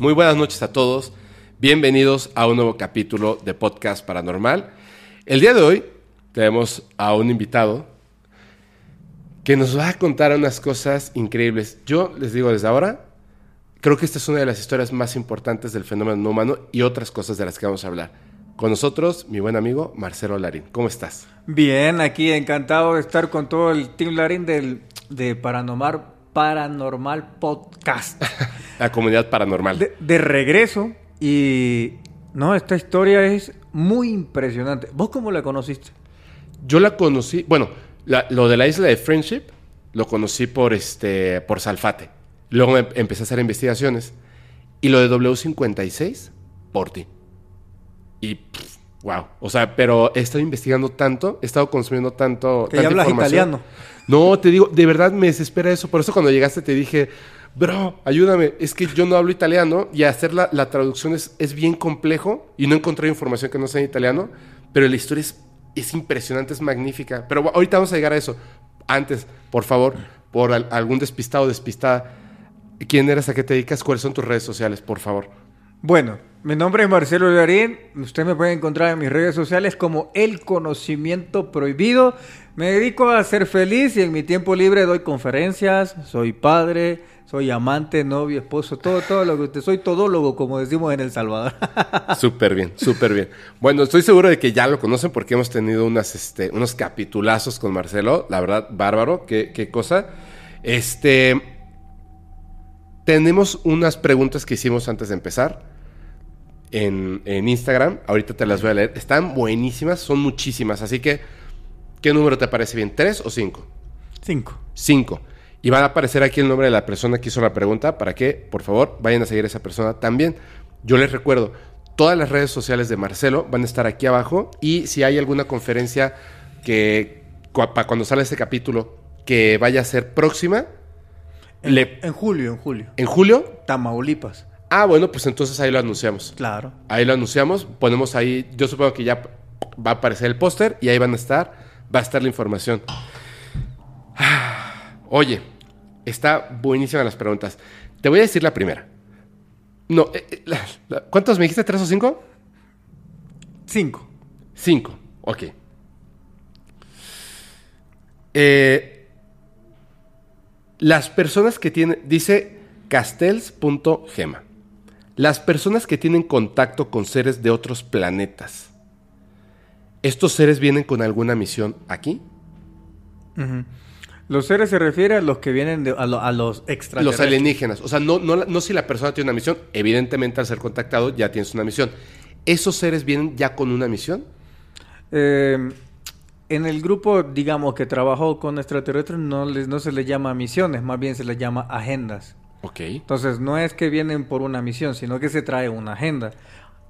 Muy buenas noches a todos. Bienvenidos a un nuevo capítulo de Podcast Paranormal. El día de hoy tenemos a un invitado que nos va a contar unas cosas increíbles. Yo les digo desde ahora, creo que esta es una de las historias más importantes del fenómeno no humano y otras cosas de las que vamos a hablar. Con nosotros, mi buen amigo Marcelo Larín. ¿Cómo estás? Bien, aquí encantado de estar con todo el Team Larín del, de Paranormal, Paranormal Podcast. La comunidad paranormal. De, de regreso y... No, esta historia es muy impresionante. ¿Vos cómo la conociste? Yo la conocí, bueno, la- lo de la isla de Friendship lo conocí por, este, por Salfate. Luego em- empecé a hacer investigaciones. Y lo de W56 por ti. Y, pff, wow. O sea, pero he estado investigando tanto, he estado consumiendo tanto. Que ya hablas información. italiano. No, te digo, de verdad me desespera eso. Por eso cuando llegaste te dije, bro, ayúdame. Es que yo no hablo italiano y hacer la, la traducción es, es bien complejo y no encontré información que no sea en italiano, pero la historia es, es impresionante, es magnífica. Pero ahorita vamos a llegar a eso. Antes, por favor, por al- algún despistado o despistada, ¿quién eres, a qué te dedicas? ¿Cuáles son tus redes sociales, por favor? Bueno, mi nombre es Marcelo Larín. Usted me puede encontrar en mis redes sociales como El Conocimiento Prohibido. Me dedico a ser feliz y en mi tiempo libre doy conferencias. Soy padre, soy amante, novio, esposo, todo, todo lo que usted. Soy todólogo, como decimos en El Salvador. Súper bien, súper bien. Bueno, estoy seguro de que ya lo conocen porque hemos tenido unas, este, unos capitulazos con Marcelo. La verdad, bárbaro. Qué, qué cosa. Este. Tenemos unas preguntas que hicimos antes de empezar en, en Instagram. Ahorita te las voy a leer. Están buenísimas, son muchísimas. Así que, ¿qué número te parece bien? ¿Tres o cinco? Cinco. 5. Y van a aparecer aquí el nombre de la persona que hizo la pregunta para que, por favor, vayan a seguir a esa persona también. Yo les recuerdo, todas las redes sociales de Marcelo van a estar aquí abajo y si hay alguna conferencia que, para cuando sale este capítulo, que vaya a ser próxima, En, le- en julio, en julio. en julio, Tamaulipas. ah, bueno, pues entonces ahí lo anunciamos. Claro. Ahí lo anunciamos, ponemos ahí, yo supongo que ya va a aparecer el póster y ahí van a estar, va a estar la información. Ah, Oye, está buenísima las preguntas. Te voy a decir la primera. No, eh, eh, la- la- ¿cuántos me dijiste? ¿Tres o cinco? Cinco. Cinco, ok. Eh, las personas que tienen, dice castells.gema, las personas que tienen contacto con seres de otros planetas, ¿estos seres vienen con alguna misión aquí? Los seres se refiere a los que vienen de, a, lo- a los Los extraterrestres. alienígenas. O sea, no, no, no si la persona tiene una misión, evidentemente al ser contactado ya tienes una misión. ¿Esos seres vienen ya con una misión? Eh, en el grupo, digamos, que trabajó con extraterrestres, no, les, no se les llama misiones, más bien se les llama agendas. Ok. Entonces, no es que vienen por una misión, sino que se trae una agenda.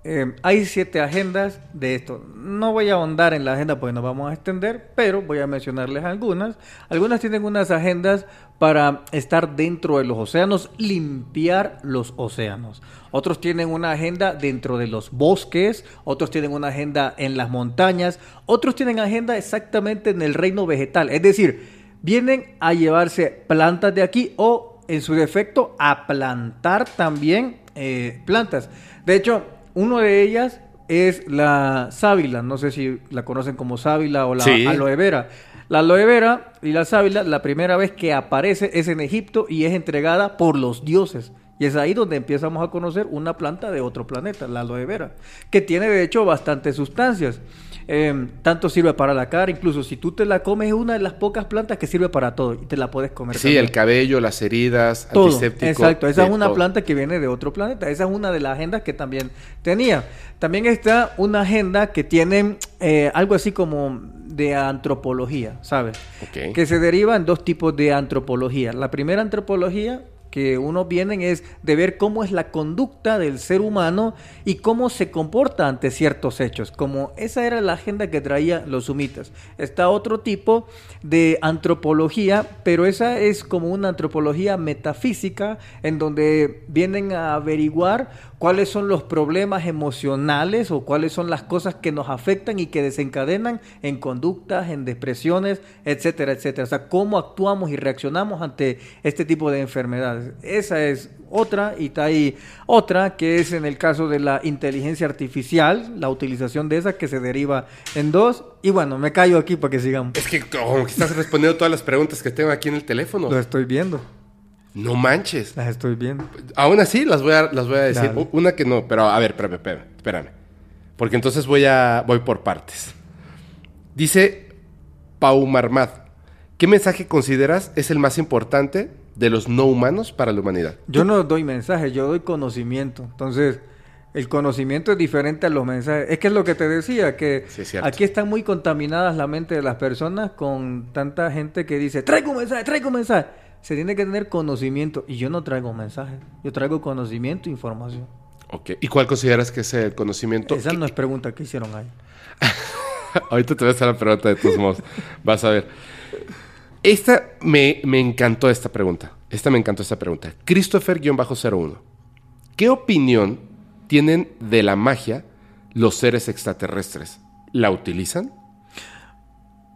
Eh, hay siete agendas de esto. No voy a ahondar en la agenda porque nos vamos a extender, pero voy a mencionarles algunas. Algunas tienen unas agendas para estar dentro de los océanos, limpiar los océanos. Otros tienen una agenda dentro de los bosques, otros tienen una agenda en las montañas, otros tienen agenda exactamente en el reino vegetal. Es decir, vienen a llevarse plantas de aquí o en su defecto a plantar también eh, plantas. De hecho, uno de ellas es la sábila, no sé si la conocen como sábila o la Sí. aloe vera. La aloe vera y la sábila, la primera vez que aparece es en Egipto y es entregada por los dioses. Y es ahí donde empezamos a conocer una planta de otro planeta, la aloe vera, que tiene de hecho bastantes sustancias. Eh, tanto sirve para la cara, incluso si tú te la comes es una de las pocas plantas que sirve para todo y te la puedes comer. Sí, también. el cabello, las heridas, Todo, antiséptico. exacto. Esa es una todo. planta que viene de otro planeta. Esa es una de las agendas que también tenía. También está una agenda que tiene eh, algo así como de antropología, ¿sabes? Que se deriva en dos tipos de antropología. La primera antropología que uno vienen es de ver cómo es la conducta del ser humano y cómo se comporta ante ciertos hechos, como esa era la agenda que traía los sumitas. Está otro tipo de antropología, pero esa es como una antropología metafísica en donde vienen a averiguar cuáles son los problemas emocionales o cuáles son las cosas que nos afectan y que desencadenan en conductas, en depresiones, etcétera, etcétera. O sea, cómo actuamos y reaccionamos ante este tipo de enfermedades. Esa es otra y está ahí otra que es en el caso de la inteligencia artificial, la utilización de esa que se deriva en dos. Y bueno, me callo aquí para que sigamos. Es que como que estás respondiendo todas las preguntas que tengo aquí en el teléfono. Lo estoy viendo, No manches. las estoy viendo. Aún así las voy a, las voy a decir. Dale. Una que no, pero a ver, espérame, espérame, espérame. Porque entonces voy a voy por partes. Dice Pau Marmad, ¿qué mensaje consideras es el más importante de los no humanos para la humanidad? Yo no doy mensajes, yo doy conocimiento. Entonces, el conocimiento es diferente a los mensajes. Es que es lo que te decía, que Sí, aquí están muy contaminadas la mente de las personas con tanta gente que dice, traigo un mensaje, traigo un mensaje. Se tiene que tener conocimiento. Y yo no traigo mensajes, yo traigo conocimiento e información. Ok. ¿Y cuál consideras que es el conocimiento? Esa que- no es pregunta que hicieron ahí. Ahorita te voy a hacer la pregunta de todos modos. Vas a ver. Esta me, me encantó esta pregunta. Esta me encantó esta pregunta. Christopher-01. ¿Qué opinión tienen de la magia los seres extraterrestres? ¿La utilizan?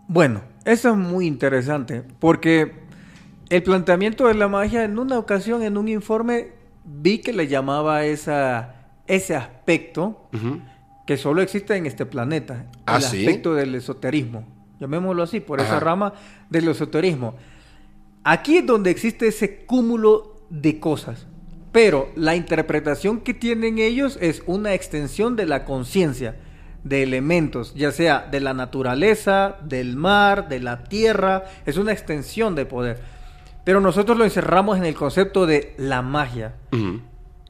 Bueno, eso es muy interesante, porque el planteamiento de la magia, en una ocasión, en un informe, vi que le llamaba esa, ese aspecto que solo existe en este planeta, ¿Ah, el sí? aspecto del esoterismo, llamémoslo así, por esa rama del esoterismo. Aquí es donde existe ese cúmulo de cosas, pero la interpretación que tienen ellos es una extensión de la conciencia, de elementos, ya sea de la naturaleza, del mar, de la tierra, es una extensión de poder. Pero nosotros lo encerramos en el concepto de la magia.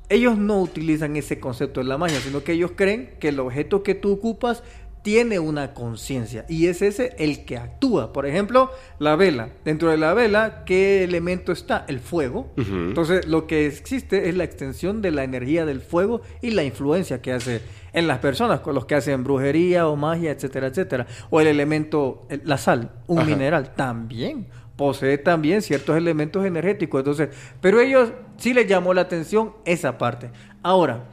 Ellos no utilizan ese concepto de la magia, sino que ellos creen que el objeto que tú ocupas tiene una conciencia y es ese el que actúa. Por ejemplo, la vela. Dentro de la vela, ¿qué elemento está? El fuego. Entonces, lo que existe es la extensión de la energía del fuego y la influencia que hace en las personas, con los que hacen brujería o magia, etcétera, etcétera. O el elemento, el- la sal, un Ajá. mineral, también posee también ciertos elementos energéticos. Entonces, pero ellos sí les llamó la atención esa parte. Ahora,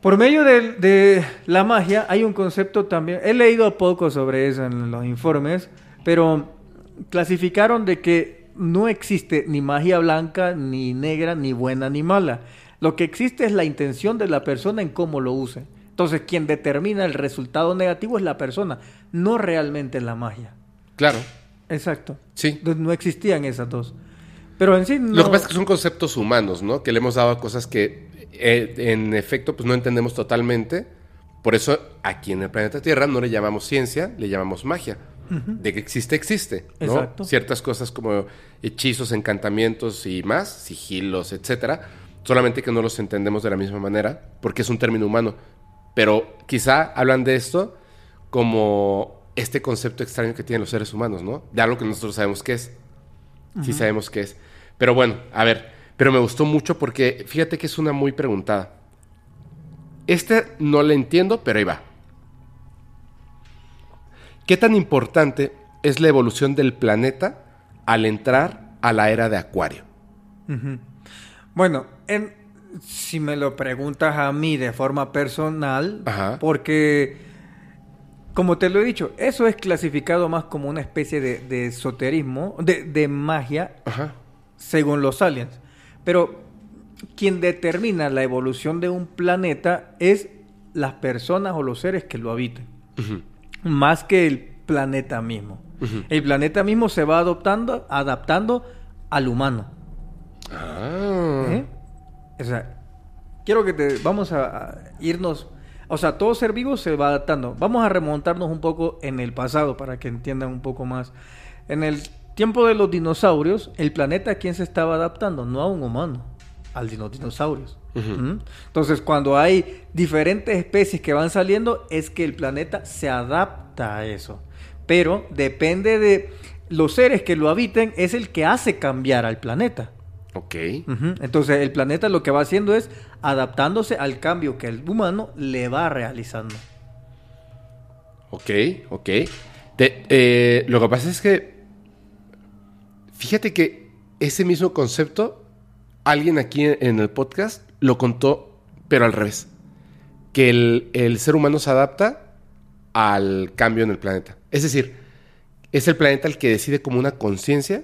por medio de, la magia hay un concepto también, he leído poco sobre eso en los informes, pero clasificaron de que no existe ni magia blanca, ni negra, ni buena, ni mala. Lo que existe es la intención de la persona en cómo lo use. Entonces, quien determina el resultado negativo es la persona, no realmente la magia. Claro. Exacto. Sí. Entonces, no existían esas dos. Pero en sí no... Lo que pasa es que son conceptos humanos, ¿no? Que le hemos dado a cosas que eh, en efecto pues no entendemos totalmente. Por eso aquí en el planeta Tierra no le llamamos ciencia, le llamamos magia. De que existe, existe. ¿no? Exacto. Ciertas cosas como hechizos, encantamientos y más, sigilos, etcétera. Solamente que no los entendemos de la misma manera porque es un término humano. Pero quizá hablan de esto como este concepto extraño que tienen los seres humanos, ¿no? De algo que nosotros sabemos qué es. Sí sabemos qué es. Pero bueno, a ver, pero me gustó mucho porque fíjate que es una muy preguntada. Este no le entiendo, pero ahí va. ¿Qué tan importante es la evolución del planeta al entrar a la era de Acuario? Bueno, en, si me lo preguntas a mí de forma personal, Ajá. porque, como te lo he dicho, eso es clasificado más como una especie de, de esoterismo, de, de magia, Ajá. según los aliens. Pero quien determina la evolución de un planeta es las personas o los seres que lo habitan, más que el planeta mismo. El planeta mismo se va adoptando, adaptando al humano. Ah. ¿eh? O sea, quiero que te vamos a irnos, o sea, todo ser vivo se va adaptando. Vamos a remontarnos un poco en el pasado para que entiendan un poco más. En el tiempo de los dinosaurios, el planeta a quién se estaba adaptando, no a un humano, al de los dinosaurios. ¿Mm? Entonces, cuando hay diferentes especies que van saliendo, es que el planeta se adapta a eso. Pero depende de los seres que lo habiten, es el que hace cambiar al planeta. Ok. Entonces el planeta lo que va haciendo es adaptándose al cambio que el humano le va realizando. Ok, ok. De- eh, lo que pasa es que, fíjate que ese mismo concepto, alguien aquí en, en el podcast lo contó, pero al revés. Que el, el ser humano se adapta al cambio en el planeta. Es decir, es el planeta el que decide como una conciencia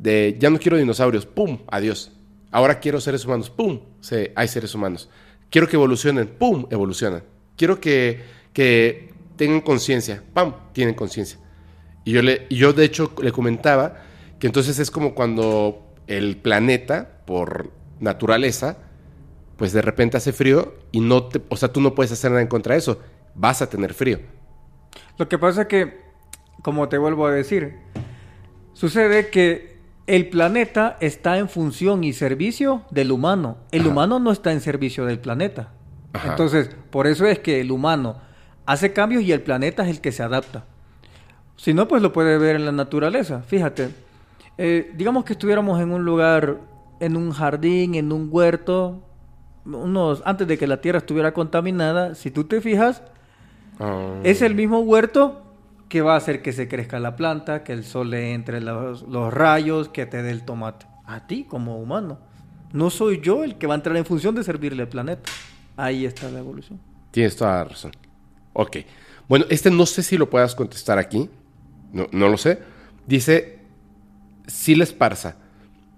de ya no quiero dinosaurios, ¡pum! Adiós. Ahora quiero seres humanos, ¡pum! Se, hay seres humanos. Quiero que evolucionen, ¡pum! Evolucionan. Quiero que, que tengan conciencia, ¡pam! Tienen conciencia. Y yo, le, y yo de hecho le comentaba que entonces es como cuando el planeta, por naturaleza, pues de repente hace frío y no te, o sea, tú no puedes hacer nada en contra de eso. Vas a tener frío. Lo que pasa es que, como te vuelvo a decir, sucede que el planeta está en función y servicio del humano. El Ajá. humano no está en servicio del planeta. Ajá. Entonces, por eso es que el humano hace cambios y el planeta es el que se adapta. Si no, pues lo puede ver en la naturaleza. Fíjate, eh, digamos que estuviéramos en un lugar, en un jardín, en un huerto, unos antes de que la tierra estuviera contaminada. Si tú te fijas, Ah. es el mismo huerto que va a hacer que se crezca la planta, que el sol le entre los, los rayos, que te dé el tomate. A ti como humano. No soy yo el que va a entrar en función de servirle al planeta. Ahí está la evolución. Tienes toda la razón. Ok. Bueno, este no sé si lo puedas contestar aquí. No, no lo sé. Dice Siles Parza.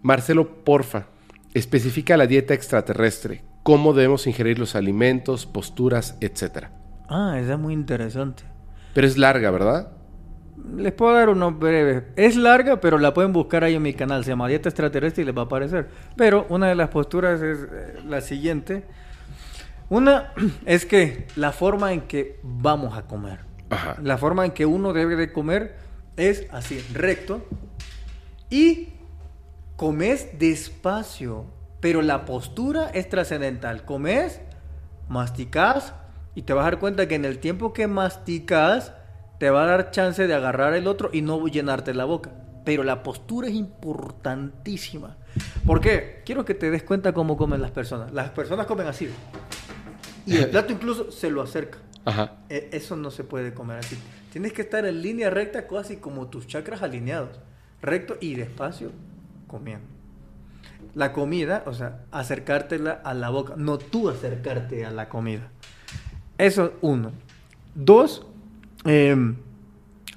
Marcelo, porfa, especifica la dieta extraterrestre. ¿Cómo debemos ingerir los alimentos, posturas, etcétera? Ah, esa es muy interesante. Pero es larga, ¿verdad? Les puedo dar unos breves. Es larga, pero la pueden buscar ahí en mi canal. Se llama Dieta Extraterrestre y les va a aparecer. Pero una de las posturas es eh, la siguiente. Una es que la forma en que vamos a comer. Ajá. La forma en que uno debe de comer es así, recto. Y comes despacio. Pero la postura es trascendental. Comes, masticas y te vas a dar cuenta que en el tiempo que masticas te va a dar chance de agarrar el otro y no llenarte la boca. Pero la postura es importantísima. ¿Por qué? Quiero que te des cuenta cómo comen las personas. Las personas comen así. Y el plato incluso se lo acerca. Ajá. E- Eso no se puede comer así. Tienes que estar en línea recta, casi como tus chakras alineados. Recto y despacio comiendo. La comida, o sea, acercártela a la boca, no tú acercarte a la comida. Eso, uno. Dos, em,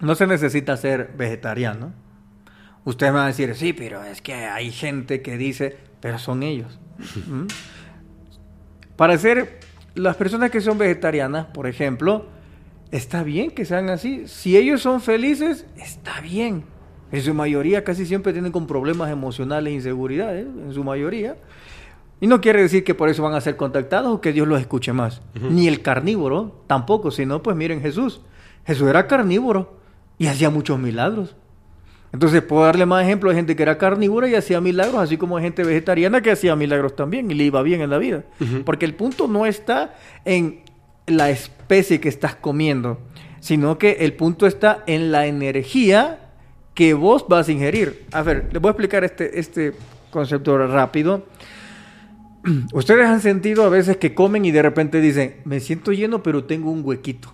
no se necesita ser vegetariano. Ustedes van a decir, sí, pero es que hay gente que dice, pero son ellos. ¿Mm? Para ser las personas que son vegetarianas, por ejemplo, está bien que sean así. Si ellos son felices, está bien. En su mayoría casi siempre tienen con problemas emocionales e inseguridades, en su mayoría. Y no quiere decir que por eso van a ser contactados o que Dios los escuche más. Ni el carnívoro tampoco, sino pues miren Jesús. Jesús era carnívoro y hacía muchos milagros. Entonces puedo darle más ejemplos de gente que era carnívora y hacía milagros, así como gente vegetariana que hacía milagros también y le iba bien en la vida. Porque el punto no está en la especie que estás comiendo, sino que el punto está en la energía que vos vas a ingerir. A ver, les voy a explicar este, este concepto rápido. Ustedes han sentido a veces que comen y de repente dicen, me siento lleno pero tengo un huequito.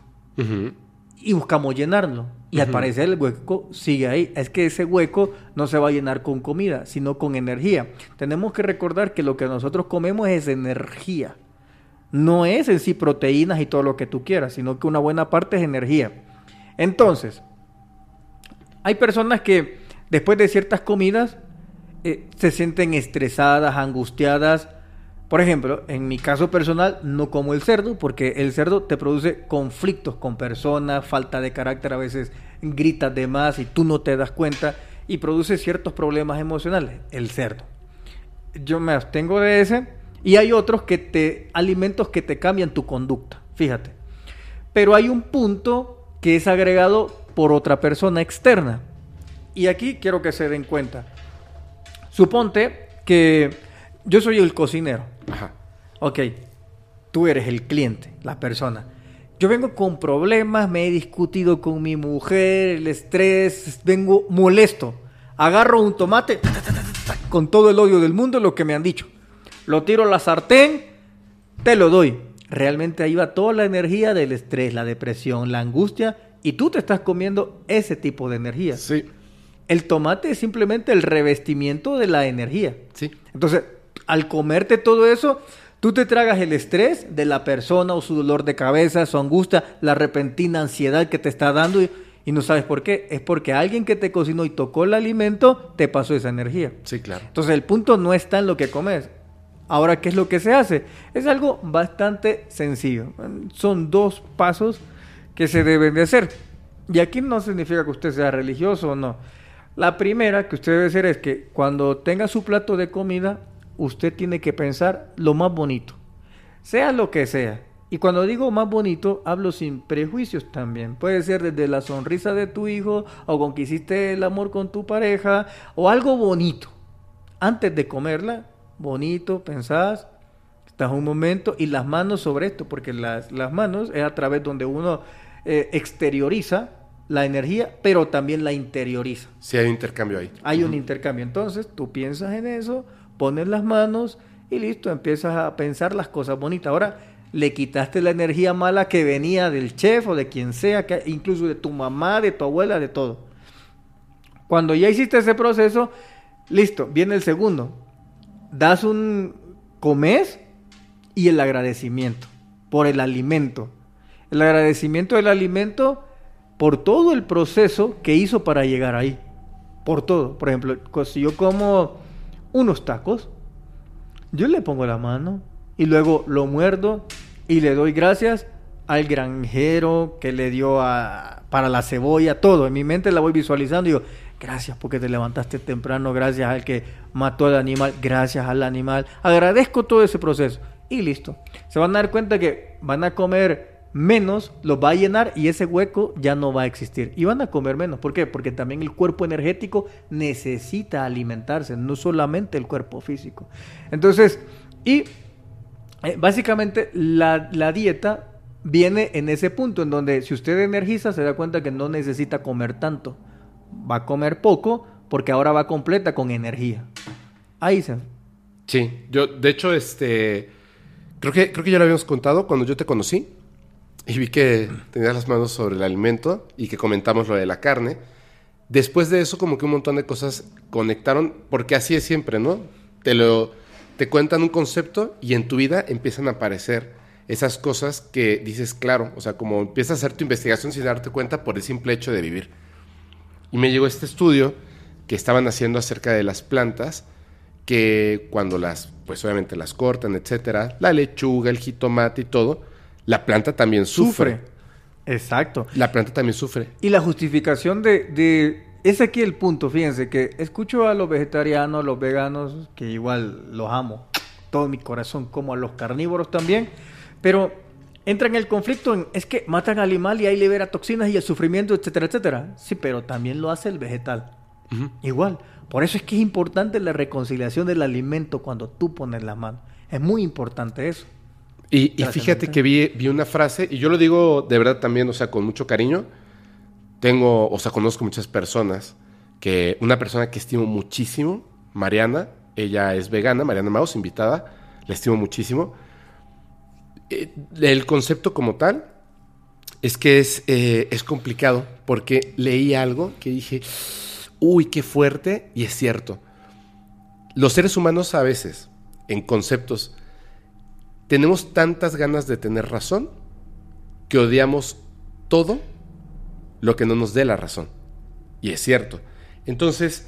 Y buscamos llenarlo. Y al parecer el hueco sigue ahí. Es que ese hueco no se va a llenar con comida, sino con energía. Tenemos que recordar que lo que nosotros comemos es energía. No es en sí proteínas y todo lo que tú quieras, sino que una buena parte es energía. Entonces, hay personas que después de ciertas comidas eh, se sienten estresadas, angustiadas. Por ejemplo, en mi caso personal no como el cerdo porque el cerdo te produce conflictos con personas, falta de carácter, a veces gritas de más y tú no te das cuenta y produce ciertos problemas emocionales, el cerdo. Yo me abstengo de ese y hay otros que te alimentos que te cambian tu conducta, fíjate. Pero hay un punto que es agregado por otra persona externa. Y aquí quiero que se den cuenta. Suponte que yo soy el cocinero. Ajá. Ok, tú eres el cliente, la persona. Yo vengo con problemas, me he discutido con mi mujer, el estrés, vengo molesto. Agarro un tomate ta, ta, ta, ta, ta, con todo el odio del mundo, lo que me han dicho. Lo tiro a la sartén, te lo doy. Realmente ahí va toda la energía del estrés, la depresión, la angustia, y tú te estás comiendo ese tipo de energía. Sí, El tomate es simplemente el revestimiento de la energía. sí. Entonces, al comerte todo eso, tú te tragas el estrés de la persona o su dolor de cabeza, su angustia, la repentina ansiedad que te está dando y, y no sabes por qué. Es porque alguien que te cocinó y tocó el alimento te pasó esa energía. Sí, claro. Entonces, el punto no está en lo que comes. Ahora, ¿qué es lo que se hace? Es algo bastante sencillo. Son dos pasos que se deben de hacer. Y aquí no significa que usted sea religioso o no. La primera que usted debe hacer es que cuando tenga su plato de comida, usted tiene que pensar lo más bonito. Sea lo que sea. Y cuando digo más bonito, hablo sin prejuicios también. Puede ser desde la sonrisa de tu hijo o con que hiciste el amor con tu pareja o algo bonito. Antes de comerla, bonito, pensás, estás un momento y las manos sobre esto, porque las, las manos es a través donde uno eh, exterioriza la energía, pero también la interioriza. Sí, hay un intercambio ahí. Hay un intercambio. Entonces, tú piensas en eso, pones las manos y listo, empiezas a pensar las cosas bonitas. Ahora, le quitaste la energía mala que venía del chef o de quien sea, que, incluso de tu mamá, de tu abuela, de todo. Cuando ya hiciste ese proceso, listo, viene el segundo. Das un comes y el agradecimiento por el alimento. El agradecimiento del alimento por todo el proceso que hizo para llegar ahí. Por todo. Por ejemplo, si yo como unos tacos, yo le pongo la mano y luego lo muerdo y le doy gracias al granjero que le dio a- para la cebolla, todo. En mi mente la voy visualizando y digo, gracias porque te levantaste temprano, gracias al que mató al animal, gracias al animal. Agradezco todo ese proceso y listo. Se van a dar cuenta que van a comer menos, los va a llenar y ese hueco ya no va a existir. Y van a comer menos. ¿Por qué? Porque también el cuerpo energético necesita alimentarse, no solamente el cuerpo físico. Entonces, y eh, básicamente la, la dieta viene en ese punto en donde si usted energiza se da cuenta que no necesita comer tanto. Va a comer poco porque ahora va completa con energía. Ahí se... Sí, yo, de hecho, este. Creo que, creo que ya lo habíamos contado cuando yo te conocí. Y vi que tenías las manos sobre el alimento y que comentamos lo de la carne. Después de eso, como que un montón de cosas conectaron, porque así es siempre, ¿no? Te lo. Te cuentan un concepto y en tu vida empiezan a aparecer esas cosas que dices, claro, o sea, como empiezas a hacer tu investigación sin darte cuenta por el simple hecho de vivir. Y me llegó este estudio que estaban haciendo acerca de las plantas, que cuando las, pues obviamente las cortan, etcétera, la lechuga, el jitomate y todo, la planta también sufre. Sufre. Exacto. La planta también sufre. Y la justificación de, de- Es aquí el punto, fíjense, que escucho a los vegetarianos, a los veganos, que igual los amo, todo mi corazón, como a los carnívoros también, pero entra en el conflicto en, es que matan al animal y ahí libera toxinas y el sufrimiento, etcétera, etcétera. Sí, pero también lo hace el vegetal. Igual. Por eso es que es importante la reconciliación del alimento cuando tú pones la mano. Es muy importante eso. Y, fíjate que vi, vi una frase, y yo lo digo de verdad también, o sea, con mucho cariño. Tengo, o sea, conozco muchas personas que, una persona que estimo muchísimo, Mariana, ella es vegana, Mariana Maus, invitada, la estimo muchísimo. Eh, el concepto como tal es que es, eh, es complicado porque leí algo que dije, uy, qué fuerte, y es cierto. Los seres humanos a veces, en conceptos, tenemos tantas ganas de tener razón que odiamos todo lo que no nos dé la razón. Y es cierto. Entonces,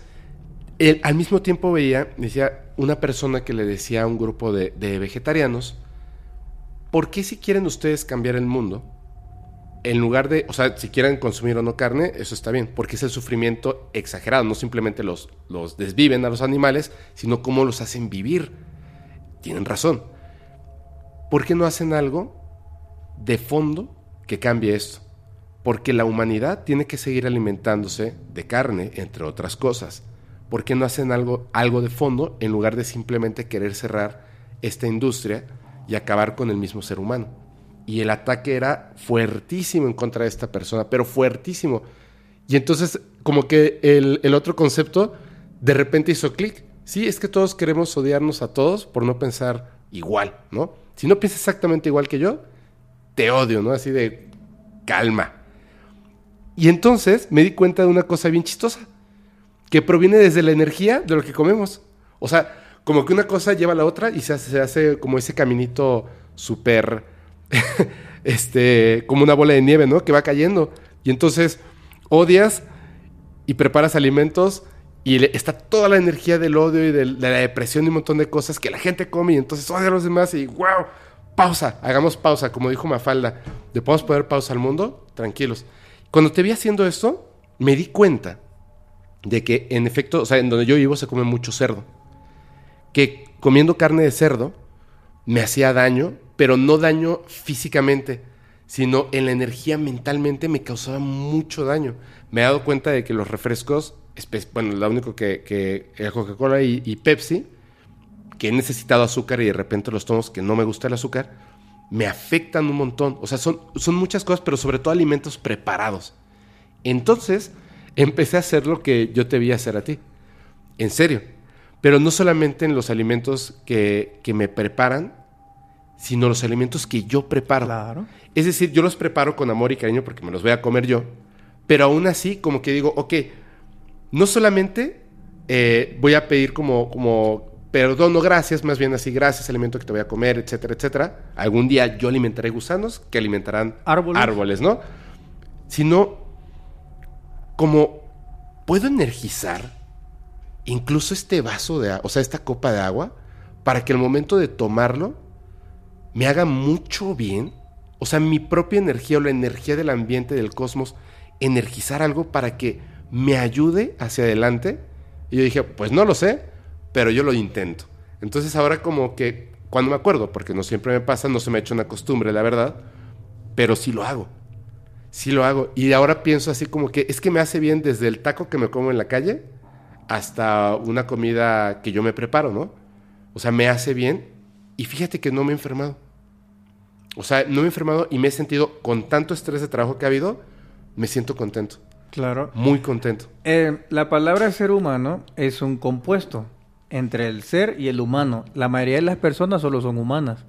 él, al mismo tiempo veía, decía, una persona que le decía a un grupo de, de vegetarianos, ¿por qué si quieren ustedes cambiar el mundo? En lugar de, o sea, si quieren consumir o no carne, eso está bien, porque es el sufrimiento exagerado, no simplemente los, los desviven a los animales, sino cómo los hacen vivir. Tienen razón. ¿Por qué no hacen algo de fondo que cambie esto? Porque la humanidad tiene que seguir alimentándose de carne, entre otras cosas. ¿Por qué no hacen algo, algo de fondo en lugar de simplemente querer cerrar esta industria y acabar con el mismo ser humano? Y el ataque era fuertísimo en contra de esta persona, pero fuertísimo. Y entonces, como que el, el otro concepto de repente hizo clic. Sí, es que todos queremos odiarnos a todos por no pensar igual, ¿no? Si no piensas exactamente igual que yo, te odio, ¿no? Así de calma. Y entonces me di cuenta de una cosa bien chistosa, que proviene desde la energía de lo que comemos. O sea, como que una cosa lleva a la otra y se hace, se hace como ese caminito súper, este, como una bola de nieve, ¿no? Que va cayendo. Y entonces odias y preparas alimentos y está toda la energía del odio y de, la depresión y un montón de cosas que la gente come y entonces odia a los demás y wow, pausa, hagamos pausa, como dijo Mafalda, ¿le podemos poner pausa al mundo? Tranquilos. Cuando te vi haciendo esto, me di cuenta de que en efecto, o sea, en donde yo vivo se come mucho cerdo, que comiendo carne de cerdo me hacía daño, pero no daño físicamente, sino en la energía mentalmente me causaba mucho daño. Me he dado cuenta de que los refrescos, bueno, lo único que, que eh, Coca-Cola y, y Pepsi, que he necesitado azúcar y de repente los tomos que no me gusta el azúcar, me afectan un montón. O sea, son, son muchas cosas, pero sobre todo alimentos preparados. Entonces, empecé a hacer lo que yo te vi hacer a ti. En serio. Pero no solamente en los alimentos que, que me preparan, sino los alimentos que yo preparo. Claro. Es decir, yo los preparo con amor y cariño porque me los voy a comer yo. Pero aún así, como que digo, ok, no solamente eh, voy a pedir como, como perdón o gracias, más bien así, gracias, alimento que te voy a comer, etcétera, etcétera. Algún día yo alimentaré gusanos que alimentarán Árboles. árboles ¿no? Sino como puedo energizar incluso este vaso de agua, o sea, esta copa de agua, para que el momento de tomarlo me haga mucho bien. O sea, mi propia energía o la energía del ambiente, del cosmos, energizar algo para que me ayude hacia adelante. Y yo dije, pues no lo sé, pero yo lo intento. Entonces ahora como que, cuando me acuerdo, porque no siempre me pasa, no se me ha hecho una costumbre, la verdad, pero sí lo hago. Sí lo hago. Y ahora pienso así como que es que me hace bien desde el taco que me como en la calle hasta una comida que yo me preparo, ¿no? O sea, me hace bien y fíjate que no me he enfermado. O sea, no me he enfermado y me he sentido con tanto estrés de trabajo que ha habido, me siento contento, Claro. muy contento. Eh, la palabra ser humano es un compuesto entre el ser y el humano. La mayoría de las personas solo son humanas.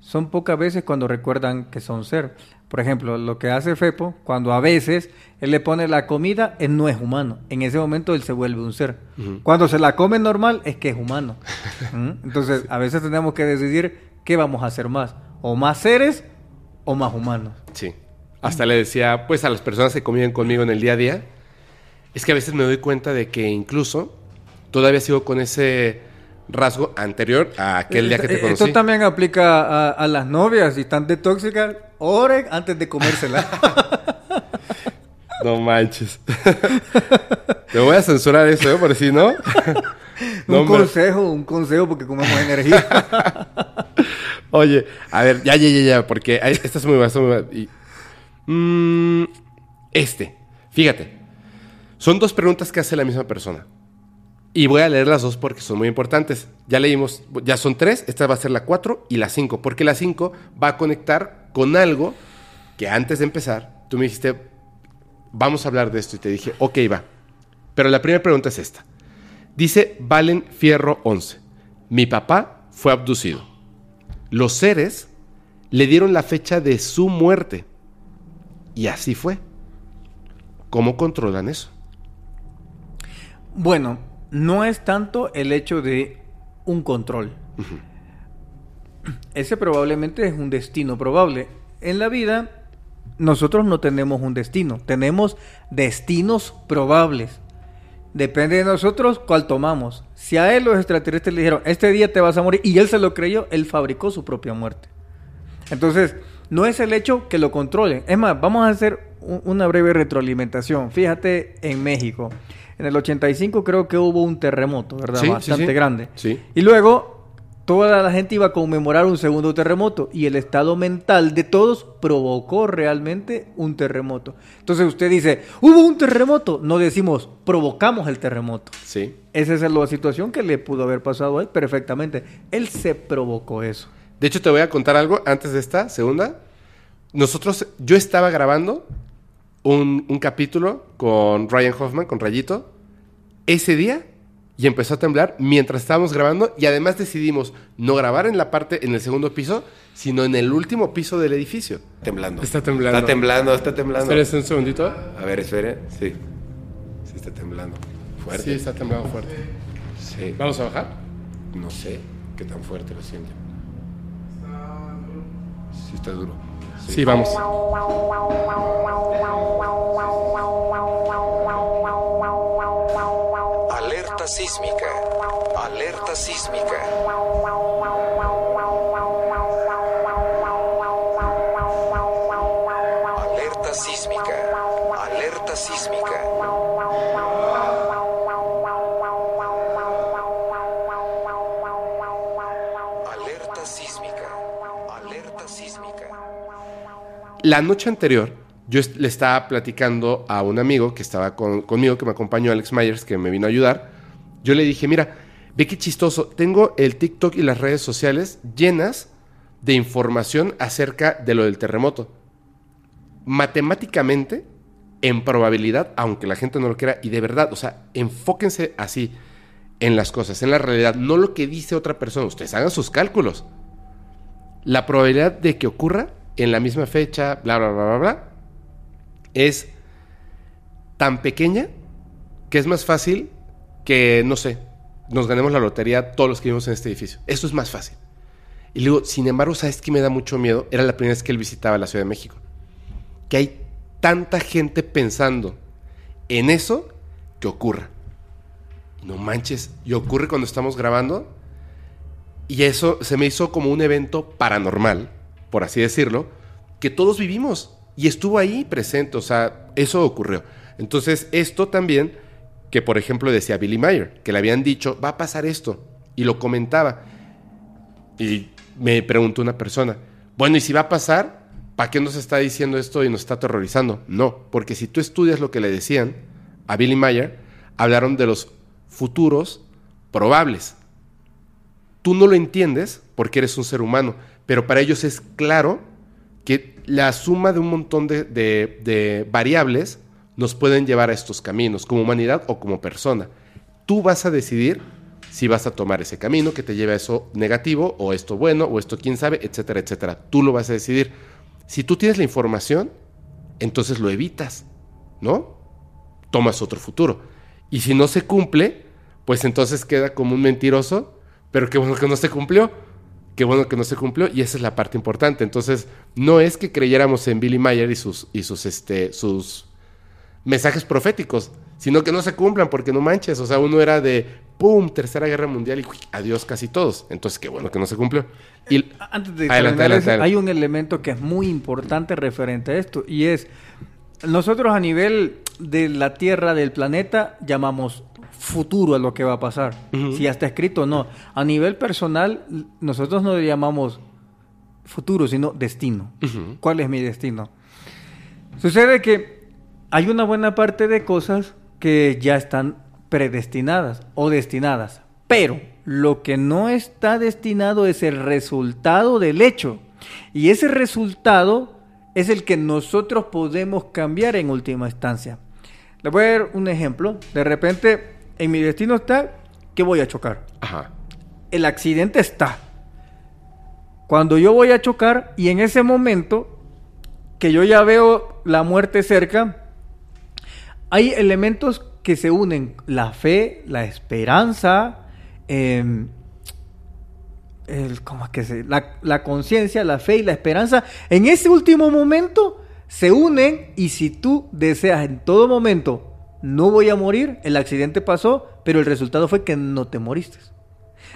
Son pocas veces cuando recuerdan que son ser. Por ejemplo, lo que hace Fepo, cuando a veces él le pone la comida, él no es humano. En ese momento él se vuelve un ser. Cuando se la come normal, es que es humano. ¿Mm? Entonces, a veces tenemos que decidir qué vamos a hacer más. O más seres o más humanos. Sí. Hasta le decía, pues a las personas que conviven conmigo en el día a día, es que a veces me doy cuenta de que incluso todavía sigo con ese rasgo anterior a aquel día que te Eh, conocí. Esto también aplica a, a las novias. Si están de tóxicas, oren antes de comérsela. No manches. Te voy a censurar eso, ¿eh? Por si no. No, un consejo, un consejo porque comemos energía. Oye, a ver, ya, ya, ya, ya, porque esta es muy buena. muy buena. Y- Mm, este, fíjate. Son dos preguntas que hace la misma persona. Y voy a leer las dos porque son muy importantes. Ya leímos, ya son tres, esta va a ser la cuatro y la cinco, porque la cinco va a conectar con algo que antes de empezar, tú me dijiste, vamos a hablar de esto, y te dije, ok, va. Pero la primera pregunta es esta. Dice Valen Fierro 11. Mi papá fue abducido. Los seres le dieron la fecha de su muerte. Y así fue. ¿Cómo controlan eso? Bueno, no es tanto el hecho de un control. Ese probablemente es un destino probable. En la vida, nosotros no tenemos un destino, tenemos destinos probables. Depende de nosotros cuál tomamos. Si a él los extraterrestres le dijeron, este día te vas a morir, y él se lo creyó, él fabricó su propia muerte. Entonces, no es el hecho que lo controlen. Es más, vamos a hacer un- una breve retroalimentación. Fíjate en México. En el 85 creo que hubo un terremoto, ¿verdad? Sí, Bastante sí. grande. Sí. Y luego toda la gente iba a conmemorar un segundo terremoto y el estado mental de todos provocó realmente un terremoto. Entonces usted dice, hubo un terremoto. No decimos, provocamos el terremoto. Sí. Esa es la situación que le pudo haber pasado a él perfectamente. Él se provocó eso. De hecho, te voy a contar algo antes de esta segunda. Nosotros, yo estaba grabando un, un capítulo con Ryan Hoffman, con Rayito, ese día y empezó a temblar mientras estábamos grabando y además decidimos no grabar en la parte, en el segundo piso, sino en el último piso del edificio. Temblando. Está temblando. Está temblando, está temblando. Espérese un segundito. A ver, espere. Sí. Sí está temblando. Fuerte. Sí, está temblando fuerte. Sí. ¿Vamos a bajar? No sé qué tan fuerte lo siente. Sí está duro. Sí, vamos. Alerta sísmica. Alerta sísmica. Alerta sísmica. Alerta sísmica. La noche anterior, yo le estaba platicando a un amigo que estaba con- conmigo, que me acompañó, Alex Myers, que me vino a ayudar. Yo le dije, mira, ve qué chistoso. Tengo el TikTok y las redes sociales llenas de información acerca de lo del terremoto. Matemáticamente, en probabilidad, aunque la gente no lo quiera, y de verdad, o sea, enfóquense así en las cosas, en la realidad, no lo que dice otra persona. Ustedes hagan sus cálculos la probabilidad de que ocurra en la misma fecha, bla, bla, bla, bla, bla, es tan pequeña que es más fácil que, no sé, nos ganemos la lotería todos los que vivimos en este edificio. Eso es más fácil. Y le digo, sin embargo, ¿sabes qué me da mucho miedo? Era la primera vez que él visitaba la Ciudad de México. Que hay tanta gente pensando en eso que ocurra. No manches, y ocurre cuando estamos grabando y eso se me hizo como un evento paranormal, por así decirlo, que todos vivimos y estuvo ahí presente, o sea, eso ocurrió. Entonces, esto también, que por ejemplo decía Billy Mayer, que le habían dicho, va a pasar esto, y lo comentaba. Y me preguntó una persona, bueno, ¿y si va a pasar? ¿Para qué nos está diciendo esto y nos está aterrorizando? No, porque si tú estudias lo que le decían a Billy Mayer, hablaron de los futuros probables tú no lo entiendes porque eres un ser humano, pero para ellos es claro que la suma de un montón de, de- variables nos pueden llevar a estos caminos, como humanidad o como persona. Tú vas a decidir si vas a tomar ese camino que te lleve a eso negativo o esto bueno o esto quién sabe, etcétera, etcétera. Tú lo vas a decidir. Si tú tienes la información, entonces lo evitas, ¿no? Tomas otro futuro. Y si no se cumple, pues entonces queda como un mentiroso, pero qué bueno que no se cumplió. Qué bueno que no se cumplió y esa es la parte importante. Entonces, no es que creyéramos en Billy Mayer y sus, y sus, este, sus mensajes proféticos, sino que no se cumplan porque no manches. O sea, uno era de, ¡pum!, Tercera Guerra Mundial y ¡uy! adiós casi todos. Entonces, qué bueno que no se cumplió. Y, Antes de adelante. hay un elemento que es muy importante referente a esto y es nosotros a nivel de la Tierra del planeta llamamos futuro a lo que va a pasar. Si ya está escrito o no. A nivel personal nosotros no le llamamos futuro, sino destino. ¿Cuál es mi destino? Sucede que hay una buena parte de cosas que ya están predestinadas o destinadas, pero lo que no está destinado es el resultado del hecho. Y ese resultado es el que nosotros podemos cambiar en última instancia. Les voy a dar un ejemplo. De repente, en mi destino está que voy a chocar. ajá, El accidente está. cuando yo voy a chocar y en ese momento que yo ya veo la muerte cerca, hay elementos que se unen, la fe, la esperanza, em, el, ¿cómo es que se? La, la conciencia, la fe y la esperanza, en ese último momento se unen y si tú deseas en todo momento, no voy a morir, el accidente pasó, pero el resultado fue que no te moriste.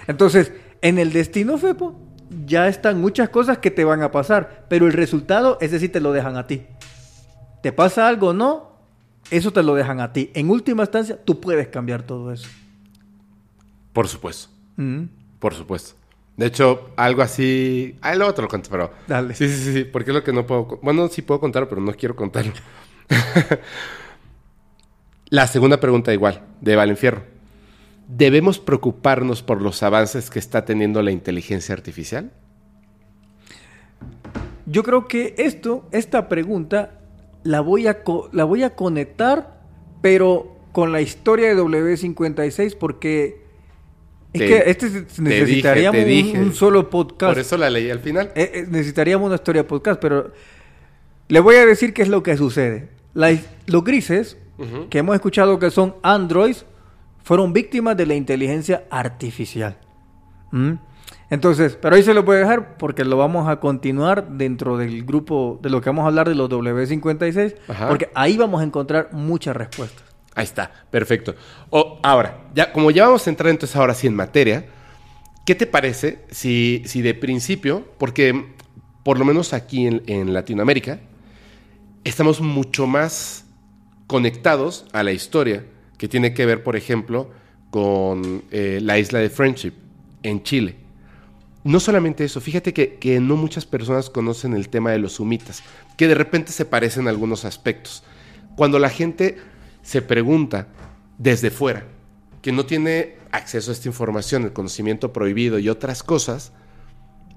Entonces, en el destino, Fepo, ya están muchas cosas que te van a pasar, pero el resultado, ese sí te lo dejan a ti. ¿Te pasa algo o no? Eso te lo dejan a ti. En última instancia, tú puedes cambiar todo eso. Por supuesto. Mm. Por supuesto. De hecho, algo así. Ah, luego te lo cuento, pero. Dale. Sí, sí, sí, sí. Porque es lo que no puedo. Bueno, sí puedo contar, pero no quiero contarlo. La segunda pregunta, igual, de Valenfierro. ¿Debemos preocuparnos por los avances que está teniendo la inteligencia artificial? Yo creo que esto, esta pregunta, la voy a, la voy a conectar, pero con la historia de W56, porque es Te- que este te necesitaríamos dije, te un- solo podcast. Por eso la leí al final. Eh, eh, necesitaríamos una historia podcast, pero le voy a decir qué es lo que sucede. La- los grises, Que hemos escuchado que son androids, fueron víctimas de la inteligencia artificial. ¿Mm? Entonces, pero ahí se lo voy a dejar porque lo vamos a continuar dentro del grupo de lo que vamos a hablar de los W56, Ajá. porque ahí vamos a encontrar muchas respuestas. Ahí está, perfecto. O, ahora, ya, como ya vamos a entrar entonces ahora sí en materia, ¿qué te parece si, si de principio, porque por lo menos aquí en, en Latinoamérica, estamos mucho más conectados a la historia que tiene que ver, por ejemplo, con eh, la isla de Friendship en Chile. No solamente eso, fíjate que, que no muchas personas conocen el tema de los humitas, que de repente se parecen en algunos aspectos. Cuando la gente se pregunta desde fuera, que no tiene acceso a esta información, el conocimiento prohibido y otras cosas,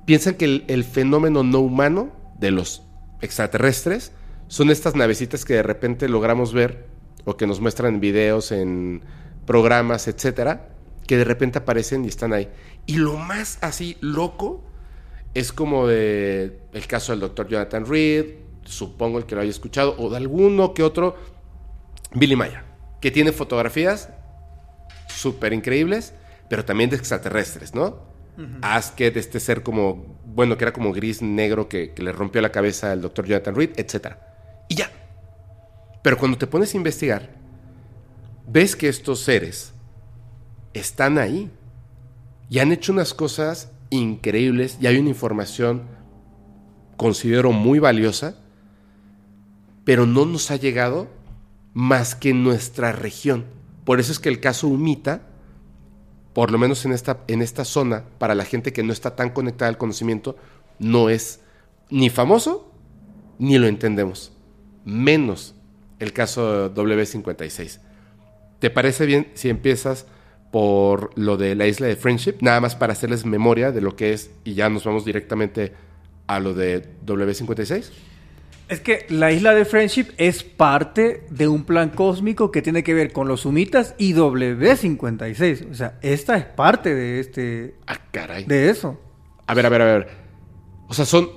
piensan que el fenómeno no humano de los extraterrestres son estas navecitas que de repente logramos ver o que nos muestran en videos, en programas, etcétera, que de repente aparecen y están ahí. Y lo más así loco es como de el caso del doctor Jonathan Reed, supongo el que lo haya escuchado, o de alguno que otro, Billy Maya, que tiene fotografías súper increíbles, pero también de extraterrestres, ¿no? Asket, este ser como, bueno, que era como gris negro que, que le rompió la cabeza al doctor Jonathan Reed, etc. Y ya. Pero cuando te pones a investigar, ves que estos seres están ahí y han hecho unas cosas increíbles y hay una información, considero muy valiosa, pero no nos ha llegado más que en nuestra región. Por eso es que el caso Humita, por lo menos en esta, en esta zona, para la gente que no está tan conectada al conocimiento, no es ni famoso ni lo entendemos. Menos el caso W56. ¿Te parece bien si empiezas por lo de la isla de Friendship? Nada más para hacerles memoria de lo que es y ya nos vamos directamente a lo de W56. Es que la isla de Friendship es parte de un plan cósmico que tiene que ver con los sumitas y W56. O sea, esta es parte de este Ah, caray. de eso. A ver, a ver, a ver. O sea, son,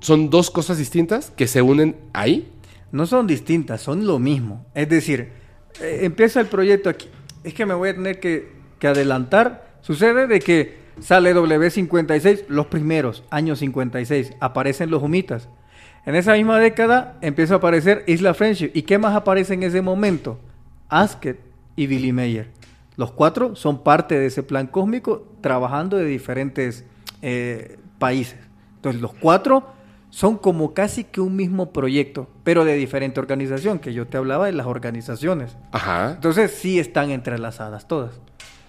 son dos cosas distintas que se unen ahí. No son distintas, son lo mismo. Es decir, eh, empieza el proyecto aquí. Es que me voy a tener que, que adelantar. Sucede de que sale W56, los primeros, años 56, aparecen los humitas. En esa misma década empieza a aparecer Isla Friendship. ¿Y qué más aparece en ese momento? Asket y Billy Mayer. Los cuatro son parte de ese plan cósmico trabajando de diferentes eh, países. Entonces los cuatro son como casi que un mismo proyecto, pero de diferente organización, que yo te hablaba de las organizaciones. Ajá. Entonces sí están entrelazadas todas.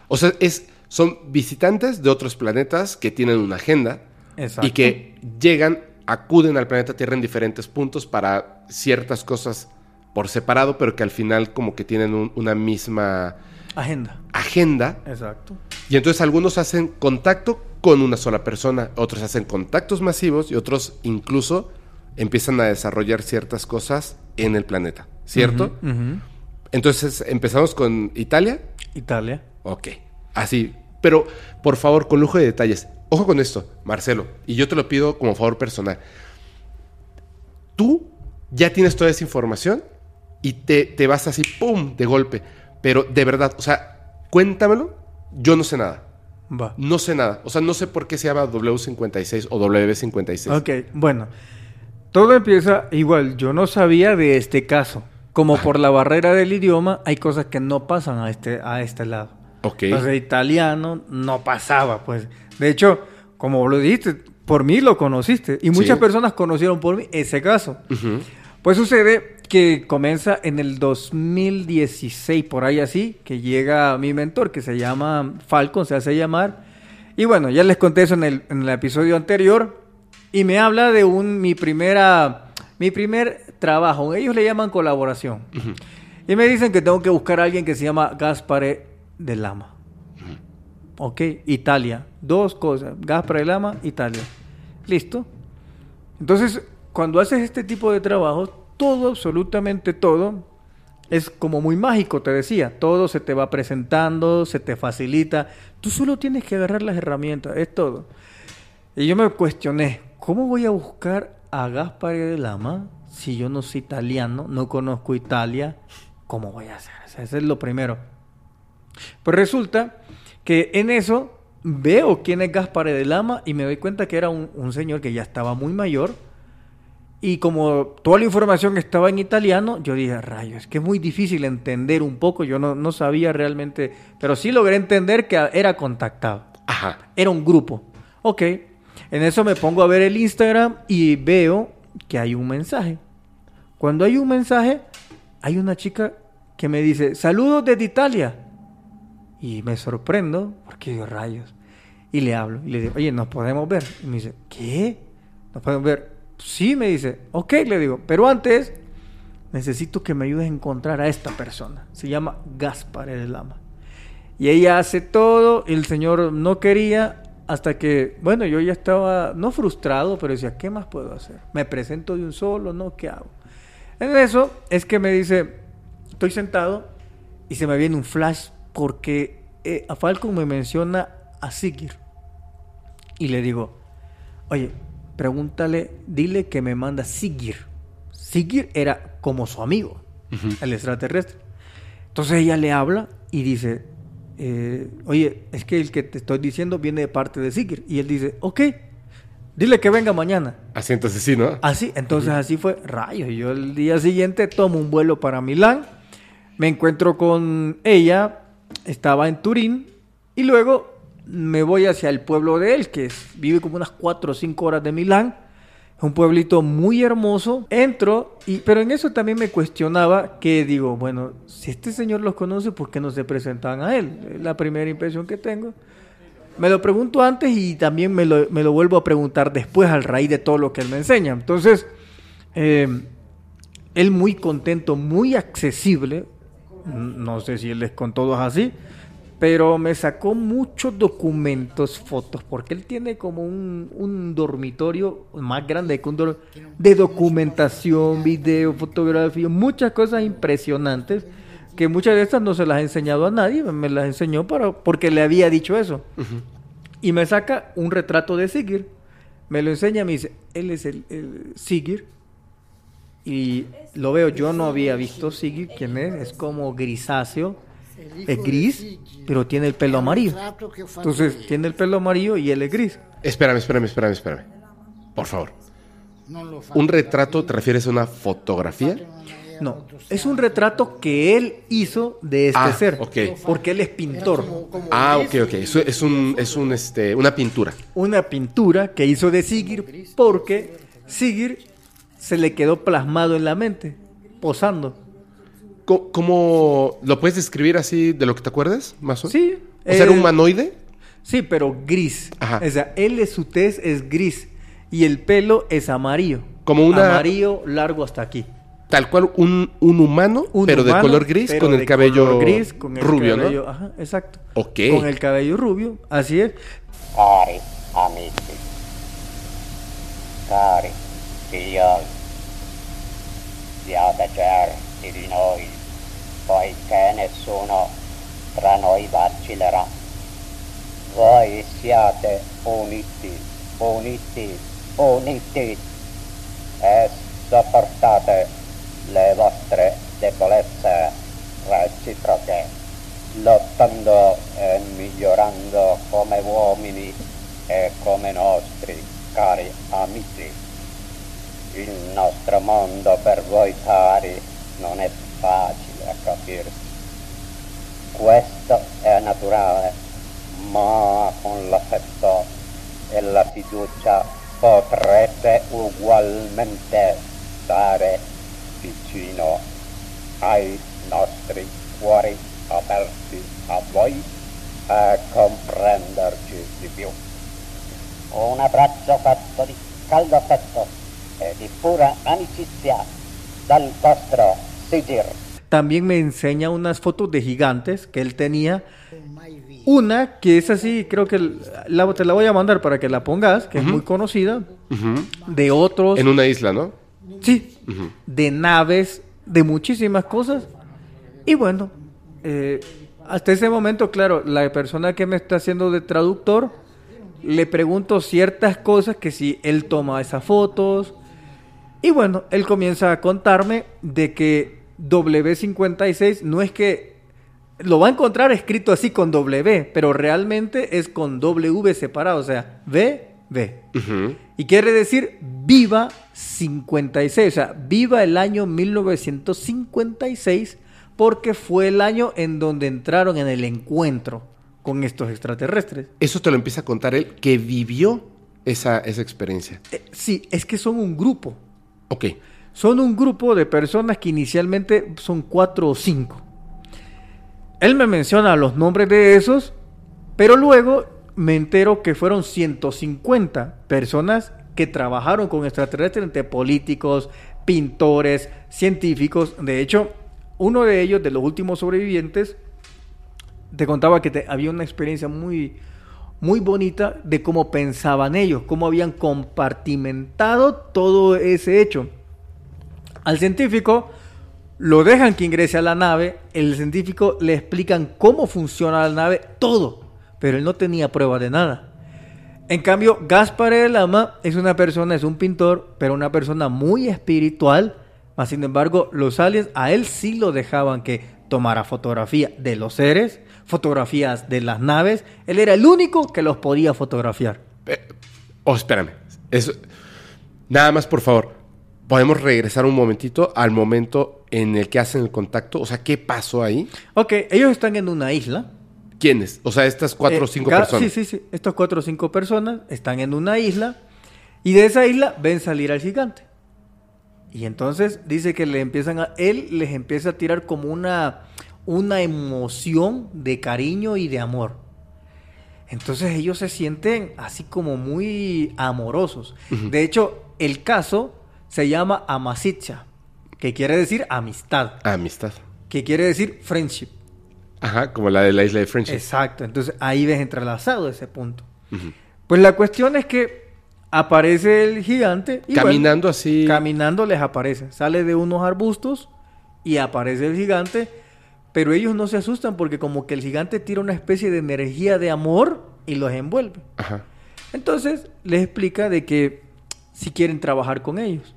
O sea, es, son visitantes de otros planetas que tienen una agenda Exacto. y que llegan, acuden al planeta Tierra en diferentes puntos para ciertas cosas por separado, pero que al final como que tienen un- una misma Agenda. agenda. Exacto. Y entonces algunos hacen contacto con una sola persona, otros hacen contactos masivos y otros incluso empiezan a desarrollar ciertas cosas en el planeta, ¿cierto? Entonces empezamos con Italia. Italia. Ok, así. Pero por favor, con lujo de detalles, ojo con esto, Marcelo, y yo te lo pido como favor personal. Tú ya tienes toda esa información y te, te vas así, ¡pum!, de golpe. Pero de verdad, o sea, cuéntamelo, yo no sé nada. Va. No sé nada. O sea, no sé por qué se llama W56 o W56. Ok, bueno. Todo empieza igual. Yo no sabía de este caso. Como por la barrera del idioma, hay cosas que no pasan a este, a este lado. Ok. Entonces, italiano no pasaba, pues. De hecho, como lo dijiste, por mí lo conociste. Y muchas Sí. personas conocieron por mí ese caso. Pues sucede que comienza en el 2016, por ahí así, que llega mi mentor, que se llama Falcon, se hace llamar. Y bueno, ya les conté eso en el, en el episodio anterior. Y me habla de un, mi primera, mi primer trabajo. Ellos le llaman colaboración. Y me dicen que tengo que buscar a alguien que se llama Gaspare de Lama. Ok, Italia. Dos cosas. Gaspare de Lama, Italia. Listo. Entonces, cuando haces este tipo de trabajo, todo, absolutamente todo, es como muy mágico, te decía. Todo se te va presentando, se te facilita. Tú solo tienes que agarrar las herramientas, es todo. Y yo me cuestioné, ¿cómo voy a buscar a Gaspare de Lama si yo no soy italiano, no conozco Italia? ¿Cómo voy a hacer? O eso es lo primero. Pues resulta que en eso veo quién es Gaspare de Lama y me doy cuenta que era un señor que ya estaba muy mayor. Y como toda la información estaba en italiano, yo dije, rayos, es que es muy difícil entender un poco. Yo no, no sabía realmente, pero sí logré entender que era contactado. Ajá. Era un grupo. Ok. En eso me pongo a ver el Instagram y veo que hay un mensaje. Cuando hay un mensaje, hay una chica que me dice, saludos desde Italia. Y me sorprendo, porque digo, rayos. Y le hablo, y le digo, oye, ¿nos podemos ver? Y me dice, ¿qué? ¿Nos podemos ver? Sí, me dice, ok, le digo, pero antes necesito que me ayudes a encontrar a esta persona. Se llama Gaspar el Lama. Y ella hace todo, el señor no quería, hasta que, bueno, yo ya estaba, no frustrado, pero decía, ¿qué más puedo hacer? ¿Me presento de un solo? ¿No? ¿Qué hago? En eso es que me dice, estoy sentado y se me viene un flash porque eh, a Falcon me menciona a Sigir. Y le digo, oye, pregúntale, dile que me manda Sigir. Sigir era como su amigo, el extraterrestre. Entonces ella le habla y dice, eh, oye, es que el que te estoy diciendo viene de parte de Sigir. Y él dice, ok, dile que venga mañana. Así entonces sí, ¿no? Así, entonces así fue, rayos. Y yo el día siguiente tomo un vuelo para Milán, me encuentro con ella, estaba en Turín, y luego me voy hacia el pueblo de él, que es- vive como unas 4 o 5 horas de Milán. Es un pueblito muy hermoso. Entro, pero en eso también me cuestionaba que digo, bueno, si este señor los conoce, ¿por qué no se presentan a él? Es la primera impresión que tengo. Me lo pregunto antes y también me lo, me lo vuelvo a preguntar después al raíz de todo lo que él me enseña. Entonces, eh, él muy contento, muy accesible. No sé si él es con todos así, pero me sacó muchos documentos, fotos, porque él tiene como un, un dormitorio más grande que un dor- de documentación, video, fotografía, muchas cosas impresionantes que muchas de estas no se las he enseñado a nadie, me las enseñó para, porque le había dicho eso. Y me saca un retrato de Sigir, me lo enseña, me dice, él es el, el Sigir, y lo veo, yo no había visto Sigrid, quién es, es como grisáceo, es gris, pero tiene el pelo amarillo. Entonces, tiene el pelo amarillo y él es gris. Espérame, espérame, espérame, espérame. Por favor. ¿Un retrato te refieres a una fotografía? No, es un retrato que él hizo de este Ah, ser, ok. porque él es pintor. Ah, ok, ok. Eso es un, es un, este, una pintura. Una pintura que hizo de Sigrid porque Sigrid se le quedó plasmado en la mente, posando. ¿Cómo lo puedes describir así de lo que te acuerdas, más o menos? Sí. O sea, ¿era eh, humanoide? Sí, pero gris. Ajá. O sea, él es su tez es gris y el pelo es amarillo. Como una- amarillo largo hasta aquí. Tal cual un, un humano, Un pero de color gris, con el cabello gris, con el rubio, cabello- ¿no? Ajá, exacto. Ok. Con el cabello rubio, así es. Cari amici, cari certi di noi, poiché nessuno tra noi vacillerà. voi siate uniti, uniti, uniti e sopportate le vostre debolezze reciproche, lottando e migliorando come uomini e come nostri cari amici. Il nostro mondo per voi cari non è facile a capirsi. Questo è naturale, ma con l'affetto e la fiducia potrete ugualmente stare vicino ai nostri cuori aperti a voi e comprenderci di più. Un abbraccio fatto di caldo affetto e di pura amicizia dal vostro También me enseña unas fotos de gigantes que él tenía. Una que es así, creo que la, te la voy a mandar para que la pongas, que es muy conocida. De otros. En una isla, ¿no? Sí, de naves, de muchísimas cosas. Y bueno, eh, hasta ese momento, claro, la persona que me está haciendo de traductor, le pregunto ciertas cosas que si él toma esas fotos. Y bueno, él comienza a contarme de que W56 no es que lo va a encontrar escrito así con W, pero realmente es con W separado, o sea, V, V. Y quiere decir viva 56, o sea, viva el año 1956 porque fue el año en donde entraron en el encuentro con estos extraterrestres. Eso te lo empieza a contar él, que vivió esa, esa experiencia. Eh, sí, es que son un grupo. Ok. Son un grupo de personas que inicialmente son cuatro o cinco. Él me menciona los nombres de esos, pero luego me entero que fueron 150 personas que trabajaron con extraterrestres entre políticos, pintores, científicos. De hecho, uno de ellos, de los últimos sobrevivientes, te contaba que había una experiencia muy, muy bonita de cómo pensaban ellos, cómo habían compartimentado todo ese hecho. Al científico lo dejan que ingrese a la nave, el científico le explican cómo funciona la nave, todo, pero él no tenía prueba de nada. En cambio, Gaspar el Lama es una persona, es un pintor, pero una persona muy espiritual. Mas, sin embargo, los aliens a él sí lo dejaban que tomara fotografía de los seres, fotografías de las naves. Él era el único que los podía fotografiar. Eh, oh, espérame. Eso- Nada más, por favor. Podemos regresar un momentito al momento en el que hacen el contacto. O sea, ¿qué pasó ahí? Ok, ellos están en una isla. ¿Quiénes? O sea, estas cuatro Eh, o cinco personas. Sí, sí, sí. Estas cuatro o cinco personas están en una isla y de esa isla ven salir al gigante. Y entonces dice que le empiezan a, él les empieza a tirar como una, una emoción de cariño y de amor. Entonces ellos se sienten así como muy amorosos. De hecho, el caso se llama Amasitcha, que quiere decir amistad, Amistad. que quiere decir friendship. Ajá, como la de la isla de Friendship. Exacto, entonces ahí ves entrelazado ese punto. Pues la cuestión es que aparece el gigante y Caminando bueno, así. caminando les aparece, sale de unos arbustos y aparece el gigante, pero ellos no se asustan porque como que el gigante tira una especie de energía de amor y los envuelve. Ajá. Entonces les explica de que si quieren trabajar con ellos.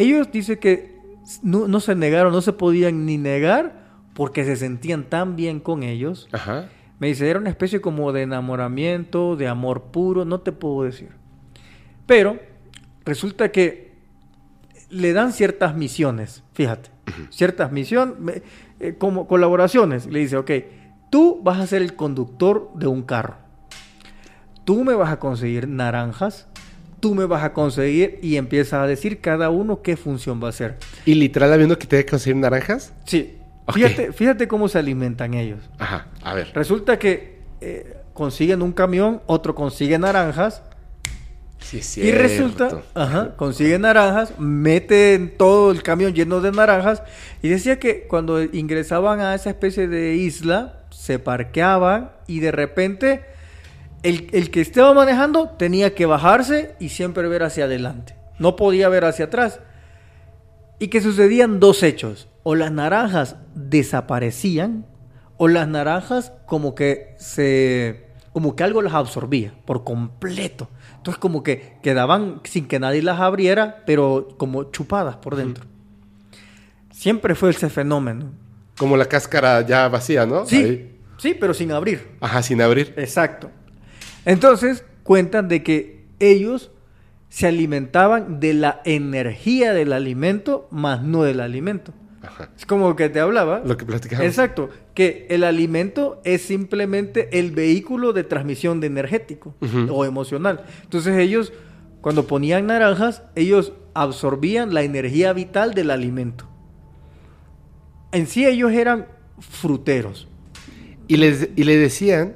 Ellos dicen que no, no se negaron, no se podían ni negar porque se sentían tan bien con ellos. Ajá. Me dice, era una especie como de enamoramiento, de amor puro, no te puedo decir. Pero resulta que le dan ciertas misiones, fíjate, ciertas misiones, eh, como colaboraciones. Le dice, ok, tú vas a ser el conductor de un carro. Tú me vas a conseguir naranjas, tú me vas a conseguir y empieza a decir cada uno qué función va a hacer. ¿Y literal habiendo que te que conseguir naranjas? Sí, fíjate, fíjate cómo se alimentan ellos. Ajá. A ver. Resulta que eh, consiguen un camión, otro consigue naranjas Sí, es y resulta, ajá, consigue naranjas, meten todo el camión lleno de naranjas y decía que cuando ingresaban a esa especie de isla se parqueaban y de repente el, el que estaba manejando tenía que bajarse y siempre ver hacia adelante, no podía ver hacia atrás. Y que sucedían dos hechos. O las naranjas desaparecían, o las naranjas como que se, como que algo las absorbía por completo. Entonces como que quedaban sin que nadie las abriera, pero como chupadas por dentro. Siempre fue ese fenómeno. Como la cáscara ya vacía, ¿no? Sí, Ahí. sí, pero sin abrir. Ajá, sin abrir. Exacto. Entonces cuentan de que ellos se alimentaban de la energía del alimento, más no del alimento. Ajá. Es como que te hablaba. Lo que platicamos. Exacto, que el alimento es simplemente el vehículo de transmisión de energético o emocional. Entonces ellos, cuando ponían naranjas, ellos absorbían la energía vital del alimento. En sí ellos eran fruteros, Y, les, y le decían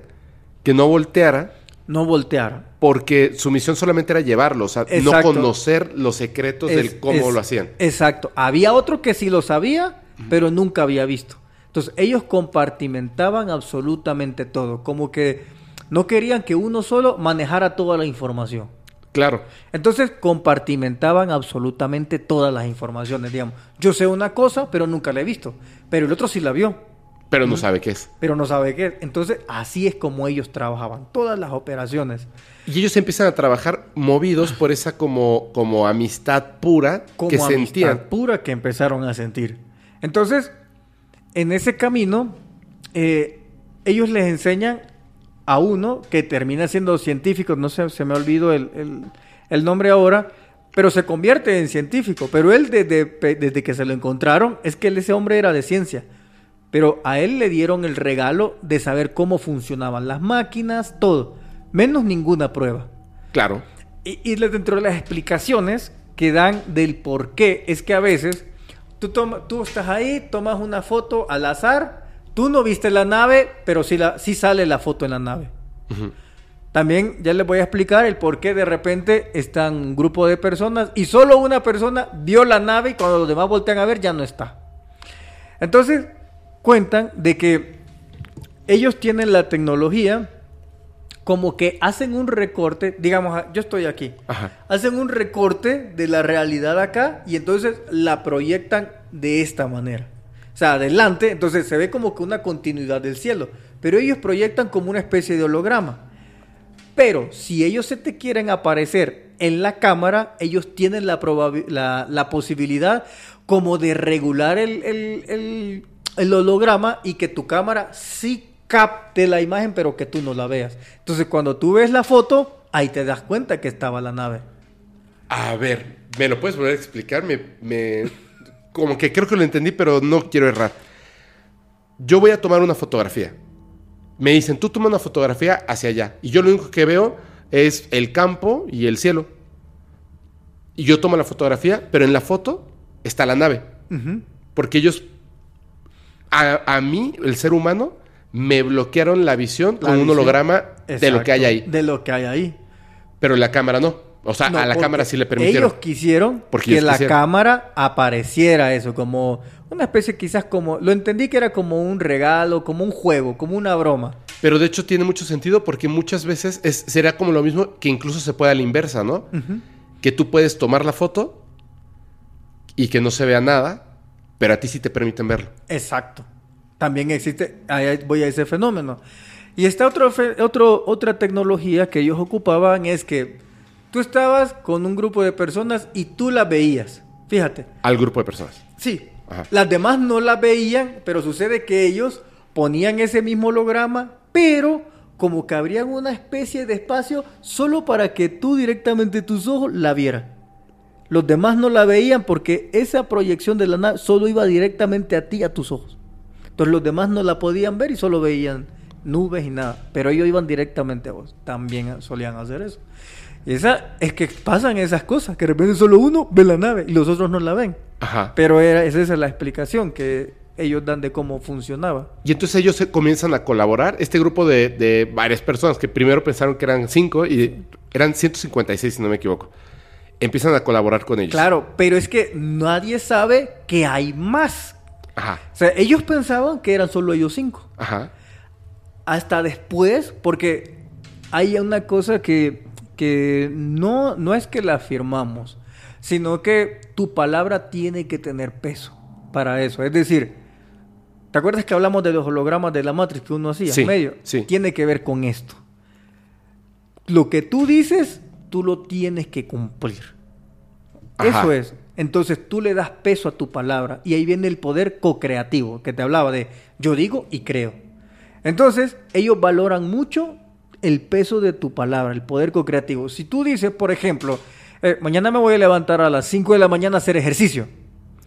que no volteara no voltearan. porque su misión solamente era llevarlo, o sea, no conocer los secretos Es- del cómo es- lo hacían. Exacto. Había otro que sí lo sabía, pero nunca había visto. Entonces, ellos compartimentaban absolutamente todo. Como que no querían que uno solo manejara toda la información. Claro. Entonces, compartimentaban absolutamente todas las informaciones. Digamos, yo sé una cosa, pero nunca la he visto. Pero el otro sí la vio, Pero no sabe qué es. pero no sabe qué. es. Entonces, así es como ellos trabajaban. Todas las operaciones. Y ellos empiezan a trabajar movidos por esa como, como amistad pura como que amistad sentían. pura que empezaron a sentir. Entonces, en ese camino, eh, ellos les enseñan a uno que termina siendo científico, no sé, se me olvidó el, el- el nombre ahora, pero se convierte en científico. Pero él desde, desde que se lo encontraron, es que ese hombre era de ciencia. Pero a él le dieron el regalo de saber cómo funcionaban las máquinas, todo, menos ninguna prueba. Claro. Y, y dentro de las explicaciones que dan del por qué es que a veces tú, toma- tú estás ahí, tomas una foto al azar, tú no viste la nave, pero sí, la, sí sale la foto en la nave. También ya les voy a explicar el por qué de repente están un grupo de personas y solo una persona vio la nave y cuando los demás voltean a ver ya no está. Entonces cuentan de que ellos tienen la tecnología como que hacen un recorte, digamos, ah, yo estoy aquí, Ajá. hacen un recorte de la realidad acá y entonces la proyectan de esta manera. O sea, adelante, entonces se ve como que una continuidad del cielo, pero ellos proyectan como una especie de holograma. Pero si ellos se te quieren aparecer en la cámara, ellos tienen la, probabi- la, la posibilidad como de regular el, el- el- el holograma y que tu cámara sí capte la imagen, pero que tú no la veas. Entonces, cuando tú ves la foto, ahí te das cuenta que estaba la nave. A ver, ¿me lo puedes volver a explicar? Me, me- como que creo que lo entendí, pero no quiero errar. Yo voy a tomar una fotografía. Me dicen, tú toma una fotografía hacia allá. Y yo lo único que veo es el campo y el cielo. Y yo tomo la fotografía, pero en la foto está la nave. Porque ellos, a, a mí, el ser humano, me bloquearon la visión La con un holograma de lo que hay ahí. De lo que hay ahí. Pero la cámara no. O sea, No, a la cámara sí le permitieron. Ellos quisieron Porque que ellos la quisieron. cámara apareciera eso, como una especie quizás como, lo entendí que era como un regalo, como un juego, como una broma. Pero de hecho tiene mucho sentido porque muchas veces es, será como lo mismo que incluso se puede a la inversa, ¿no? Que tú puedes tomar la foto y que no se vea nada, pero a ti sí te permiten verlo. Exacto. También existe, ahí voy a ese fenómeno. Y esta otro, fe- otro, otra tecnología que ellos ocupaban es que tú estabas con un grupo de personas y tú la veías. Fíjate, Al grupo de personas. Sí. Ajá. Las demás no la veían, pero sucede que ellos ponían ese mismo holograma, pero como que abrían una especie de espacio solo para que tú directamente tus ojos la vieras. Los demás no la veían porque esa proyección de la nave solo iba directamente a ti, a tus ojos. Entonces los demás no la podían ver y solo veían nubes y nada. Pero ellos iban directamente a vos. También solían hacer eso. Y esa es que pasan esas cosas, que de repente solo uno ve la nave y los otros no la ven. Ajá. Pero era, esa es la explicación que ellos dan de cómo funcionaba. Y entonces ellos se comienzan a colaborar. Este grupo de, de varias personas que primero pensaron que eran cinco y eran 156, si no me equivoco. Empiezan a colaborar con ellos. Claro, pero es que nadie sabe que hay más. Ajá. O sea, ellos pensaban que eran solo ellos cinco. Ajá. Hasta después, porque hay una cosa que, que no, no es que la afirmamos, sino que tu palabra tiene que tener peso para eso. Es decir, ¿te acuerdas que hablamos de los hologramas de la Matrix que uno hacía? Sí, medio? sí. Tiene que ver con esto. lo que tú dices, tú lo tienes que cumplir. Ajá. Eso es. Entonces tú le das peso a tu palabra y ahí viene el poder co-creativo que te hablaba de yo digo y creo. Entonces ellos valoran mucho el peso de tu palabra, el poder co-creativo. Si tú dices, por ejemplo, eh, mañana me voy a levantar a las 5 de la mañana a hacer ejercicio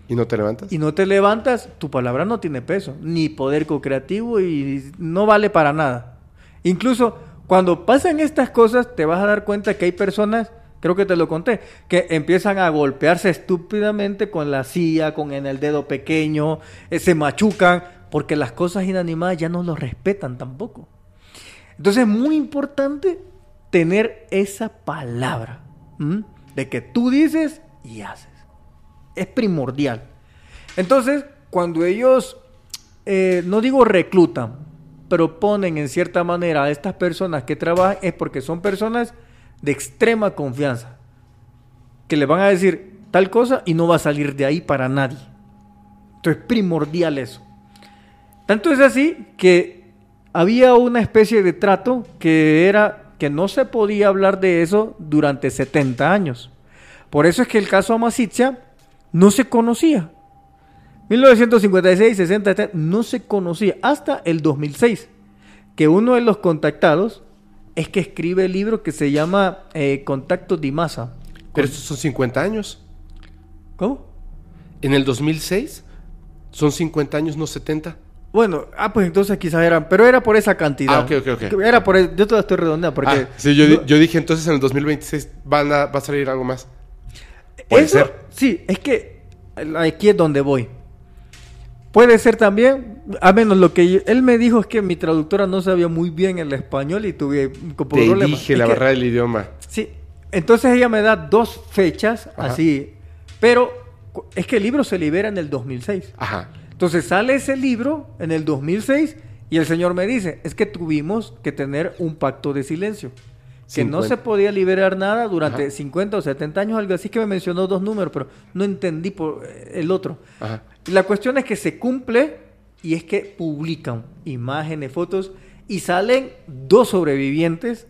¿Y no te levantas? y no te levantas, tu palabra no tiene peso, ni poder co-creativo y no vale para nada. Incluso cuando pasan estas cosas, te vas a dar cuenta que hay personas, creo que te lo conté, que empiezan a golpearse estúpidamente con la silla, con en el dedo pequeño, eh, se machucan, porque las cosas inanimadas ya no los respetan tampoco. Entonces es muy importante tener esa palabra de que tú dices y haces es primordial. Entonces, cuando ellos, eh, no digo reclutan, pero ponen en cierta manera a estas personas que trabajan, es porque son personas de extrema confianza, que le van a decir tal cosa y no va a salir de ahí para nadie. Entonces, es primordial eso. Tanto es así que había una especie de trato que era que no se podía hablar de eso durante 70 años. Por eso es que el caso Amasitzia no se conocía. 1956, 60, 70, no se conocía hasta el 2006, que uno de los contactados es que escribe el libro que se llama eh, Contactos de Masa. Pero estos son 50 años. ¿Cómo? En el 2006 son 50 años, no 70. Bueno, ah, pues entonces quizás eran, pero era por esa cantidad. Ah, ok, ok, ok. Era por, yo te la estoy redondeando porque Ah, sí, yo, yo dije entonces en el 2026 van a, va a salir algo más. Puede Eso- ser. Sí, es que aquí es donde voy. Puede ser también, a menos lo que yo- él me dijo es que mi traductora no sabía muy bien el español y tuve un poco Te problemas. dije la que- barrera del idioma. Sí, entonces ella me da dos fechas Ajá. así, pero es que el libro se libera en el 2006. Ajá. Entonces sale ese libro en el 2006 y el señor me dice, es que tuvimos que tener un pacto de silencio. Que no 50. se podía liberar nada durante Ajá. 50 o 70 años, algo así que me mencionó dos números, pero no entendí por eh, el otro. Ajá. La cuestión es que se cumple y es que publican imágenes, fotos y salen dos sobrevivientes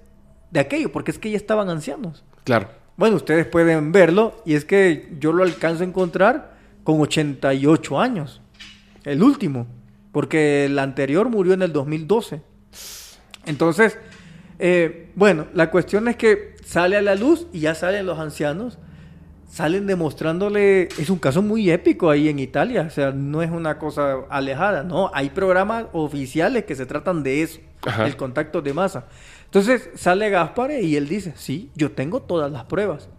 de aquello, porque es que ya estaban ancianos. Claro. Bueno, ustedes pueden verlo y es que yo lo alcanzo a encontrar con 88 años, el último, porque el anterior murió en el 2012. Entonces, eh, bueno, la cuestión es que sale a la luz y ya salen los ancianos, salen demostrándole, es un caso muy épico ahí en Italia, o sea, no es una cosa alejada, no, hay programas oficiales que se tratan de eso, Ajá. el contacto de masa. Entonces sale Gaspare y él dice, sí, yo tengo todas las pruebas.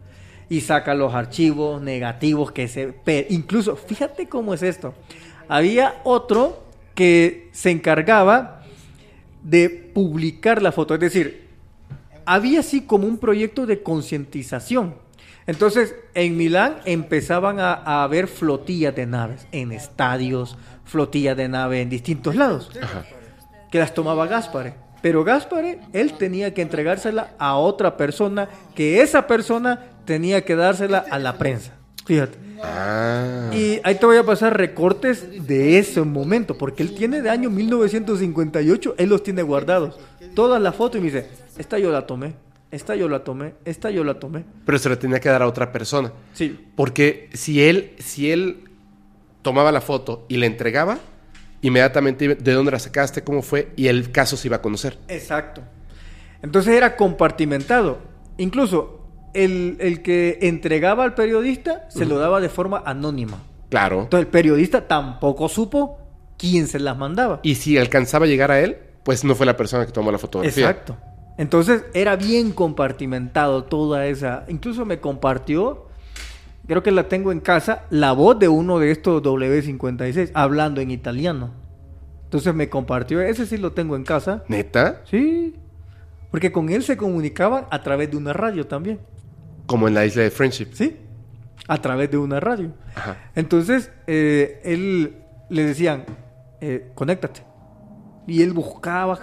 Y saca los archivos negativos que se... Incluso, fíjate cómo es esto. Había otro que se encargaba de publicar la foto, es decir, había así como un proyecto de concientización. Entonces, en Milán empezaban a, a haber flotillas de naves en estadios, flotillas de naves en distintos lados, Ajá. que las tomaba Gaspare. Pero Gaspare, él tenía que entregársela a otra persona, que esa persona tenía que dársela a la prensa. Fíjate. Ah. Y ahí te voy a pasar recortes de ese momento, porque él tiene de año 1958, él los tiene guardados. Todas las fotos y me dice, esta yo la tomé, esta yo la tomé, esta yo la tomé. Pero se la tenía que dar a otra persona. Sí, Porque si él, si él tomaba la foto y la entregaba, inmediatamente de dónde la sacaste, cómo fue, y el caso se iba a conocer. exacto. Entonces era compartimentado. Incluso el, el que entregaba al periodista se lo daba de forma anónima. Claro. Entonces el periodista tampoco supo quién se las mandaba. Y si alcanzaba a llegar a él, pues no fue la persona que tomó la fotografía. Exacto. Entonces era bien compartimentado toda esa. Incluso me compartió, creo que la tengo en casa, la voz de uno de estos W56 hablando en italiano. Entonces me compartió, ese sí lo tengo en casa. ¿Neta? Sí. Porque con él se comunicaban a través de una radio también. Como en la isla de Friendship. ¿Sí? A través de una radio. Ajá. Entonces, eh, él le decían, eh, conéctate. Y él buscaba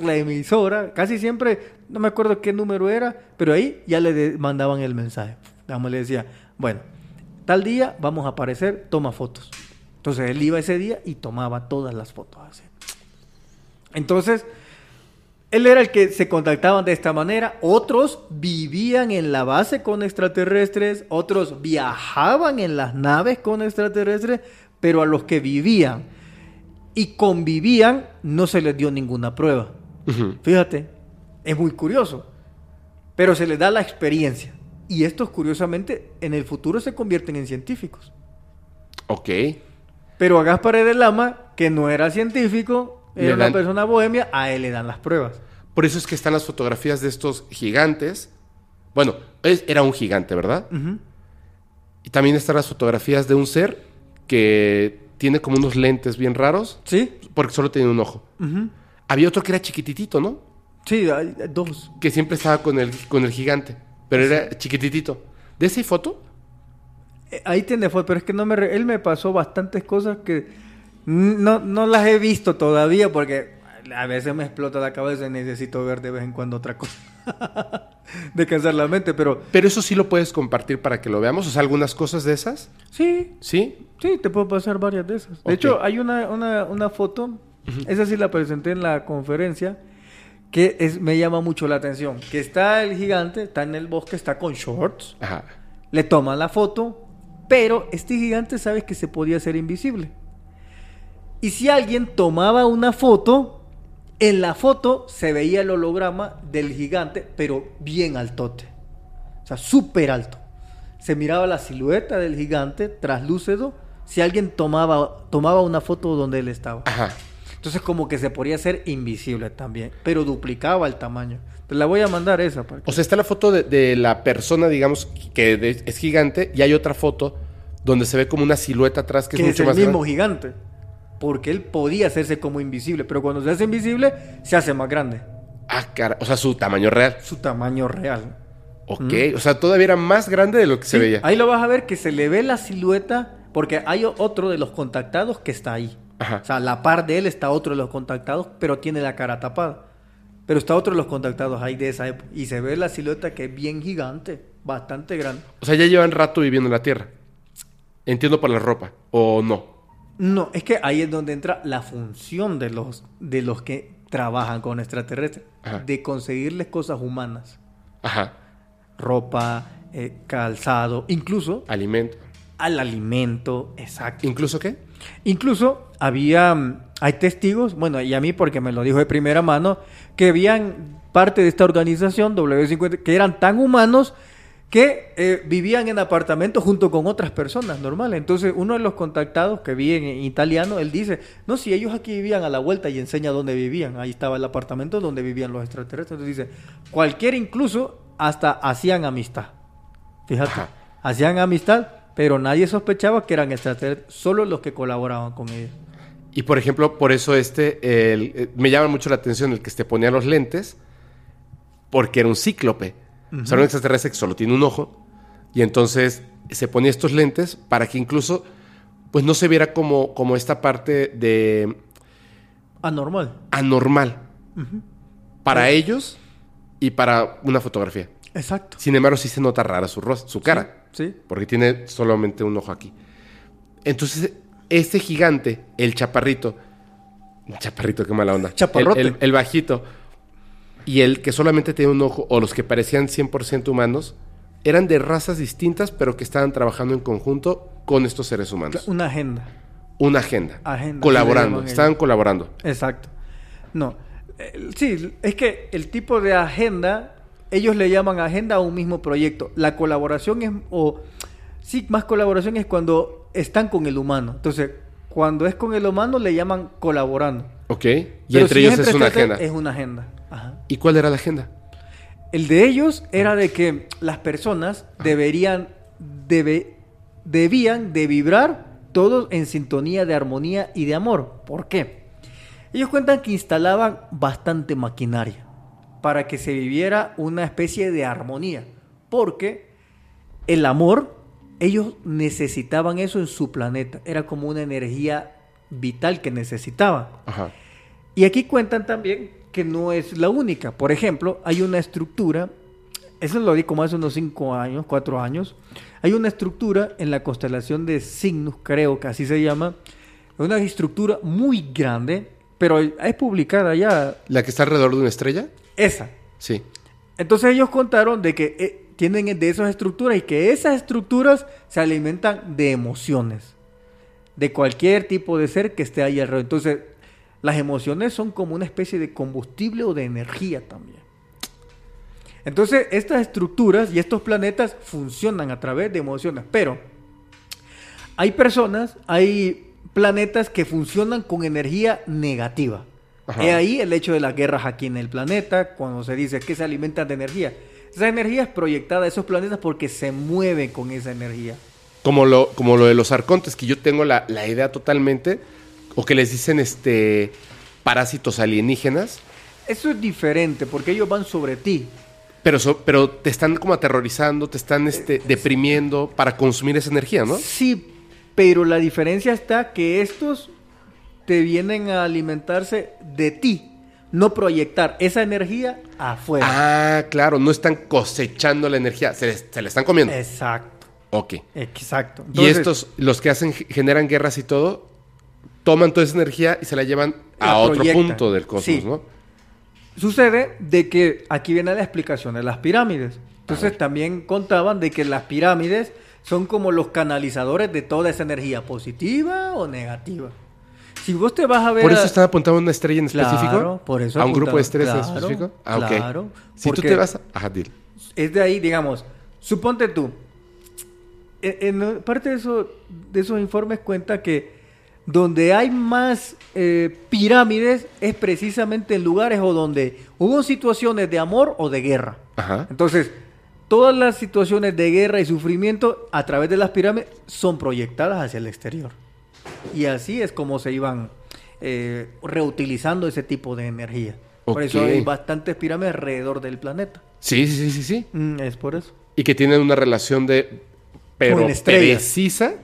la emisora, casi siempre, no me acuerdo qué número era, pero ahí ya le mandaban el mensaje. Digamos, le decía, bueno, tal día vamos a aparecer, toma fotos. Entonces él iba ese día y tomaba todas las fotos así. Entonces, él era el que se contactaban de esta manera. Otros vivían en la base con extraterrestres, otros viajaban en las naves con extraterrestres, pero a los que vivían y convivían no se les dio ninguna prueba. Fíjate, es muy curioso, pero se les da la experiencia. Y estos, curiosamente, en el futuro se convierten en científicos. Ok. Pero a Gaspar de Lama, que no era científico, era una persona bohemia, a él le dan las pruebas. Por eso es que están las fotografías de estos gigantes. Bueno, es- era un gigante, ¿verdad? Y también están las fotografías de un ser que tiene como unos lentes bien raros, ¿Sí? porque solo tenía un ojo. Había otro que era chiquititito, ¿no? Sí, hay dos. Que siempre estaba con el, con el gigante, pero era chiquititito. ¿De esa foto? Eh, Ahí tiene foto, pero es que no me... Él me pasó bastantes cosas que no, no las he visto todavía porque a veces me explota la cabeza y necesito ver de vez en cuando otra cosa. Descansar la mente, pero Pero eso sí lo puedes compartir para que lo veamos. O sea, algunas cosas de esas. sí, ¿Sí? Sí, te puedo pasar varias de esas. De hecho, hay una, una, una foto, esa sí la presenté en la conferencia, que es, me llama mucho la atención. Que está el gigante, está en el bosque, está con shorts, Ajá. le toman la foto, pero este gigante sabes que se podía hacer invisible. Y si alguien tomaba una foto, en la foto se veía el holograma del gigante, pero bien altote. O sea, súper alto. Se miraba la silueta del gigante traslúcido si alguien tomaba, tomaba una foto donde él estaba. Ajá. Entonces como que se podía hacer invisible también, pero duplicaba el tamaño. Te la voy a mandar esa. O sea, está la foto de, de la persona, digamos, que de- es gigante, y hay otra foto donde se ve como una silueta atrás que, que es es mucho el más mismo grande. gigante. Porque él podía hacerse como invisible, pero cuando se hace invisible, se hace más grande. Ah, cara. O sea, su tamaño real. Su tamaño real. Ok. O sea, todavía era más grande de lo que se veía. Ahí lo vas a ver que se le ve la silueta, porque hay otro de los contactados que está ahí. Ajá. O sea, a la par de él está otro de los contactados, pero tiene la cara tapada. Pero está otro de los contactados ahí de esa época. Y se ve la silueta que es bien gigante, bastante grande. O sea, ya llevan rato viviendo en la Tierra. Entiendo por la ropa. ¿O no? No, es que ahí es donde entra la función de los, de los que trabajan con extraterrestres. Ajá. De conseguirles cosas humanas. Ajá. Ropa, eh, calzado, incluso Alimento. al alimento, exacto. ¿Incluso qué? Incluso había, mm, hay testigos, bueno, y a mí porque me lo dijo de primera mano, que habían parte de esta organización W50 que eran tan humanos que eh, vivían en apartamentos junto con otras personas normales. Entonces, uno de los contactados que vi en, en italiano, él dice, no, si ellos aquí vivían a la vuelta y enseña dónde vivían, ahí estaba el apartamento donde vivían los extraterrestres. Entonces dice, cualquier incluso hasta hacían amistad. Fíjate, hacían amistad, pero nadie sospechaba que eran extraterrestres, solo los que colaboraban con ellos. Y por ejemplo, por eso este, el- eh, me llama mucho la atención el que se ponía los lentes, porque era un cíclope. O sea, un extraterrestre que solo tiene un ojo. Y entonces se ponía estos lentes para que incluso, pues no se viera como, como esta parte de Anormal. anormal para ellos y para una fotografía. Exacto. Sin embargo, sí se nota rara su, ros- su cara. Sí. Porque tiene solamente un ojo aquí. Entonces, este gigante, el chaparrito, chaparrito, qué mala onda. Chaparrote. El, el- el bajito. Y el que solamente tenía un ojo, o los que parecían 100% humanos, eran de razas distintas, pero que estaban trabajando en conjunto con estos seres humanos. Una agenda. Una agenda. Agenda, Colaborando. Estaban colaborando. Exacto. No. Sí, es que el tipo de agenda, ellos le llaman agenda a un mismo proyecto. La colaboración es, o sí, más colaboración es cuando están con el humano. Entonces, cuando es con el humano le llaman colaborando. ¿Ok? Y Pero entre si ellos es una agenda. Es una agenda. Ajá. ¿Y cuál era la agenda? El de ellos era de que las personas deberían, debe- debían de vibrar todos en sintonía de armonía y de amor. ¿Por qué? Ellos cuentan que instalaban bastante maquinaria para que se viviera una especie de armonía. Porque el amor, ellos necesitaban eso en su planeta. Era como una energía vital que necesitaban. Ajá. Y aquí cuentan también que no es la única. Por ejemplo, hay una estructura, eso lo di como hace unos 5 años, 4 años. Hay una estructura en la constelación de Cygnus, creo que así se llama. Una estructura muy grande pero es publicada ya ¿La que está alrededor de una estrella? esa. Sí. Entonces ellos contaron de que eh, tienen de esas estructuras y que esas estructuras se alimentan de emociones, de cualquier tipo de ser que esté ahí alrededor. Entonces, las emociones son como una especie de combustible o de energía también. Entonces, estas estructuras y estos planetas funcionan a través de emociones, pero hay personas, hay planetas que funcionan con energía negativa. Ajá. He ahí el hecho de las guerras aquí en el planeta, cuando se dice que se alimentan de energía. Esa energía es proyectada a esos planetas porque se mueven con esa energía. Como lo, como lo de los arcontes, que yo tengo la, la idea totalmente, o que les dicen este parásitos alienígenas, Eso es diferente porque ellos van sobre ti. pero, so- pero te están como aterrorizando, te están este, deprimiendo para consumir esa energía, ¿no? Sí, pero la diferencia está que estos te vienen a alimentarse de ti, no proyectar esa energía afuera. Ah, claro, no están cosechando la energía, se, les- se la están comiendo. Exacto, Ok. exacto. y estos, los que hacen, generan guerras y todo, toman toda esa energía y se la llevan a otro punto del cosmos, Sí. ¿no? Sucede de que aquí viene la explicación de las pirámides. Entonces también contaban de que las pirámides son como los canalizadores de toda esa energía, positiva o negativa. Si vos te vas a ver... Por eso están apuntando a una estrella en Claro, específico. por eso a un grupo de estrellas en Claro, específico. Ah, claro, Si tú te vas a. Ajá, dile. es de ahí, digamos, suponte tú, en, en parte de, eso, de esos informes cuenta que donde hay más eh, pirámides es precisamente en lugares o donde hubo situaciones de amor o de guerra. Ajá. Entonces, todas las situaciones de guerra y sufrimiento a través de las pirámides son proyectadas hacia el exterior. Y así es como se iban eh, reutilizando ese tipo de energía. Por eso hay bastantes pirámides alrededor del planeta. Sí, sí, sí, sí, sí. Mm, es por eso. Y que tienen una relación de. Pero precisa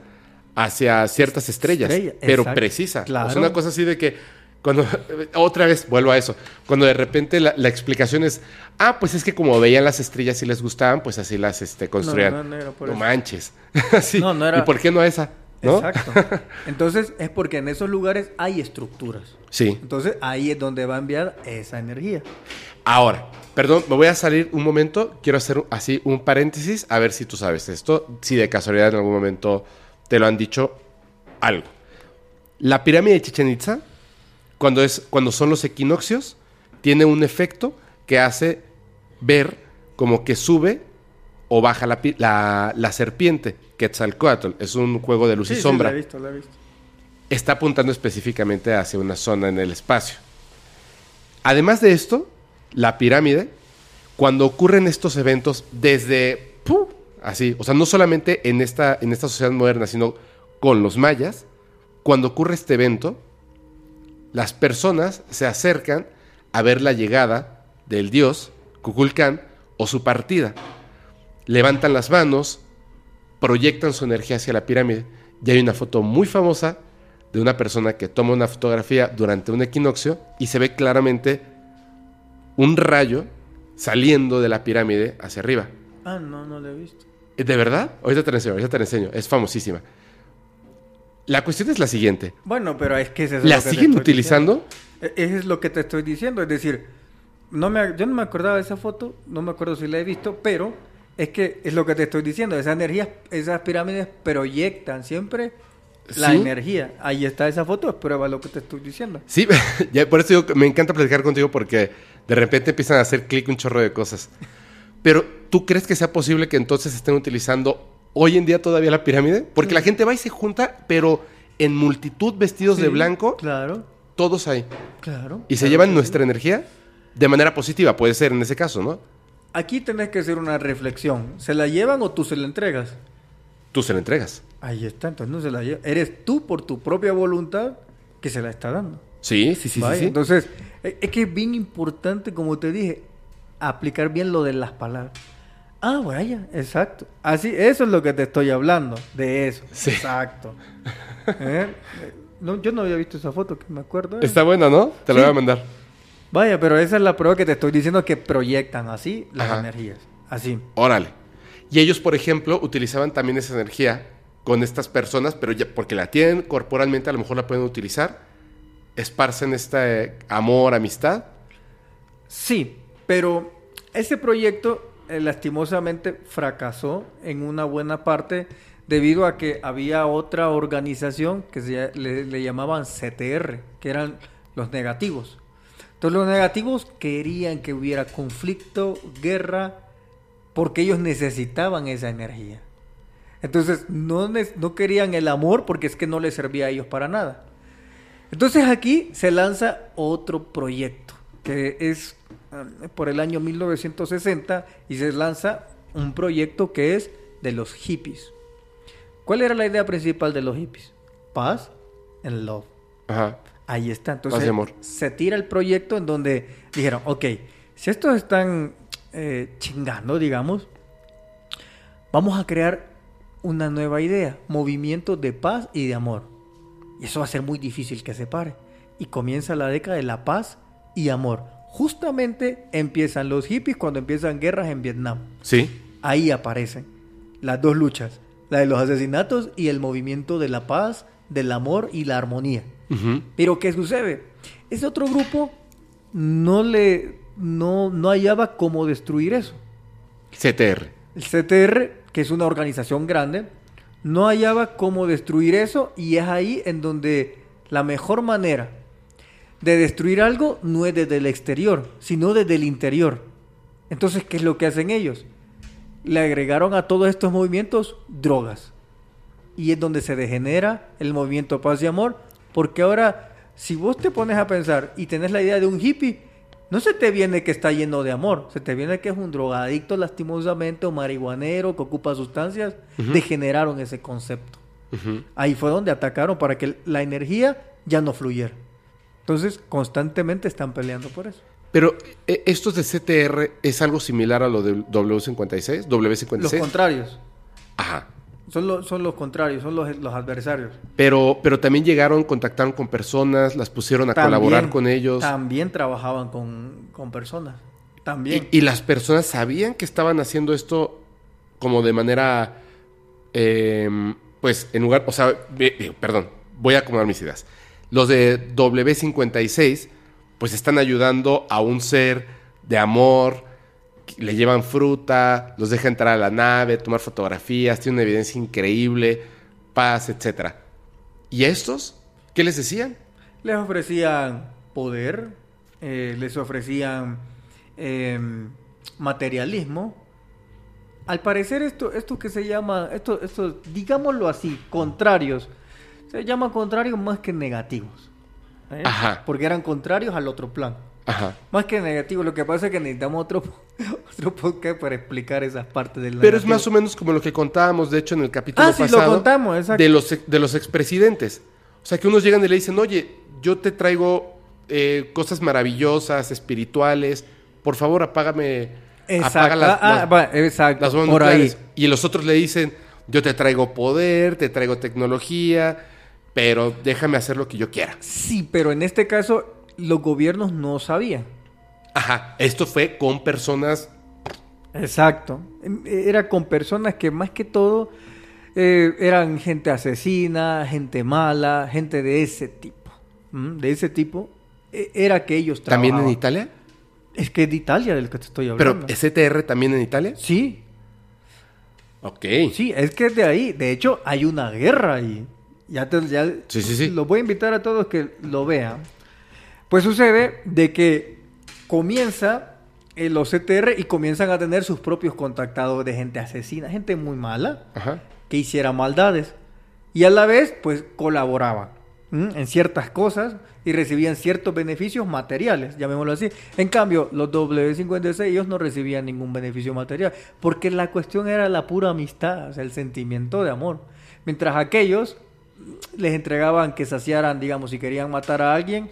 hacia ciertas estrellas. Estrella, pero exacto, precisa. claro. Sea, una cosa así de que. Cuando, otra vez vuelvo a eso. Cuando de repente la, la explicación es, ah, pues es que como veían las estrellas y les gustaban, pues así las este, construían. no, no era por No eso. manches. Sí. No, no era- ¿Y por qué no esa? Exacto. Entonces es porque en esos lugares hay estructuras. Sí. Entonces ahí es donde va a enviar esa energía. Ahora, perdón, me voy a salir un momento. Quiero hacer así un paréntesis a ver si tú sabes esto. Si de casualidad en algún momento te lo han dicho algo. La pirámide de Chichen Itza, cuando, es, cuando son los equinoccios, tiene un efecto que hace ver como que sube o baja la, la, la serpiente. Quetzalcoatl es un juego de luz y sombra la he visto, la he visto. está apuntando específicamente hacia una zona en el espacio. Además de esto, la pirámide, cuando ocurren estos eventos desde ¡pum! Así, o sea, no solamente en esta, en esta sociedad moderna, sino con los mayas, cuando ocurre este evento, las personas se acercan a ver la llegada del dios Kukulcán o su partida. Levantan las manos, proyectan su energía hacia la pirámide. Y hay una foto muy famosa de una persona que toma una fotografía durante un equinoccio y se ve claramente un rayo saliendo de la pirámide hacia arriba. Ah, no, no la he visto. ¿De verdad? Ahorita te la enseño, ahorita te la enseño. Es famosísima. La cuestión es la siguiente. Bueno, pero es que eso es ¿La lo que siguen utilizando? E- Eso es lo que te estoy diciendo. Es decir, no me, yo no me acordaba de esa foto, no me acuerdo si la he visto, pero es que es lo que te estoy diciendo. Esas energías, esas pirámides proyectan siempre la Sí. energía. Ahí está esa foto, es prueba lo que te estoy diciendo. Sí, ya por eso me encanta platicar contigo porque de repente empiezan a hacer clic un chorro de cosas. Pero, ¿tú crees que sea posible que entonces estén utilizando hoy en día todavía la pirámide? Porque la gente va y se junta, pero en multitud vestidos de blanco, Claro, todos ahí. claro. Y se claro llevan sí. nuestra energía de manera positiva, puede ser en ese caso, ¿no? Aquí tenés que hacer una reflexión. ¿Se la llevan o tú se la entregas? Tú se la entregas. Ahí está, entonces no se la lleva. Eres tú por tu propia voluntad que se la está dando. Sí, sí, sí, Vaya, sí, sí. Entonces, e- es que es bien importante, como te dije, aplicar bien lo de las palabras. Ah, vaya, exacto. Así, eso es lo que te estoy hablando, de eso. Sí. Exacto. ¿Eh? No, yo no había visto esa foto, que me acuerdo. ¿eh? Está buena, ¿no? Te la Sí. voy a mandar. Vaya, pero esa es la prueba que te estoy diciendo que proyectan así las Ajá. energías. Así. Órale. Y ellos, por ejemplo, utilizaban también esa energía con estas personas, pero ya porque la tienen corporalmente, a lo mejor la pueden utilizar esparcen este amor, amistad. Sí, pero ese proyecto eh, lastimosamente fracasó en una buena parte debido a que había otra organización que se, le, le llamaban CTR, que eran los negativos. Entonces los negativos querían que hubiera conflicto, guerra, porque ellos necesitaban esa energía. Entonces no, no querían el amor porque es que no les servía a ellos para nada. Entonces aquí se lanza otro proyecto que es por el año 1960 y se lanza un proyecto que es de los hippies. ¿Cuál era la idea principal de los hippies? Paz and love. Ajá. Ahí está. Entonces Paz y amor. se tira el proyecto en donde dijeron, ok, si estos están eh, chingando, digamos, vamos a crear una nueva idea, movimiento de paz y de amor. Y eso va a ser muy difícil que se pare. Y comienza la década de la paz y amor. Justamente empiezan los hippies cuando empiezan guerras en Vietnam. Sí. Ahí aparecen las dos luchas, la de los asesinatos y el movimiento de la paz, del amor y la armonía. Pero ¿qué sucede? Ese otro grupo no le no, no hallaba cómo destruir eso. CTR. El CTR, que es una organización grande, no hallaba cómo destruir eso y es ahí en donde la mejor manera de destruir algo no es desde el exterior, sino desde el interior. Entonces, ¿qué es lo que hacen ellos? Le agregaron a todos estos movimientos drogas. Y es donde se degenera el movimiento paz y amor, porque ahora, si vos te pones a pensar y tenés la idea de un hippie, no se te viene que está lleno de amor, se te viene que es un drogadicto lastimosamente o marihuanero que ocupa sustancias, degeneraron ese concepto. Ahí fue donde atacaron para que la energía ya no fluyera. Entonces, constantemente están peleando por eso. Pero eh, estos de CTR es algo similar a lo del W56, W56. Los contrarios. Ajá. Son, los son los contrarios, son los, los adversarios. Pero, pero también llegaron, contactaron con personas, las pusieron a colaborar con ellos. También trabajaban con, con personas. También. Y, y las personas sabían que estaban haciendo esto como de manera, eh, pues en lugar, o sea, perdón, voy a acomodar mis ideas. Los de W56, pues están ayudando a un ser de amor, le llevan fruta, los deja entrar a la nave, tomar fotografías, tiene una evidencia increíble, paz, etc. ¿Y estos? ¿Qué les decían? Les ofrecían poder, eh, les ofrecían eh, materialismo. Al parecer esto, esto que se llama, esto, esto, digámoslo así, contrarios, se llaman contrarios más que negativos. ¿eh? Ajá. Porque eran contrarios al otro plan. Ajá. Más que negativos, lo que pasa es que necesitamos otro, otro podcast para explicar esas partes del Pero es negativo. más o menos como lo que contábamos, de hecho, en el capítulo Ah, sí, lo pasado. contamos, exacto. De los, de los expresidentes. O sea, que unos llegan y le dicen, oye, yo te traigo eh, cosas maravillosas, espirituales. Por favor, apágame. Exacto. Apaga las, Ah, las- va, exacto. las bombas por ahí. nucleares". Y los otros le dicen, yo te traigo poder, te traigo tecnología, pero déjame hacer lo que yo quiera. Sí, pero en este caso los gobiernos no sabían. Ajá. Esto fue con personas. Exacto. Em, Era con personas que más que todo eh, eran gente asesina, gente mala, gente de ese tipo. De ese tipo. E- Era que ellos ¿También en trabajaban. Italia? Es que es de Italia del que te estoy Pero, hablando. ¿es CTR también en Italia? Sí, Ok. sí, es que es de ahí. De hecho, hay una guerra ahí. Ya, te, ya Sí, sí, sí. Los voy a invitar a todos que lo vean. Pues sucede de que comienza en los CTR y comienzan a tener sus propios contactados de gente asesina, gente muy mala, Ajá. que hiciera maldades. Y a la vez, pues colaboraban ¿m? en ciertas cosas y recibían ciertos beneficios materiales, llamémoslo así. En cambio, los W56 ellos no recibían ningún beneficio material, porque la cuestión era la pura amistad, o sea, el sentimiento de amor. Mientras aquellos les entregaban que saciaran, digamos, si querían matar a alguien,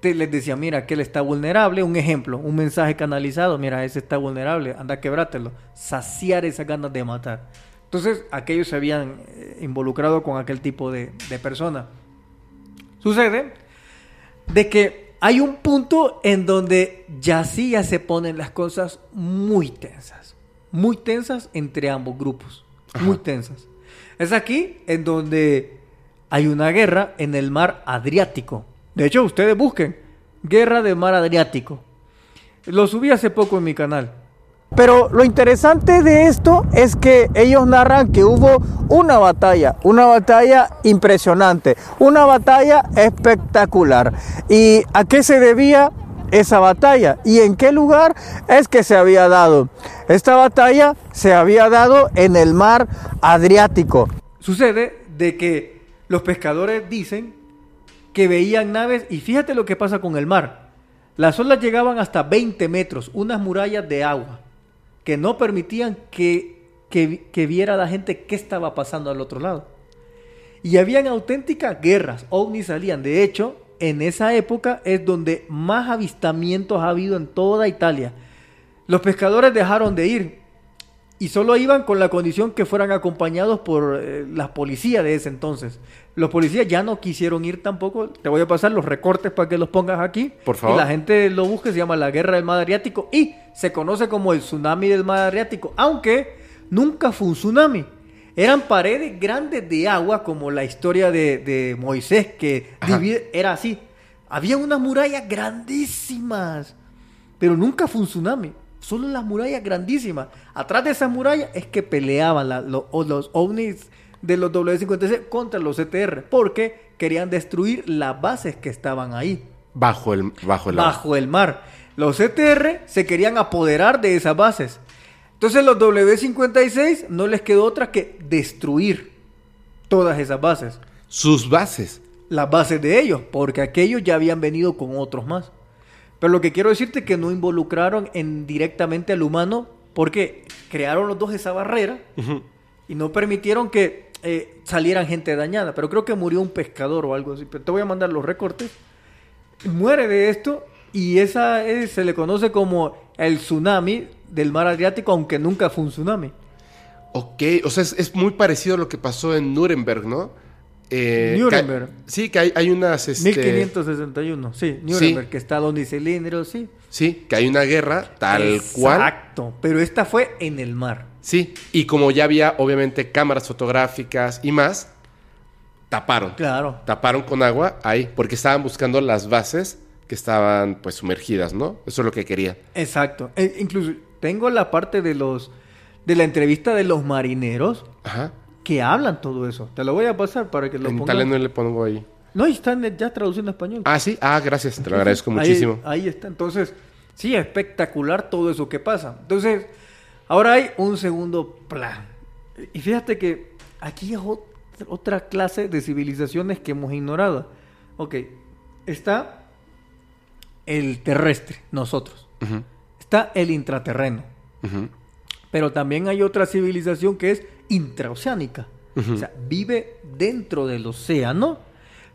te, les decía, mira, que él está vulnerable, un ejemplo, un mensaje canalizado, mira, ese está vulnerable, anda a quebrátelo, saciar esas ganas de matar. Entonces, aquellos se habían eh, involucrado con aquel tipo de, de persona. Sucede de que hay un punto en donde ya sí ya se ponen las cosas muy tensas, muy tensas entre ambos grupos, muy tensas. Es aquí en donde hay una guerra en el mar Adriático. De hecho, ustedes busquen Guerra del Mar Adriático. Lo subí hace poco en mi canal. Pero lo interesante de esto es que ellos narran que hubo una batalla, una batalla impresionante, una batalla espectacular. ¿Y a qué se debía esa batalla? ¿Y en qué lugar es que se había dado? Esta batalla se había dado en el mar Adriático. Sucede de que los pescadores dicen que veían naves y fíjate lo que pasa con el mar. Las olas llegaban hasta 20 metros, unas murallas de agua que no permitían que, que, que viera la gente qué estaba pasando al otro lado. Y habían auténticas guerras, ovnis salían. De hecho, en esa época es donde más avistamientos ha habido en toda Italia. Los pescadores dejaron de ir y solo iban con la condición que fueran acompañados por eh, la policía de ese entonces. Los policías ya no quisieron ir tampoco. Te voy a pasar los recortes para que los pongas aquí. Por favor. Y la gente lo busque, se llama la Guerra del Mar Adriático y se conoce como el tsunami del Mar Adriático, aunque nunca fue un tsunami. Eran paredes grandes de agua, como la historia de, de Moisés, que divide- era así. Había unas murallas grandísimas, pero nunca fue un tsunami. Solo las murallas grandísimas. Atrás de esas murallas es que peleaban la- los ovnis de los W56 contra los CTR, porque querían destruir las bases que estaban ahí Bajo el, bajo el bajo el mar. Los CTR se querían apoderar de esas bases. Entonces los W56 no les quedó otra que destruir todas esas bases. Sus bases. Las bases de ellos, porque aquellos ya habían venido con otros más. Pero lo que quiero decirte es que no involucraron en directamente al humano porque crearon los dos esa barrera y no permitieron que eh, salieran gente dañada. Pero creo que murió un pescador o algo así. Pero te voy a mandar los recortes. Muere de esto y esa es- se le conoce como el tsunami del mar Adriático, aunque nunca fue un tsunami. Ok, o sea, es, es muy parecido a lo que pasó en Nuremberg, ¿no? Eh, Nuremberg. que- sí, que hay, hay unas... este, 1561, sí, Nuremberg, que está donde cilindros, sí. Sí, que hay una guerra tal cual. Exacto, pero esta fue en el mar. Sí, y como ya había obviamente cámaras fotográficas y más, taparon. Claro. Taparon con agua ahí, porque estaban buscando las bases que estaban pues sumergidas, ¿no? Eso es lo que querían. Exacto. E- incluso tengo la parte de los de la entrevista de los marineros Ajá. Que hablan todo eso. Te lo voy a pasar para que lo en pongas. italiano le pongo ahí. No, y están ya traduciendo en español. Ah, sí. Ah, gracias. Te lo agradezco Ahí- muchísimo. Ahí, está. Entonces, sí, espectacular todo eso que pasa. Entonces, ahora hay un segundo plan. Y fíjate que aquí es ot- otra clase de civilizaciones que hemos ignorado. Ok, está el terrestre, nosotros. Está el intraterreno. Pero también hay otra civilización que es intraoceánica. O sea, vive dentro del océano,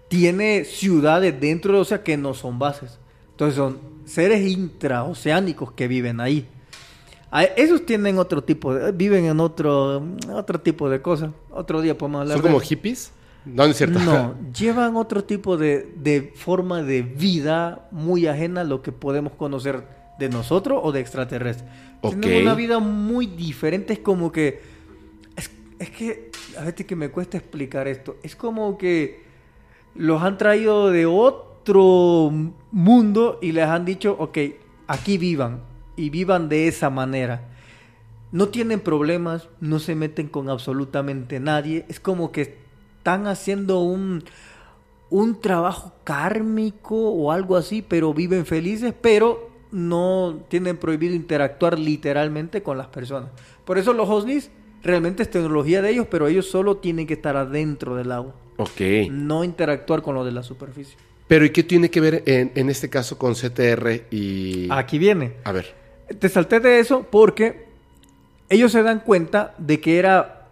tiene ciudades dentro del océano que no son bases. Entonces son seres intraoceánicos que viven ahí. A- Esos tienen otro tipo de, viven en otro, otro tipo de cosas. Otro día podemos hablar ¿Son de como eso. hippies? No, no es cierto. No, llevan otro tipo de, de forma de vida muy ajena a lo que podemos conocer de nosotros o de extraterrestres. Ok. Tienen una vida muy diferente, es como que... Es, que, a veces que me cuesta explicar esto, es como que los han traído de otro mundo y les han dicho, ok, aquí vivan y vivan de esa manera. No tienen problemas, no se meten con absolutamente nadie. Es como que están haciendo un, un trabajo kármico o algo así, pero viven felices, pero no tienen prohibido interactuar literalmente con las personas. Por eso los ovnis realmente es tecnología de ellos, pero ellos solo tienen que estar adentro del agua, Ok. no interactuar con lo de la superficie. Pero ¿y qué tiene que ver en, en este caso con CTR y... Aquí viene. A ver. Te salté de eso porque ellos se dan cuenta de que era.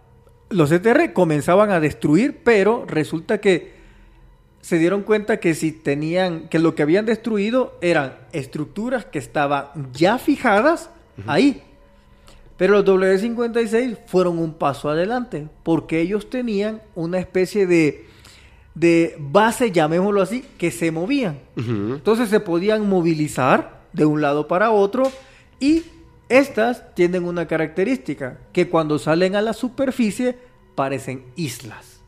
Los ETR comenzaban a destruir, pero resulta que se dieron cuenta que si tenían. que lo que habían destruido eran estructuras que estaban ya fijadas ahí. Pero los W56 fueron un paso adelante porque ellos tenían una especie de, de base, llamémoslo así, que se movían. Entonces se podían movilizar de un lado para otro y estas tienen una característica, que cuando salen a la superficie parecen islas.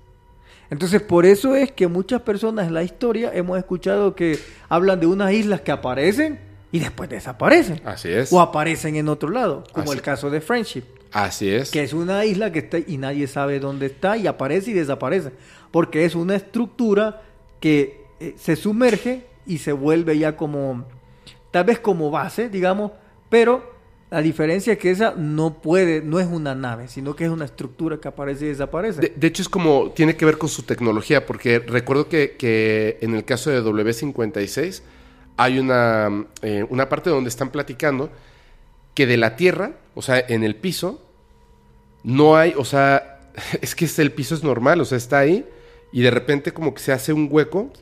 Entonces, por eso es que muchas personas en la historia hemos escuchado que hablan de unas islas que aparecen y después desaparecen. Así es. O aparecen en otro lado, como Así. el caso de Friendship, Así es. que es una isla que está y nadie sabe dónde está y aparece y desaparece. Porque es una estructura que eh, se sumerge y se vuelve ya como, tal vez como base, digamos, pero la diferencia es que esa no puede, no es una nave, sino que es una estructura que aparece y desaparece. De, de hecho, es como, tiene que ver con su tecnología, porque recuerdo que, que en el caso de W56 hay una, eh, una parte donde están platicando que de la Tierra, o sea, en el piso, no hay, o sea, es que el piso es normal, o sea, está ahí y de repente como que se hace un hueco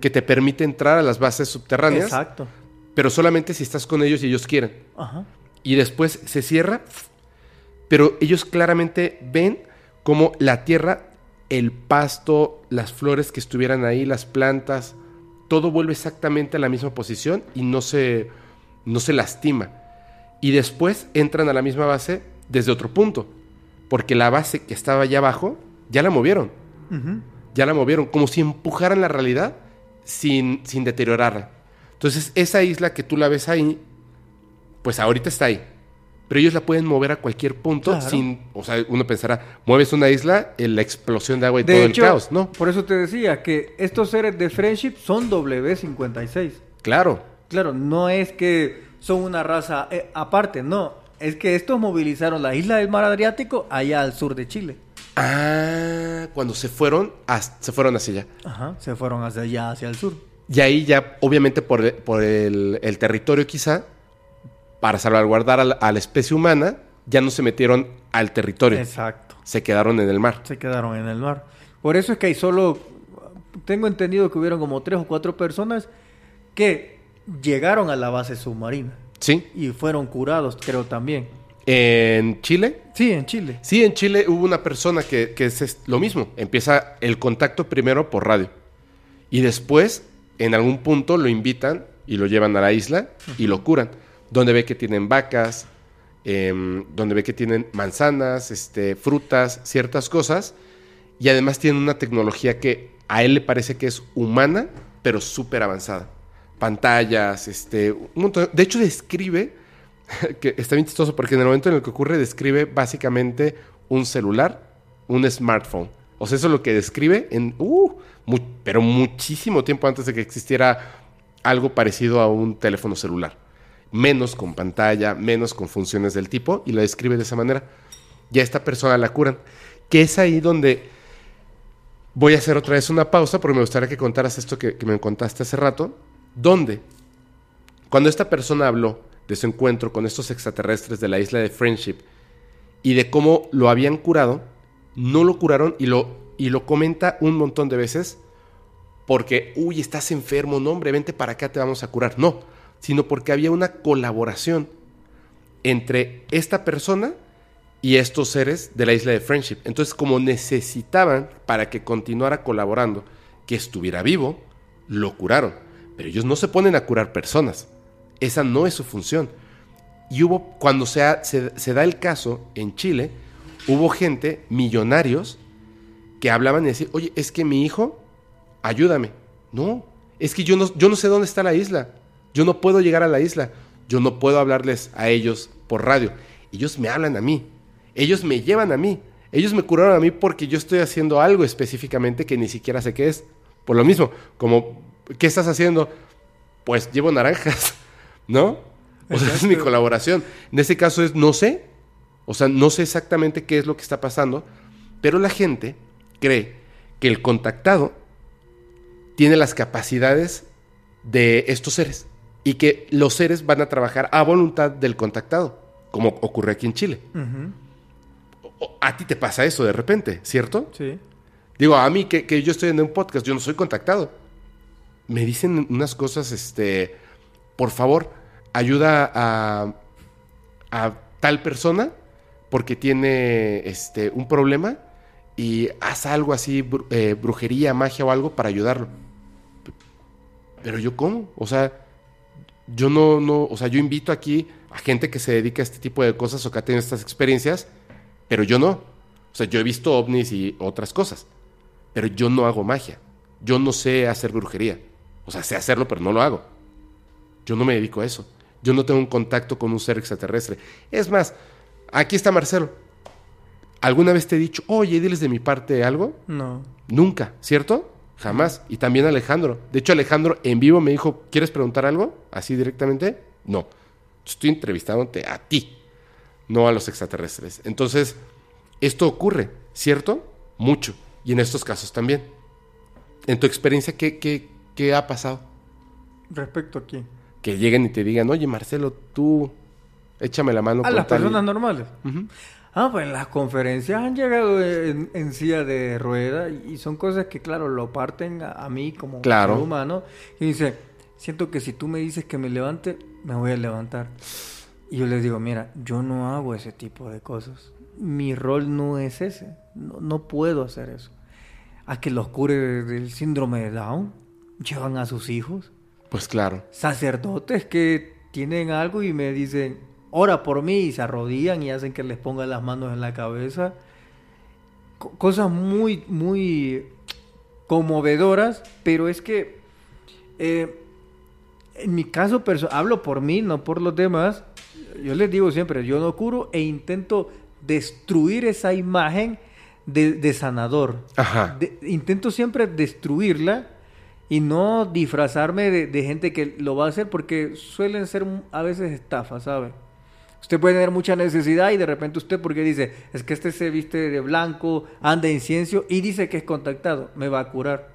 que te permite entrar a las bases subterráneas, Exacto. pero solamente si estás con ellos y ellos quieren. Ajá. y después se cierra, pero ellos claramente ven como la tierra, el pasto, las flores que estuvieran ahí, las plantas, todo vuelve exactamente a la misma posición y no se, no se lastima. Y después entran a la misma base desde otro punto, porque la base que estaba allá abajo ya la movieron, ya la movieron, como si empujaran la realidad sin, sin deteriorarla. Entonces, esa isla que tú la ves ahí, pues ahorita está ahí. Pero ellos la pueden mover a cualquier punto Claro. sin, o sea, uno pensará, mueves una isla, en la explosión de agua y De todo hecho, el caos, ¿no? por eso te decía que estos seres de Friendship son W56. Claro. Claro, no es que son una raza eh, aparte, no. Es que estos movilizaron la isla del mar Adriático allá al sur de Chile. Ah, cuando se fueron, se fueron hacia allá. Ajá, se fueron hacia allá, hacia el sur. Y ahí ya, obviamente, por, por el, el territorio quizá, para salvaguardar a la, a la especie humana, ya no se metieron al territorio. Exacto. Se quedaron en el mar. Se quedaron en el mar. Por eso es que hay solo, tengo entendido que hubieron como tres o cuatro personas que llegaron a la base submarina ¿Sí? y fueron curados, creo también. En Chile, Sí, en Chile. Sí, en Chile hubo una persona que, que es, es lo mismo. Empieza el contacto primero por radio. Y después, en algún punto, lo invitan y lo llevan a la isla y lo curan. Donde ve que tienen vacas, em, donde ve que tienen manzanas, este, frutas, ciertas cosas. Y además tienen una tecnología que a él le parece que es humana, pero súper avanzada. Pantallas, este, un montón. De hecho, describe que está bien chistoso porque en el momento en el que ocurre describe básicamente un celular, un smartphone. O sea, eso es lo que describe en, uh, pero muchísimo tiempo antes de que existiera algo parecido a un teléfono celular. Menos con pantalla, menos con funciones del tipo, y lo describe de esa manera. Y a esta persona la curan. Que es ahí donde voy a hacer otra vez una pausa porque me gustaría que contaras esto que, que me contaste hace rato. ¿Dónde? Cuando esta persona habló de su encuentro con estos extraterrestres de la isla de Friendship y de cómo lo habían curado, no lo curaron y lo, y lo comenta un montón de veces porque, uy, estás enfermo, no, hombre, vente para acá, te vamos a curar. No, sino porque había una colaboración entre esta persona y estos seres de la isla de Friendship. Entonces, como necesitaban para que continuara colaborando, que estuviera vivo, lo curaron. Pero ellos no se ponen a curar personas. Esa no es su función. Y hubo, cuando se, da el caso en Chile, hubo gente, millonarios, que hablaban y decían, oye, es que mi hijo, ayúdame. No, es que yo no sé dónde está la isla. Yo no puedo llegar a la isla. Yo no puedo hablarles a ellos por radio. Ellos me hablan a mí. Ellos me llevan a mí. Ellos me curaron a mí porque yo estoy haciendo algo específicamente que ni siquiera sé qué es. Por lo mismo, como, ¿qué estás haciendo? Pues llevo naranjas, ¿no? O sea, es mi colaboración. En este caso es no sé. O sea, no sé exactamente qué es lo que está pasando, pero la gente cree que el contactado tiene las capacidades de estos seres y que los seres van a trabajar a voluntad del contactado, como ocurre aquí en Chile. A ti te pasa eso de repente, ¿cierto? Sí. Digo, a mí que, que yo estoy en un podcast, yo no soy contactado. Me dicen unas cosas, este, por favor, ayuda a, a tal persona porque tiene este, un problema y haz algo así, eh, brujería, magia o algo para ayudarlo. Pero yo cómo? O sea, yo no, no, o sea, yo invito aquí a gente que se dedica a este tipo de cosas o que ha tenido estas experiencias, pero yo no. O sea, yo he visto ovnis y otras cosas. pero yo no hago magia. Yo no sé hacer brujería. O sea, sé hacerlo, pero no lo hago. Yo no me dedico a eso. Yo no tengo un contacto con un ser extraterrestre. Es más, aquí está Marcelo. ¿Alguna vez te he dicho, oye, diles de mi parte algo? No. Nunca, ¿cierto? Jamás. Y también Alejandro. De hecho, Alejandro en vivo me dijo, ¿quieres preguntar algo? Así directamente. No. Estoy entrevistándote a ti, no a los extraterrestres. Entonces, esto ocurre, ¿cierto? Mucho. Y en estos casos también. En tu experiencia, ¿qué, qué, qué ha pasado? Respecto a quién. Que lleguen y te digan, oye, Marcelo, tú échame la mano. A con las tal y-". personas normales. Ujú. Ah, pues en las conferencias han llegado en, en silla de rueda y son cosas que, claro, lo parten a, a mí como Claro. ser humano. Y dice, siento que si tú me dices que me levante, me voy a levantar. Y yo les digo, mira, yo no hago ese tipo de cosas. Mi rol no es ese. No, no puedo hacer eso. A que los cures del síndrome de Down llevan a sus hijos Pues claro. sacerdotes que tienen algo y me dicen, ora por mí y se arrodillan y hacen que les ponga las manos en la cabeza. Co- cosas muy, muy conmovedoras, pero es que eh, en mi caso hablo por mí, no por los demás. Yo les digo siempre, yo no curo e intento destruir esa imagen de, de sanador. Ajá. De- intento siempre destruirla y no disfrazarme de, de gente que lo va a hacer porque suelen ser a veces estafas, ¿sabe? Usted puede tener mucha necesidad y de repente usted porque dice, es que este se viste de blanco, anda incienso y dice que es contactado, me va a curar.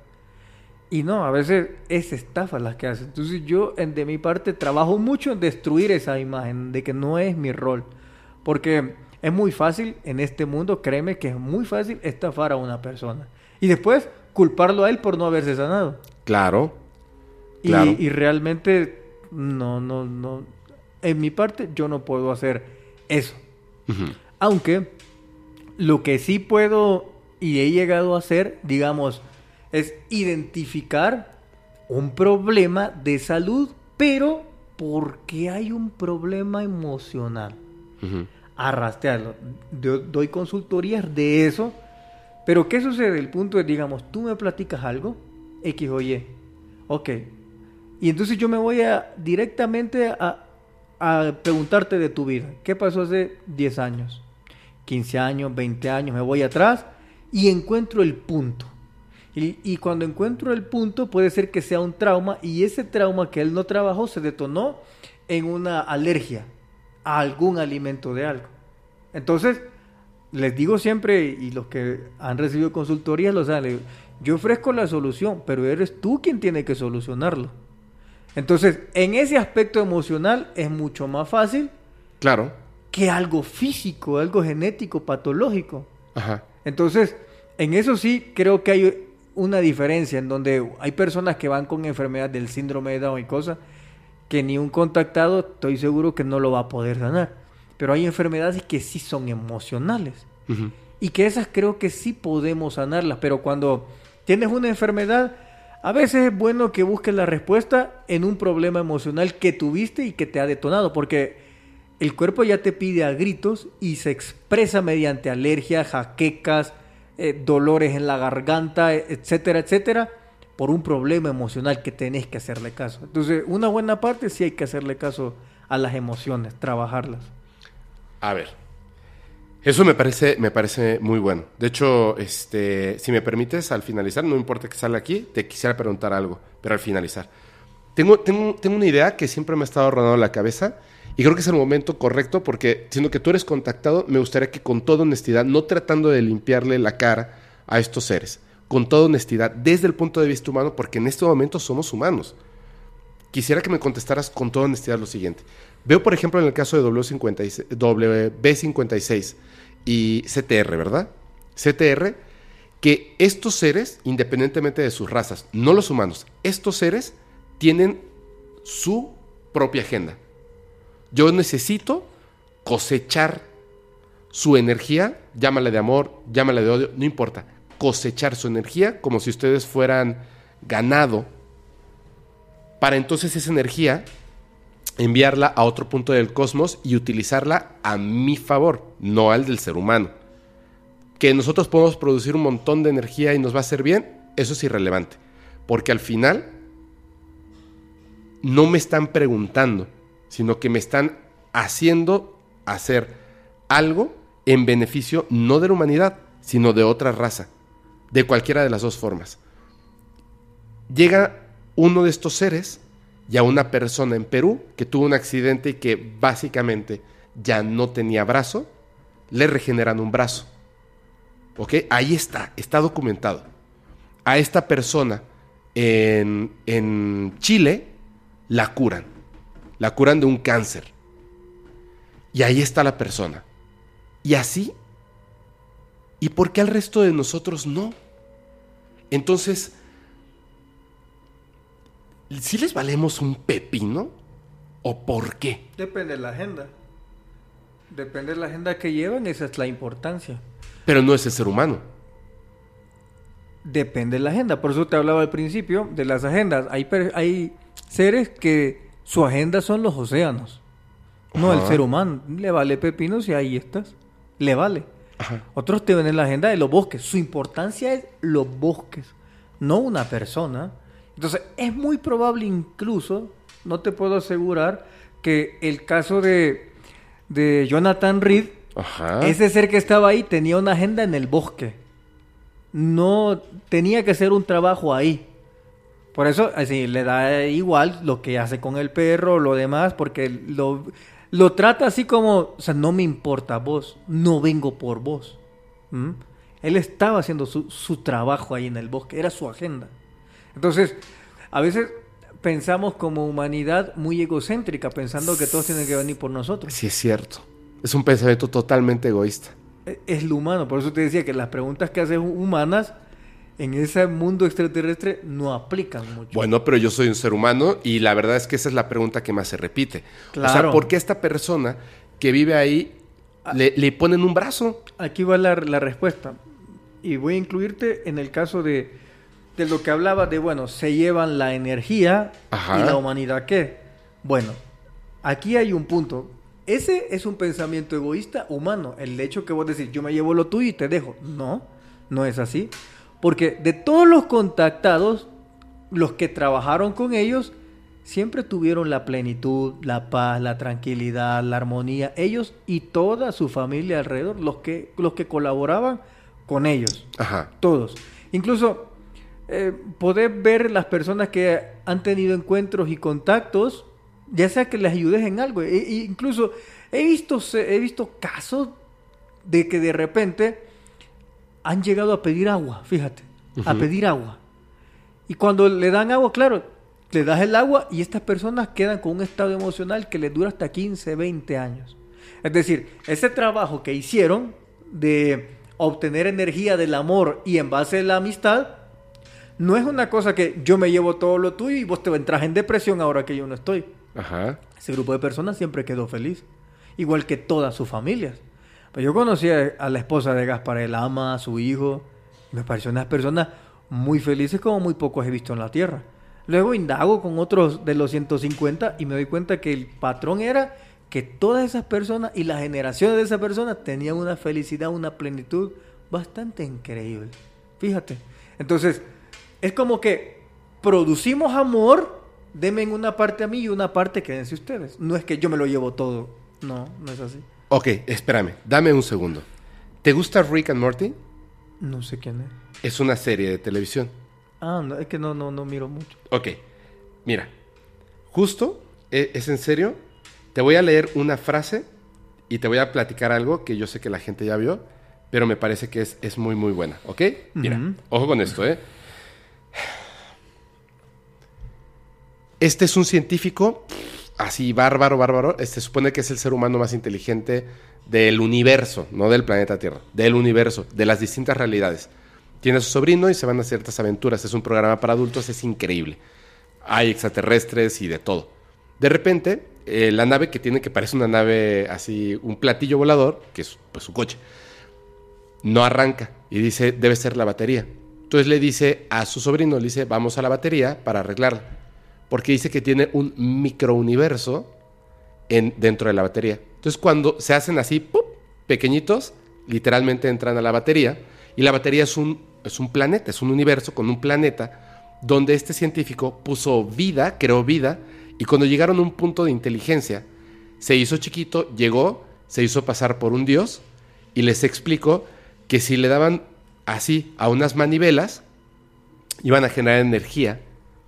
Y no, a veces es estafa las que hace. Entonces yo en, de mi parte trabajo mucho en destruir esa imagen de que no es mi rol. Porque es muy fácil en este mundo, créeme que es muy fácil estafar a una persona. Y después culparlo a él por no haberse sanado. Claro. Y, Claro. y realmente no, no, no. En mi parte yo no puedo hacer eso. Aunque lo que sí puedo y he llegado a hacer, digamos, es identificar un problema de salud, pero porque hay un problema emocional. Ujú. Arrastrarlo. Yo doy consultorías de eso, pero ¿qué sucede? El punto es, digamos, tú me platicas algo, X o Y, ok, y entonces yo me voy a directamente a, a preguntarte de tu vida. ¿Qué pasó hace 10 años? 15 años, 20 años, me voy atrás y encuentro el punto. Y, cuando encuentro el punto puede ser que sea un trauma y ese trauma que él no trabajó se detonó en una alergia a algún alimento de algo. Entonces, les digo siempre, y los que han recibido consultorías lo saben, yo ofrezco la solución, pero eres tú quien tiene que solucionarlo. Entonces, en ese aspecto emocional es mucho más fácil Claro. que algo físico, algo genético, patológico. Ajá. Entonces, en eso sí creo que hay una diferencia en donde hay personas que van con enfermedad del síndrome de Down y cosas que ni un contactado estoy seguro que no lo va a poder sanar. Pero hay enfermedades que sí son emocionales y que esas creo que sí podemos sanarlas, pero cuando tienes una enfermedad, a veces es bueno que busques la respuesta en un problema emocional que tuviste y que te ha detonado, porque el cuerpo ya te pide a gritos y se expresa mediante alergias, jaquecas, eh, dolores en la garganta, eh, etcétera, etcétera, por un problema emocional que tenés que hacerle caso. Entonces, una buena parte sí hay que hacerle caso a las emociones, trabajarlas. A ver. Eso me parece, me parece muy bueno. De hecho, este, si me permites, al finalizar, no importa que salga aquí, te quisiera preguntar algo, pero al finalizar. Tengo, tengo, tengo una idea que siempre me ha estado rondando la cabeza y creo que es el momento correcto porque, siendo que tú eres contactado, me gustaría que con toda honestidad, no tratando de limpiarle la cara a estos seres, con toda honestidad, desde el punto de vista humano, porque en este momento somos humanos. Quisiera que me contestaras con toda honestidad lo siguiente. Veo, por ejemplo, en el caso de W56, WB56 y CTR, ¿verdad? CTR, que estos seres, independientemente de sus razas, no los humanos, estos seres tienen su propia agenda. Yo necesito cosechar su energía, llámala de amor, llámala de odio, no importa, cosechar su energía como si ustedes fueran ganado para entonces esa energía enviarla a otro punto del cosmos y utilizarla a mi favor, no al del ser humano. que nosotros podemos producir un montón de energía y nos va a hacer bien, eso es irrelevante. Porque al final no me están preguntando, sino que me están haciendo hacer algo en beneficio no de la humanidad, sino de otra raza, de cualquiera de las dos formas. Llega uno de estos seres y a una persona en Perú que tuvo un accidente y que básicamente ya no tenía brazo, le regeneran un brazo. ¿Ok? Ahí está, está documentado. A esta persona en, en Chile la curan. La curan de un cáncer. Y ahí está la persona. Y así. ¿Y por qué al resto de nosotros no? Entonces, ¿sí les valemos un pepino? ¿O por qué? Depende de la agenda. Depende de la agenda que llevan, esa es la importancia. Pero no es el ser humano. Depende de la agenda. Por eso te hablaba al principio de las agendas. Hay, hay seres que su agenda son los océanos. No el ser humano. Le vale pepino si ahí estás. Le vale. Ajá. Otros te ven en la agenda de los bosques. Su importancia es los bosques, no una persona. Entonces, es muy probable incluso, no te puedo asegurar, que el caso de, de Jonathan Reed, Ajá. ese ser que estaba ahí tenía una agenda en el bosque. No tenía que hacer un trabajo ahí. Por eso, así, le da igual lo que hace con el perro, lo demás, porque lo, lo trata así como, o sea, no me importa vos, no vengo por vos. ¿Mm? Él estaba haciendo su, su trabajo ahí en el bosque, era su agenda. Entonces, a veces pensamos como humanidad muy egocéntrica, pensando que todos tienen que venir por nosotros. Sí, es cierto. Es un pensamiento totalmente egoísta. E- Es lo humano, por eso te decía que las preguntas que haces humanas en ese mundo extraterrestre no aplican mucho. Bueno, pero yo soy un ser humano y la verdad es que esa es la pregunta que más se repite. O sea, Claro. ¿por qué esta persona que vive ahí le, le ponen un brazo? Aquí va la, la respuesta. Y voy a incluirte en el caso de, de lo que hablaba de, bueno, se llevan la energía Ajá. y la humanidad qué. Bueno, aquí hay un punto. Ese es un pensamiento egoísta humano. El hecho que vos decís, yo me llevo lo tuyo y te dejo. No, no es así. Porque de todos los contactados, los que trabajaron con ellos, siempre tuvieron la plenitud, la paz, la tranquilidad, la armonía. Ellos y toda su familia alrededor, los que, los que colaboraban con ellos. Ajá. Todos. Incluso eh, poder ver las personas que han tenido encuentros y contactos, ya sea que les ayudes en algo. E- e incluso he visto, he visto casos de que de repente han llegado a pedir agua, fíjate, a pedir agua. Y cuando le dan agua, claro, le das el agua y estas personas quedan con un estado emocional que les dura hasta 15, 20 años. Es decir, ese trabajo que hicieron de obtener energía del amor y en base a la amistad, no es una cosa que yo me llevo todo lo tuyo y vos te entras en depresión ahora que yo no estoy. Ajá. Ese grupo de personas siempre quedó feliz, igual que todas sus familias. Pero yo conocí a, la esposa de Gaspar, el ama, a su hijo, me pareció unas personas muy felices como muy pocos he visto en la tierra. Luego indago con otros de los 150 y me doy cuenta que el patrón era que todas esas personas y las generaciones de esas personas tenían una felicidad, una plenitud bastante increíble. Fíjate. Entonces, es como que producimos amor, denme una parte a mí y una parte quédense ustedes. No es que yo me lo llevo todo. No, no es así. Ok, espérame, dame un segundo. ¿Te gusta Rick and Morty? No sé quién es. Es una serie de televisión. Ah, no, es que no, no, no miro mucho. Ok, mira, justo, e- es en serio, te voy a leer una frase y te voy a platicar algo que yo sé que la gente ya vio, pero me parece que es, es muy, muy buena, ¿ok? Mira, ojo con esto, ¿eh? Este es un científico así bárbaro, bárbaro. Este supone que es el ser humano más inteligente del universo, no del planeta Tierra, del universo, de las distintas realidades. Tiene a su sobrino y se van a ciertas aventuras. Es un programa para adultos, es increíble. Hay extraterrestres y de todo. De repente, eh, la nave que tiene, que parece una nave así, un platillo volador, que es pues su coche, no arranca y dice, debe ser la batería. Entonces le dice a su sobrino, le dice, vamos a la batería para arreglarla. Porque dice que tiene un microuniverso en, dentro de la batería. Entonces cuando se hacen así, pequeñitos, literalmente entran a la batería y la batería es un, es un planeta, es un universo con un planeta donde este científico puso vida, creó vida y cuando llegaron a un punto de inteligencia, se hizo chiquito, llegó, se hizo pasar por un dios y les explicó que si le daban así a unas manivelas, iban a generar energía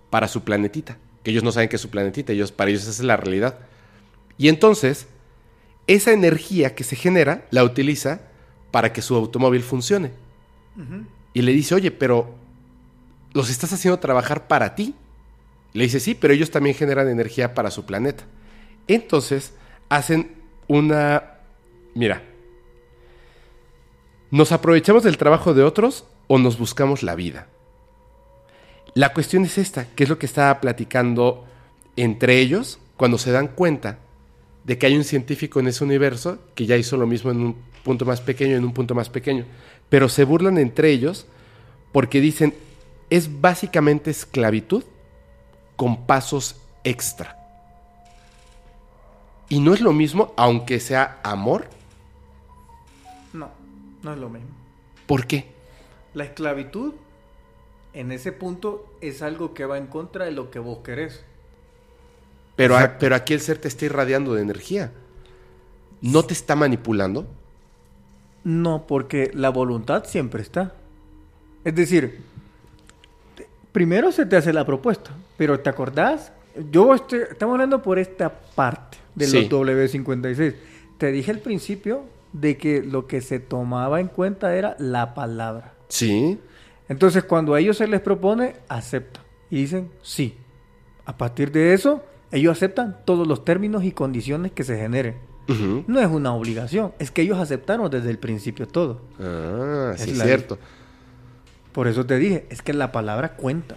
para su planetita, que ellos no saben que es su planetita, ellos, para ellos esa es la realidad. Y entonces, esa energía que se genera la utiliza para que su automóvil funcione. Y le dice, oye, pero los estás haciendo trabajar para ti. Le dice, sí, pero ellos también generan energía para su planeta. Entonces, hacen una... Mira, ¿nos aprovechamos del trabajo de otros o nos buscamos la vida? La cuestión es esta, que es lo que estaba platicando entre ellos cuando se dan cuenta de que hay un científico en ese universo que ya hizo lo mismo en un punto más pequeño, en un punto más pequeño. Pero se burlan entre ellos porque dicen, es básicamente esclavitud con pasos extra. Y no es lo mismo, aunque sea amor. No, no es lo mismo. ¿Por qué? La esclavitud en ese punto es algo que va en contra de lo que vos querés. Pero, a- pero aquí el ser te está irradiando de energía. ¿No te está manipulando? No, porque la voluntad siempre está. Es decir, primero se te hace la propuesta, pero ¿te acordás? Yo estoy, estamos hablando por esta parte de Sí. los W56. Te dije al principio de que lo que se tomaba en cuenta era la palabra. Sí. Entonces, cuando a ellos se les propone, aceptan y dicen sí. A partir de eso, ellos aceptan todos los términos y condiciones que se generen. No es una obligación, es que ellos aceptaron desde el principio todo. Ah, Es cierto. Por eso te dije, es que la palabra cuenta.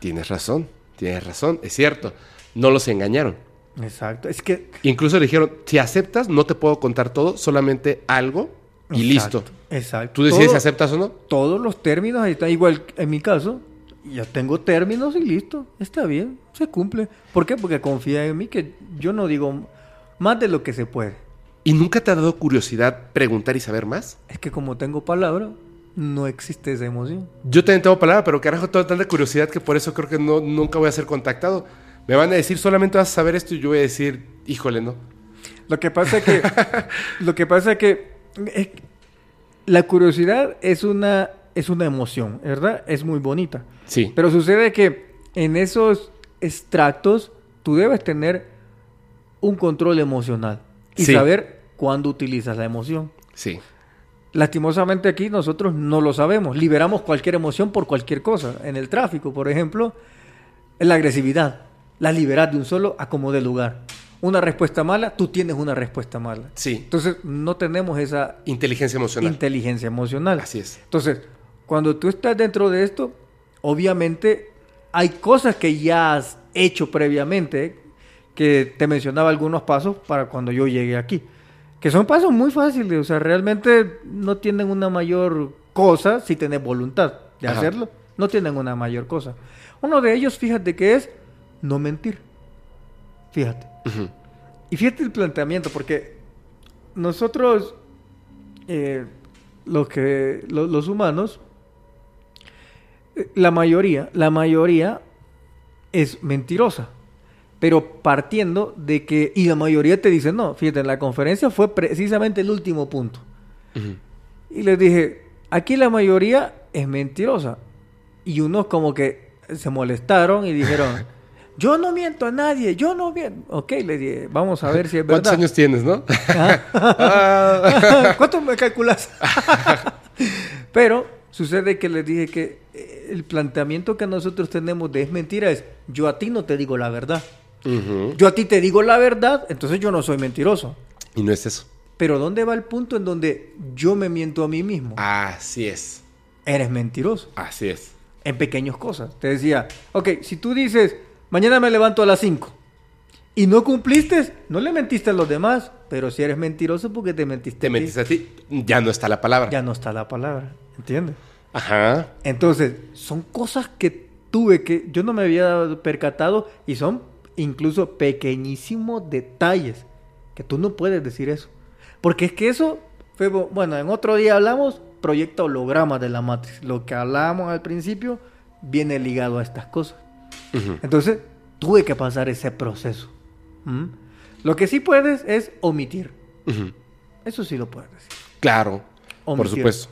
Tienes razón, tienes razón, es cierto. No los engañaron. Exacto, es que... Incluso le dijeron, si aceptas, no te puedo contar todo, solamente algo y listo. Exacto. Tú decides Todo- si aceptas o no. Todos los términos ahí están igual en mi caso. Ya tengo términos y listo. Está bien, se cumple. ¿Por qué? Porque confía en mí que yo no digo más de lo que se puede. ¿Y nunca te ha dado curiosidad preguntar y saber más? Es que como tengo palabra, no existe esa emoción. Yo también tengo palabra, pero carajo, tengo tanta curiosidad que por eso creo que no, nunca voy a ser contactado. Me van a decir, solamente vas a saber esto y yo voy a decir, híjole, no. Lo que pasa es que, lo que pasa es que la curiosidad es una, es una emoción, ¿verdad? Es muy bonita. Sí. Pero sucede que en esos extractos tú debes tener un control emocional y Sí. saber cuándo utilizas la emoción. Sí. Lastimosamente aquí nosotros no lo sabemos. Liberamos cualquier emoción por cualquier cosa. En el tráfico, por ejemplo, la agresividad. La liberas de un solo a como de lugar. Una respuesta mala, tú tienes una respuesta mala. Sí. Entonces no tenemos esa Inteligencia emocional. inteligencia emocional. Así es. Entonces, cuando tú estás dentro de esto, obviamente hay cosas que ya has hecho previamente, que te mencionaba algunos pasos para cuando yo llegué aquí. Que son pasos muy fáciles, o sea, realmente no tienen una mayor cosa si tienes voluntad de Ajá. hacerlo. No tienen una mayor cosa. Uno de ellos, fíjate que es no mentir. Fíjate. Y fíjate el planteamiento, porque nosotros, eh, los, que, lo- los humanos, eh, la mayoría, la mayoría es mentirosa. Pero partiendo de que, y la mayoría te dice, no, fíjate, en la conferencia fue precisamente el último punto. Y les dije, aquí la mayoría es mentirosa. Y unos como que se molestaron y dijeron, yo no miento a nadie, yo no miento. Ok, le dije, vamos a ver si es verdad. ¿Cuántos años tienes, no? Ah. ¿Cuánto me calculas? Pero sucede que les dije que eh, el planteamiento que nosotros tenemos de es mentira es, yo a ti no te digo la verdad. Yo a ti te digo la verdad, entonces yo no soy mentiroso. Y no es eso. Pero ¿dónde va el punto en donde yo me miento a mí mismo? Así es. Eres mentiroso. Así es. en pequeñas cosas. Te decía, ok, si tú dices, mañana me levanto a las 5 y no cumpliste, no le mentiste a los demás, pero si eres mentiroso porque te mentiste. Te a ti, metiste a ti, ya no está la palabra. Ya no está la palabra, ¿entiendes? Ajá. Entonces, son cosas que tuve que yo no me había percatado y son incluso pequeñísimos detalles que tú no puedes decir eso. Porque es que eso, Fue, bueno, en otro día hablamos proyecto holograma de la Matrix. Lo que hablábamos al principio viene ligado a estas cosas. Ujú. Entonces, tuve que pasar ese proceso. ¿Mm? Lo que sí puedes es omitir. Ujú. Eso sí lo puedes decir. Claro, por Omitir. supuesto.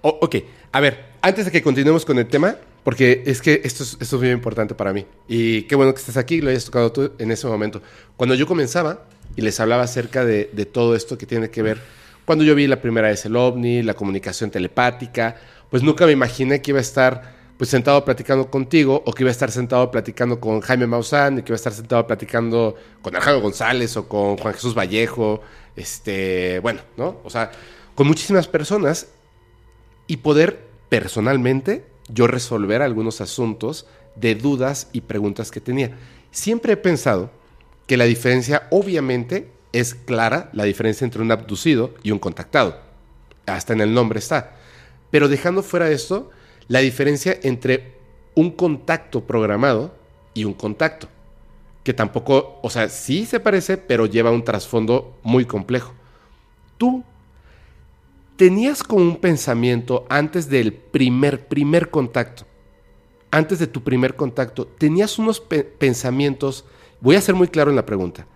O- ok, a ver, antes de que continuemos con el tema, porque es que esto es, esto es muy importante para mí. Y qué bueno que estés aquí, lo hayas tocado tú en ese momento. Cuando yo comenzaba y les hablaba acerca de, de todo esto que tiene que ver, cuando yo vi la primera vez el ovni, la comunicación telepática, pues nunca me imaginé que iba a estar pues sentado platicando contigo o que iba a estar sentado platicando con Jaime Maussan y que iba a estar sentado platicando con Alejandro González o con Juan Jesús Vallejo, este, bueno, ¿no? O sea, con muchísimas personas y poder personalmente yo resolver algunos asuntos de dudas y preguntas que tenía. Siempre he pensado que la diferencia obviamente es clara, la diferencia entre un abducido y un contactado. Hasta en el nombre está. Pero dejando fuera esto, la diferencia entre un contacto programado y un contacto. Que tampoco, o sea, sí se parece, pero lleva un trasfondo muy complejo. Tú tenías como un pensamiento antes del primer, primer contacto, antes de tu primer contacto, tenías unos pe- pensamientos, voy a ser muy claro en la pregunta,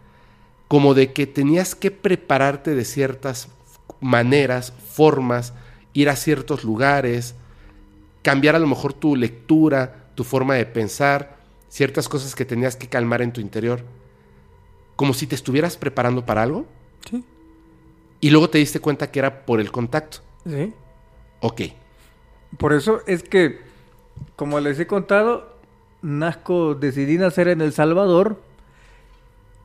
como de que tenías que prepararte de ciertas maneras, formas, ir a ciertos lugares, cambiar a lo mejor tu lectura, tu forma de pensar, ciertas cosas que tenías que calmar en tu interior, como si te estuvieras preparando para algo. Sí. Y luego te diste cuenta que era por el contacto. Sí. Ok. Por eso es que, como les he contado, nazco, decidí nacer en El Salvador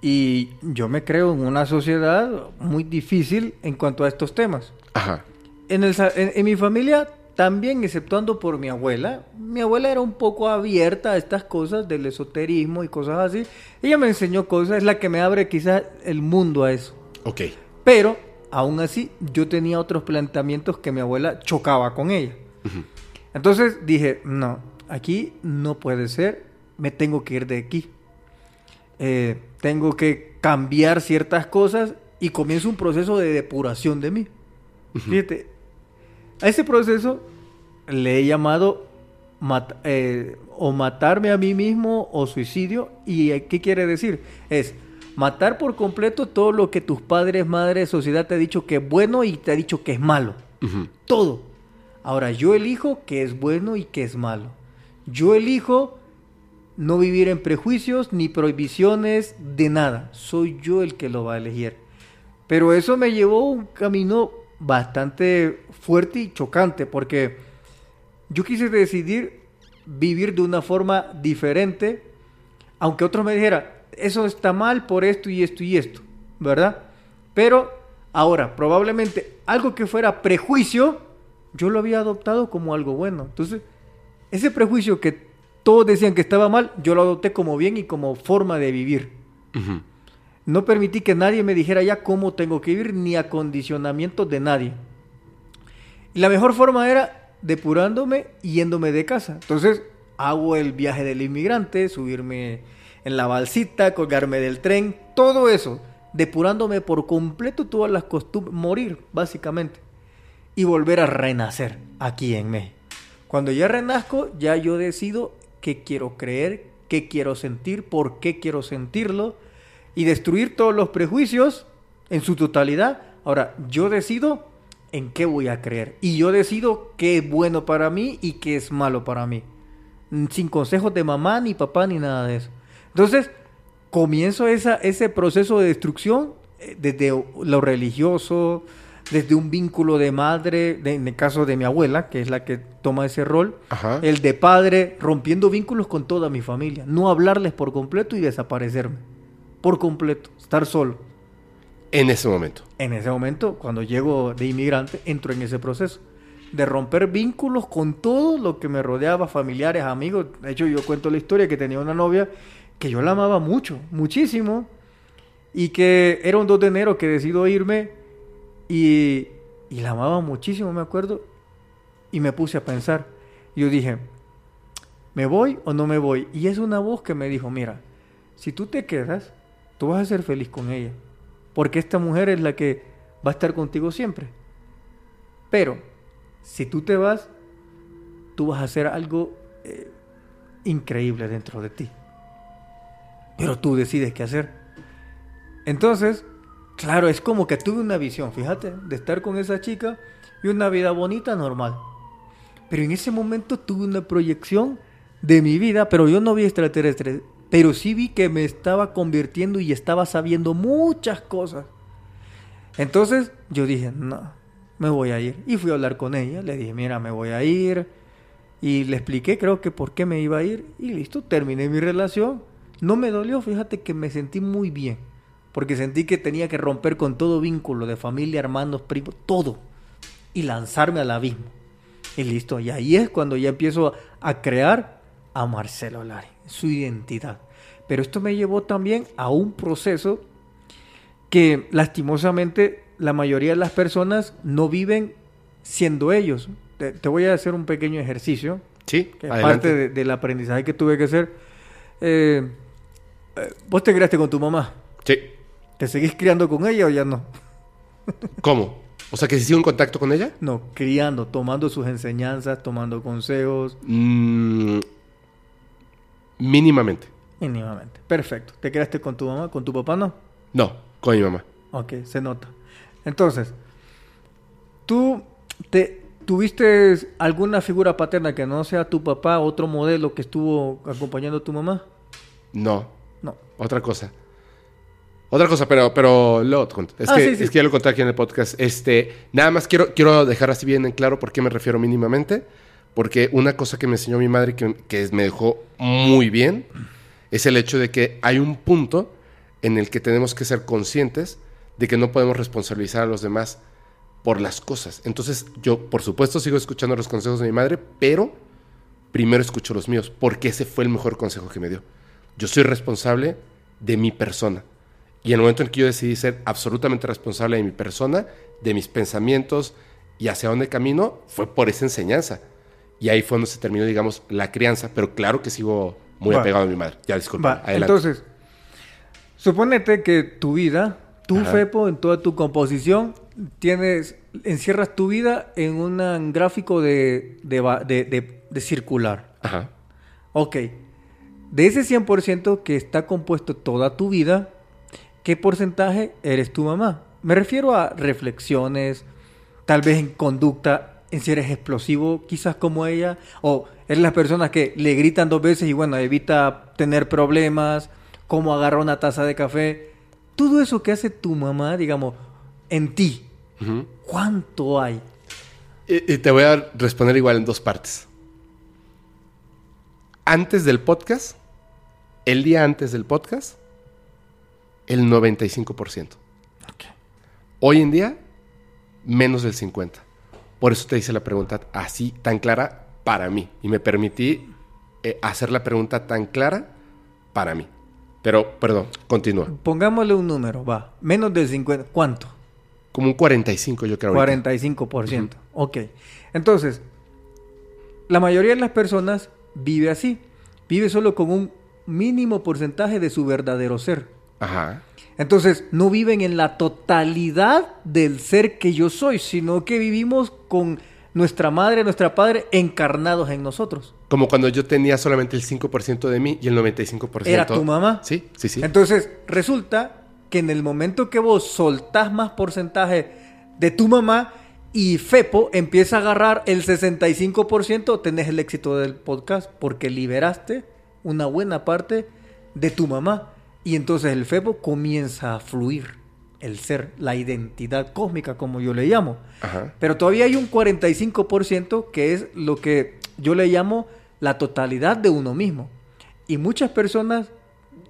y yo me creo en una sociedad muy difícil en cuanto a estos temas. Ajá. En, el en mi familia también, exceptuando por mi abuela, mi abuela era un poco abierta a estas cosas del esoterismo y cosas así. Ella me enseñó cosas, es la que me abre quizás el mundo a eso. Ok. Pero, aún así, yo tenía otros planteamientos que mi abuela chocaba con ella. Entonces dije, no, aquí no puede ser, me tengo que ir de aquí. Eh, tengo que cambiar ciertas cosas y comienzo un proceso de depuración de mí. Fíjate, a ese proceso le he llamado mat- eh, o matarme a mí mismo o suicidio. ¿Y eh, qué quiere decir? Es matar por completo todo lo que tus padres, madres, sociedad te ha dicho que es bueno y te ha dicho que es malo. Todo. Ahora, yo elijo que es bueno y que es malo. Yo elijo no vivir en prejuicios ni prohibiciones de nada. Soy yo el que lo va a elegir. Pero eso me llevó un camino bastante fuerte y chocante porque yo quise decidir vivir de una forma diferente, aunque otros me dijeran, eso está mal por esto y esto y esto, ¿verdad? Pero ahora, probablemente algo que fuera prejuicio, yo lo había adoptado como algo bueno. Entonces, ese prejuicio que todos decían que estaba mal, yo lo adopté como bien y como forma de vivir. Ujú. No permití que nadie me dijera ya cómo tengo que vivir, ni acondicionamiento de nadie. Y la mejor forma era depurándome y yéndome de casa. Entonces hago el viaje del inmigrante, subirme en la balsita, colgarme del tren, todo eso, depurándome por completo todas las costumbres, morir básicamente, y volver a renacer aquí en México. Cuando ya renazco, ya yo decido qué quiero creer, qué quiero sentir, por qué quiero sentirlo, y destruir todos los prejuicios en su totalidad. Ahora, yo decido en qué voy a creer. Y yo decido qué es bueno para mí y qué es malo para mí. Sin consejos de mamá, ni papá, ni nada de eso. Entonces, comienzo esa, ese proceso de destrucción eh, desde lo religioso, desde un vínculo de madre, de- en el caso de mi abuela, que es la que toma ese rol, Ajá. el de padre, rompiendo vínculos con toda mi familia, no hablarles por completo y desaparecerme, por completo, estar solo. En ese momento. En ese momento, cuando llego de inmigrante, entro en ese proceso de romper vínculos con todo lo que me rodeaba, familiares, amigos. De hecho, yo cuento la historia que tenía una novia que yo la amaba mucho, muchísimo, y que era un 2 de enero que decido irme y, y la amaba muchísimo, me acuerdo, y me puse a pensar. Yo dije, ¿me voy o no me voy? Y es una voz que me dijo, mira, si tú te quedas, tú vas a ser feliz con ella, porque esta mujer es la que va a estar contigo siempre. Pero, si tú te vas, tú vas a hacer algo eh, increíble dentro de ti. Pero tú decides qué hacer. Entonces, claro, es como que tuve una visión, fíjate, de estar con esa chica y una vida bonita, normal. Pero en ese momento tuve una proyección de mi vida, pero yo no vi extraterrestres, pero sí vi que me estaba convirtiendo y estaba sabiendo muchas cosas. Entonces yo dije, no, me voy a ir. Y fui a hablar con ella, le dije, mira, me voy a ir. Y le expliqué, creo que por qué me iba a ir. Y listo, terminé mi relación. No me dolió, fíjate que me sentí muy bien. Porque sentí que tenía que romper con todo vínculo de familia, hermanos, primos, todo. Y lanzarme al abismo. Y listo, y ahí es cuando ya empiezo a crear a Marcelo Lari, su identidad. Pero esto me llevó también a un proceso que lastimosamente la mayoría de las personas no viven siendo ellos. Te, te voy a hacer un pequeño ejercicio, Sí, que es adelante. parte de- del aprendizaje que tuve que hacer. Eh, eh, ¿Vos te criaste con tu mamá? Sí. ¿Te seguís criando con ella o ya no? ¿Cómo? O sea, que si sigo en contacto con ella. No, criando, tomando sus enseñanzas, tomando consejos, Mm, mínimamente. mínimamente. Perfecto. ¿Te criaste con tu mamá? ¿Con tu papá no? No, con mi mamá. Ok, se nota. Entonces, ¿tú te, tuviste alguna figura paterna que no sea tu papá, otro modelo que estuvo acompañando a tu mamá? No, No. otra cosa. Otra cosa, pero, pero cuento. Es, Ah, que, sí, sí. es que ya lo conté aquí en el podcast. Este, nada más quiero, quiero dejar así bien en claro por qué me refiero mínimamente. Porque una cosa que me enseñó mi madre que, me dejó muy bien es el hecho de que hay un punto en el que tenemos que ser conscientes de que no podemos responsabilizar a los demás por las cosas. Entonces, yo, por supuesto, sigo escuchando los consejos de mi madre, pero primero escucho los míos, porque ese fue el mejor consejo que me dio. Yo soy responsable de mi persona. Y el momento en que yo decidí ser absolutamente responsable de mi persona, de mis pensamientos y hacia dónde camino, fue por esa enseñanza. Y ahí fue donde se terminó, digamos, la crianza. Pero claro que sigo muy Va. apegado a mi madre. Ya, disculpa. Va, entonces, suponete que tu vida, tu Ajá. Fepo, en toda tu composición, tienes, encierras tu vida en un gráfico de, de, de- circular. Ajá. Ok, de ese 100% que está compuesto toda tu vida, ¿qué porcentaje eres tu mamá? Me refiero a reflexiones, tal vez en conducta, si eres explosivo, quizás como ella, o eres las personas que le gritan dos veces y bueno, evita tener problemas, cómo agarra una taza de café. Todo eso que hace tu mamá, digamos, en ti. ¿cuánto hay? Y, y te voy a responder igual en dos partes. Antes del podcast, el día antes del podcast, el 95%. Hoy en día, menos del 50%. Por eso te hice la pregunta así, tan clara, para mí. Y me permití eh, hacer la pregunta tan clara para mí. Pero, perdón, continúa. Pongámosle un número, va, menos del 50, ¿cuánto? Como un 45 yo creo. ahorita. 45%. Ok. Entonces, la mayoría de las personas vive así. Vive solo con un mínimo porcentaje de su verdadero ser. Ajá. Entonces, no viven en la totalidad del ser que yo soy, sino que vivimos con nuestra madre, nuestra padre encarnados en nosotros. Como cuando yo tenía solamente el 5% de mí y el 95%. ¿Era tu mamá? Sí, sí, sí. Entonces, resulta que en el momento que vos soltás más porcentaje de tu mamá y Fepo empieza a agarrar el 65%, tenés el éxito del podcast porque liberaste una buena parte de tu mamá. Y entonces el Fepo comienza a fluir el ser, la identidad cósmica, como yo le llamo. Ajá. Pero todavía hay un 45% que es lo que yo le llamo la totalidad de uno mismo. Y muchas personas,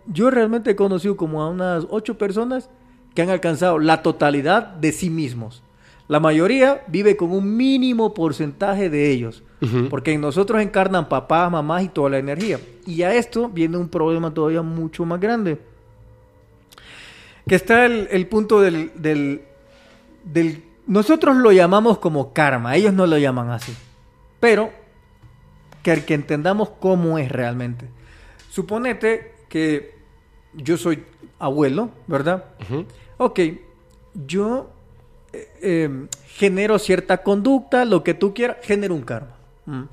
yo realmente he conocido como a unas 8 personas que han alcanzado la totalidad de sí mismos. La mayoría vive con un mínimo porcentaje de ellos. Porque en nosotros encarnan papás, mamás y toda la energía. Y a esto viene un problema todavía mucho más grande. Que está el, el punto del, del, del- Nosotros lo llamamos como karma, ellos no lo llaman así. Pero que, que entendamos cómo es realmente. Suponete que yo soy abuelo, ¿verdad? Ujú. Ok, yo eh, eh, genero cierta conducta, lo que tú quieras, genero un karma. Mm.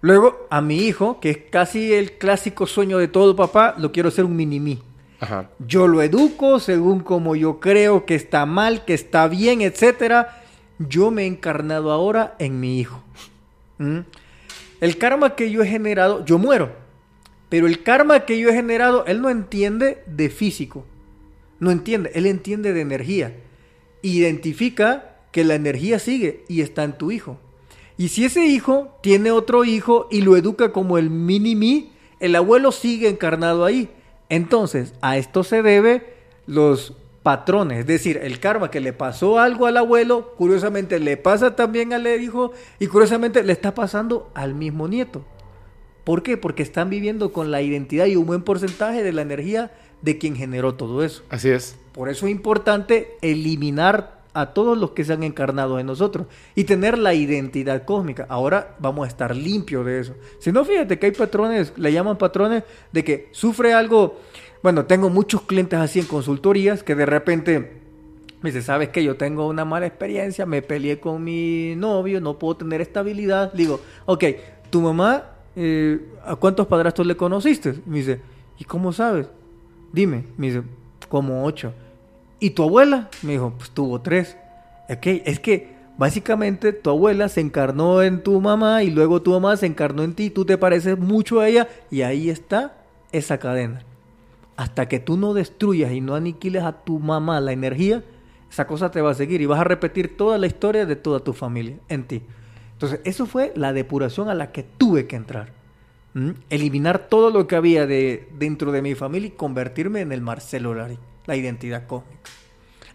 Luego, a mi hijo, que es casi el clásico sueño de todo papá, lo quiero hacer un mini-mí. Ajá. Yo lo educo según como yo creo que está mal, que está bien, etcétera. Yo me he encarnado ahora en mi hijo. ¿Mm? El karma que yo he generado, yo muero. Pero el karma que yo he generado, él no entiende de físico. No entiende, él entiende de energía. Identifica que la energía sigue y está en tu hijo. Y si ese hijo tiene otro hijo y lo educa como el mini mí, el abuelo sigue encarnado ahí. Entonces, a esto se debe los patrones, es decir, el karma que le pasó algo al abuelo, curiosamente le pasa también al hijo y curiosamente le está pasando al mismo nieto. ¿Por qué? Porque están viviendo con la identidad y un buen porcentaje de la energía de quien generó todo eso. Así es. Por eso es importante eliminar a todos los que se han encarnado en nosotros y tener la identidad cósmica. Ahora vamos a estar limpios de eso. Si no, fíjate que hay patrones, le llaman patrones de que sufre algo. Bueno, tengo muchos clientes así en consultorías que de repente me dice, ¿sabes qué? Yo tengo una mala experiencia, me peleé con mi novio, no puedo tener estabilidad. digo, ok, tu mamá, eh, ¿a cuántos padrastros le conociste? Me dice, ¿y cómo sabes? Dime, me dice, como ocho. ¿Y tu abuela? Me dijo, pues tuvo tres. Ok, es que básicamente tu abuela se encarnó en tu mamá y luego tu mamá se encarnó en ti, tú te pareces mucho a ella y ahí está esa cadena. Hasta que tú no destruyas y no aniquiles a tu mamá la energía, esa cosa te va a seguir y vas a repetir toda la historia de toda tu familia en ti. Entonces, eso fue la depuración a la que tuve que entrar. ¿Mm? Eliminar todo lo que había de, dentro de mi familia y convertirme en el Marcelo Lari la identidad cósmica.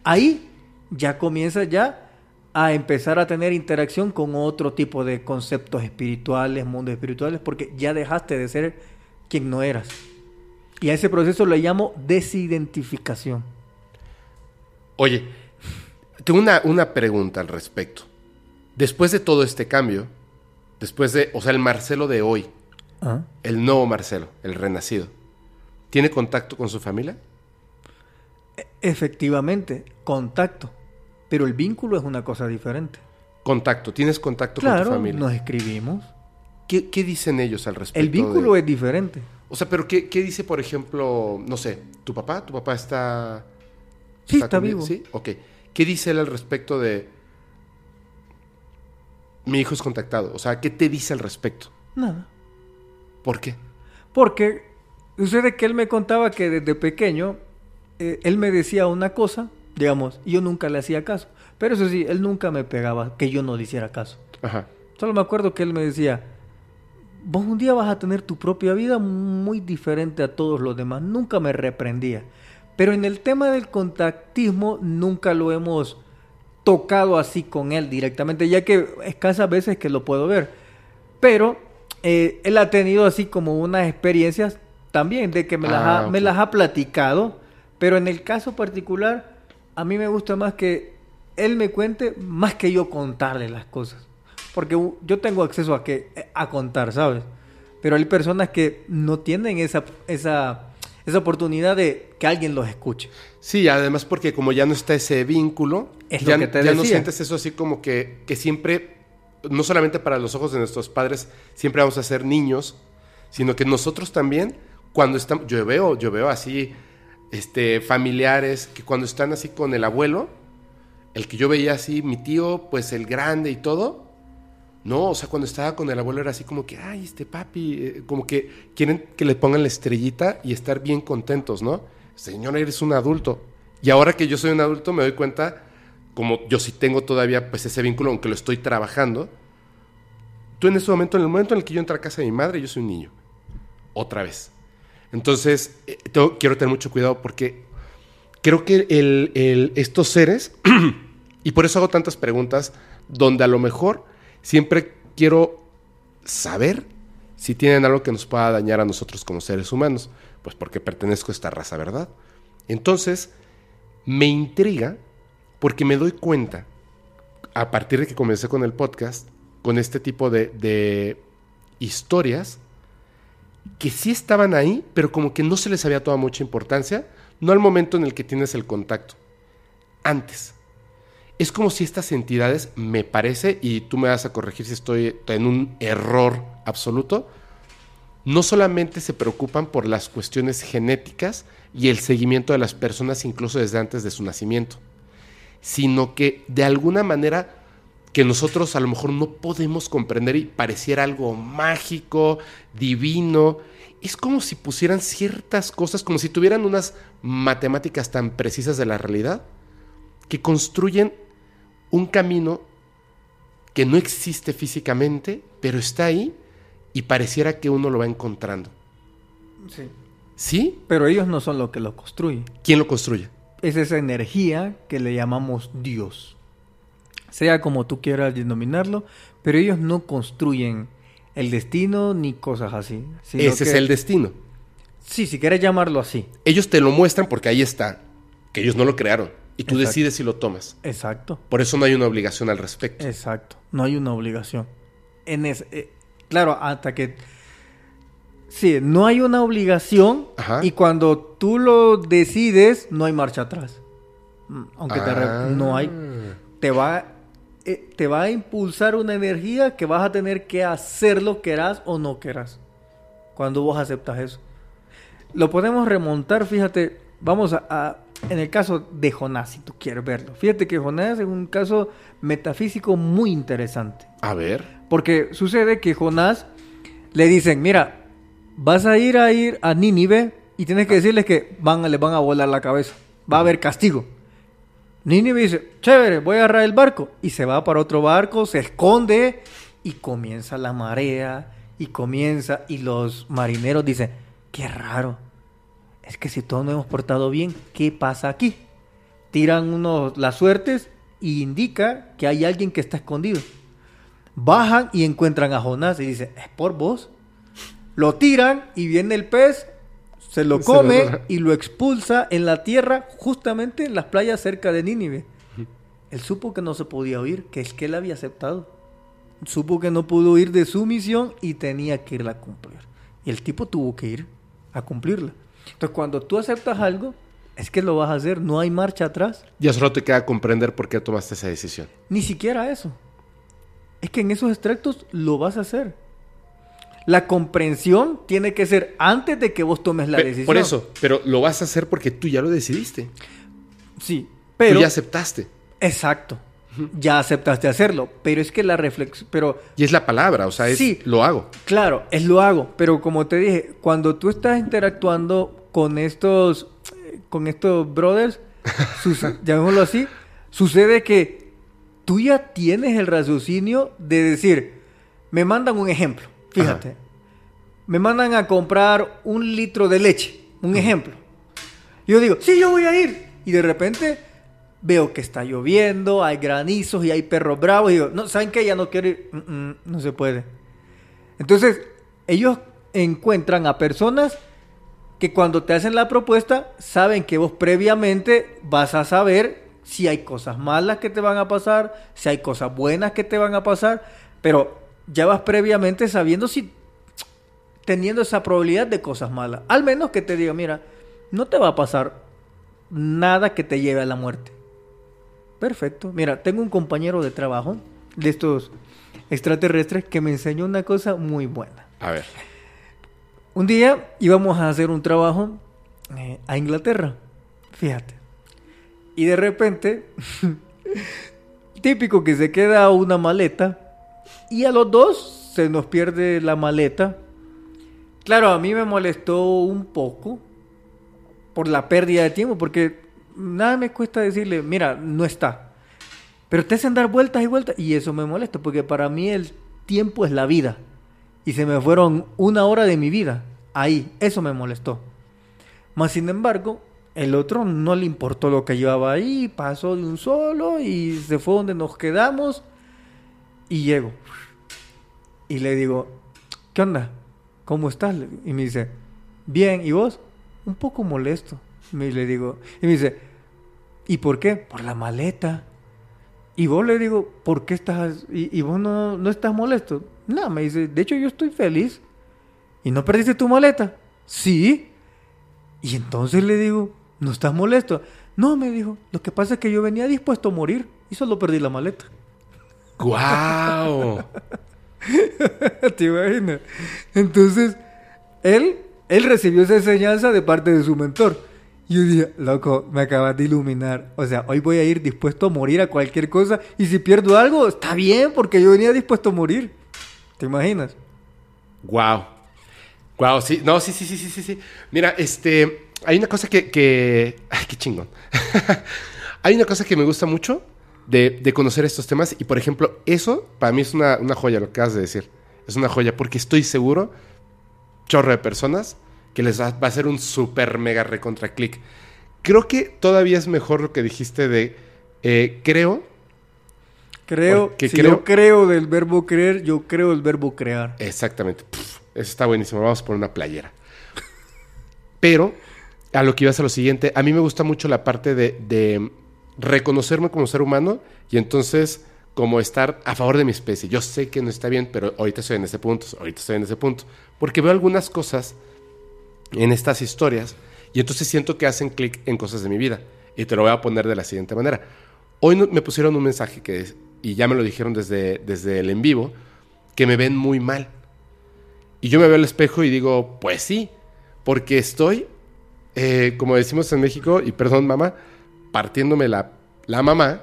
Ahí ya comienza ya a empezar a tener interacción con otro tipo de conceptos espirituales, mundos espirituales, porque ya dejaste de ser quien no eras. Y a ese proceso le llamo desidentificación. Oye, tengo una, una pregunta al respecto. Después de todo este cambio, después de, o sea, el Marcelo de hoy, Ah. el nuevo Marcelo, el renacido, ¿tiene contacto con su familia? Efectivamente, contacto. Pero el vínculo es una cosa diferente. Contacto, ¿tienes contacto con tu Claro, familia? nos escribimos. ¿Qué, qué dicen ellos al respecto? El vínculo de- es diferente. O sea, pero ¿qué, qué dice, por ejemplo, no sé, tu papá? ¿Tu papá está... Sí, está conmigo? vivo. Sí, ok. ¿Qué dice él al respecto de... Mi hijo es contactado? O sea, ¿qué te dice al respecto? Nada. ¿Por qué? Porque sucede que él me contaba que desde pequeño eh, él me decía una cosa, digamos, y yo nunca le hacía caso. Pero eso sí, él nunca me pegaba que yo no le hiciera caso. Ajá. Solo me acuerdo que él me decía, vos un día vas a tener tu propia vida muy diferente a todos los demás. Nunca me reprendía. Pero en el tema del contactismo nunca lo hemos tocado así con él directamente, ya que escasas veces que lo puedo ver. Pero eh, él ha tenido así como unas experiencias también de que me, las, Ah, me las ha platicado. Pero en el caso particular, a mí me gusta más que él me cuente más que yo contarle las cosas. Porque yo tengo acceso a, que, a contar, ¿sabes? Pero hay personas que no tienen esa, esa, esa oportunidad de que alguien los escuche. Sí, además porque como ya no está ese vínculo, Es ya, ya no sientes eso así como que, que siempre, no solamente para los ojos de nuestros padres, siempre vamos a ser niños, sino que nosotros también, cuando estamos, yo veo, yo veo así, este, familiares que cuando están así con el abuelo, el que yo veía así, mi tío, pues el grande y todo, no, o sea, cuando estaba con el abuelo era así como que, ay, este papi, eh, como que quieren que le pongan la estrellita y estar bien contentos, ¿no? Señor, eres un adulto. Y ahora que yo soy un adulto me doy cuenta, como yo sí tengo todavía pues ese vínculo, aunque lo estoy trabajando, tú en ese momento, en el momento en el que yo entro a casa de mi madre, yo soy un niño. Otra vez. Entonces, eh, quiero tener mucho cuidado porque creo que el- estos seres, y por eso hago tantas preguntas, donde a lo mejor siempre quiero saber si tienen algo que nos pueda dañar a nosotros como seres humanos, pues porque pertenezco a esta raza, ¿verdad? Entonces, me intriga porque me doy cuenta, a partir de que comencé con el podcast, con este tipo de historias, que sí estaban ahí, pero como que no se les había tomado mucha importancia, no al momento en el que tienes el contacto, antes. es como si estas entidades, me parece, y tú me vas a corregir si estoy en un error absoluto, no solamente se preocupan por las cuestiones genéticas y el seguimiento de las personas incluso desde antes de su nacimiento, sino que de alguna manera que nosotros a lo mejor no podemos comprender y pareciera algo mágico, divino, es como si pusieran ciertas cosas, como si tuvieran unas matemáticas tan precisas de la realidad, que construyen un camino que no existe físicamente, pero está ahí y pareciera que uno lo va encontrando. Sí. ¿Sí? Pero ellos no son los que lo construyen. ¿Quién lo construye? Es esa energía que le llamamos Dios. Sea como tú quieras denominarlo, pero ellos no construyen el destino ni cosas así. sino Ese es el destino. Sí, si quieres llamarlo así. Ellos te lo muestran porque ahí está, que ellos no lo crearon y tú Exacto. decides si lo tomas. Exacto. Por eso no hay una obligación al respecto. Exacto. No hay una obligación. En ese, eh, claro, hasta que... Sí, no hay una obligación Ajá. y cuando tú lo decides, no hay marcha atrás. Mm, Aunque te re- Ah. no hay... Te va, eh, te va a impulsar una energía que vas a tener que hacerlo, querás o no querás. Cuando vos aceptas eso. Lo podemos remontar, fíjate, vamos a, a- en el caso de Jonás, si tú quieres verlo. Fíjate que Jonás es un caso metafísico muy interesante. A ver. Porque sucede que Jonás le dicen, mira, vas a ir a ir a Nínive y tienes que decirles que van, les van a volar la cabeza. Va a haber castigo. Nínive dice, chévere, voy a agarrar el barco. Y se va para otro barco, se esconde y comienza la marea y comienza y los marineros dicen, qué raro. Es que si todos nos hemos portado bien, ¿qué pasa aquí? Tiran unos las suertes y indica que hay alguien que está escondido. Bajan y encuentran a Jonás y dicen, es por vos. Lo tiran y viene el pez, se lo Se come lo- y lo expulsa en la tierra, justamente en las playas cerca de Nínive. Él supo que no se podía huir, que es que él había aceptado. Supo que no pudo huir de su misión y tenía que irla a cumplir. Y el tipo tuvo que ir a cumplirla. Entonces, cuando tú aceptas algo, es que lo vas a hacer, no hay marcha atrás. Ya solo te queda comprender por qué tomaste esa decisión. Ni siquiera eso. Es que en esos extractos lo vas a hacer. La comprensión tiene que ser antes de que vos tomes la decisión. Por eso, pero lo vas a hacer porque tú ya lo decidiste. Sí, Pero tú ya aceptaste. Exacto. Ya aceptaste hacerlo. Pero es que la reflexión... Pero Y es la palabra, o sea, es Sí. lo hago. Claro, es lo hago, pero como te dije, cuando tú estás interactuando con estos, con estos brothers, llamémoslo así, sucede que tú ya tienes el raciocinio de decir, me mandan un ejemplo, fíjate, me mandan a comprar un litro de leche, un ejemplo. Yo digo, sí, yo voy a ir, y de repente veo que está lloviendo, hay granizos y hay perros bravos, y digo, no, ¿saben qué? Ya no quiero ir, Mm, mm, no se puede. Entonces, ellos encuentran a personas que cuando te hacen la propuesta saben que vos previamente vas a saber si hay cosas malas que te van a pasar, si hay cosas buenas que te van a pasar, pero ya vas previamente sabiendo si teniendo esa probabilidad de cosas malas. Al menos que te diga, mira, no te va a pasar nada que te lleve a la muerte. Perfecto. Mira, tengo un compañero de trabajo de estos extraterrestres que me enseñó una cosa muy buena. A ver. Un día íbamos a hacer un trabajo eh, a Inglaterra, fíjate. Y de repente, típico que se queda una maleta y a los dos se nos pierde la maleta. Claro, a mí me molestó un poco por la pérdida de tiempo, porque nada me cuesta decirle, mira, no está. Pero te hacen dar vueltas y vueltas y eso me molesta, porque para mí el tiempo es la vida. Y se me fueron una hora de mi vida. Ahí, eso me molestó. Más sin embargo, el otro no le importó lo que llevaba ahí, pasó de un solo y se fue donde nos quedamos. Y llego. Y le digo, ¿qué onda? ¿Cómo estás? Y me dice, bien, ¿y vos? Un poco molesto. Y le digo, y me dice, ¿y por qué? Por la maleta. Y vos le digo, ¿por qué estás? ¿Y, vos no, no estás molesto? No, me dice, de hecho yo estoy feliz. ¿Y no perdiste tu maleta? Sí. Y entonces le digo, ¿no estás molesto? No, me dijo, lo que pasa es que yo venía dispuesto a morir. y solo perdí la maleta. ¡Guau! ¿Te imaginas? Entonces, él, él recibió esa enseñanza de parte de su mentor. Y yo dije, loco, me acabas de iluminar. O sea, hoy voy a ir dispuesto a morir a cualquier cosa. Y si pierdo algo, está bien, porque yo venía dispuesto a morir. ¿Te imaginas? Wow. Wow, sí. No, sí, sí, sí, sí, sí, sí. Mira, este. Hay una cosa que. que... Ay, qué chingón. hay una cosa que me gusta mucho de, de conocer estos temas. Y por ejemplo, eso para mí es una, una joya, lo que acabas de decir. Es una joya, porque estoy seguro, chorro de personas, que les va, va a ser un super mega recontra click. Creo que todavía es mejor lo que dijiste de. eh, creo. Creo, Porque si creo- yo creo del verbo creer, yo creo el verbo crear. Exactamente. Eso está buenísimo. Vamos a poner una playera. Pero, a lo que ibas a lo siguiente, a mí me gusta mucho la parte de, de reconocerme como ser humano y entonces como estar a favor de mi especie. Yo sé que no está bien, pero ahorita estoy en ese punto, ahorita estoy en ese punto. Porque veo algunas cosas en estas historias y entonces siento que hacen clic en cosas de mi vida. Y te lo voy a poner de la siguiente manera. Hoy me pusieron un mensaje que, y ya me lo dijeron desde, desde el en vivo, que me ven muy mal. Y yo me veo al espejo y digo, pues sí, porque estoy, eh, como decimos en México, y perdón mamá, partiéndome la, la mamá,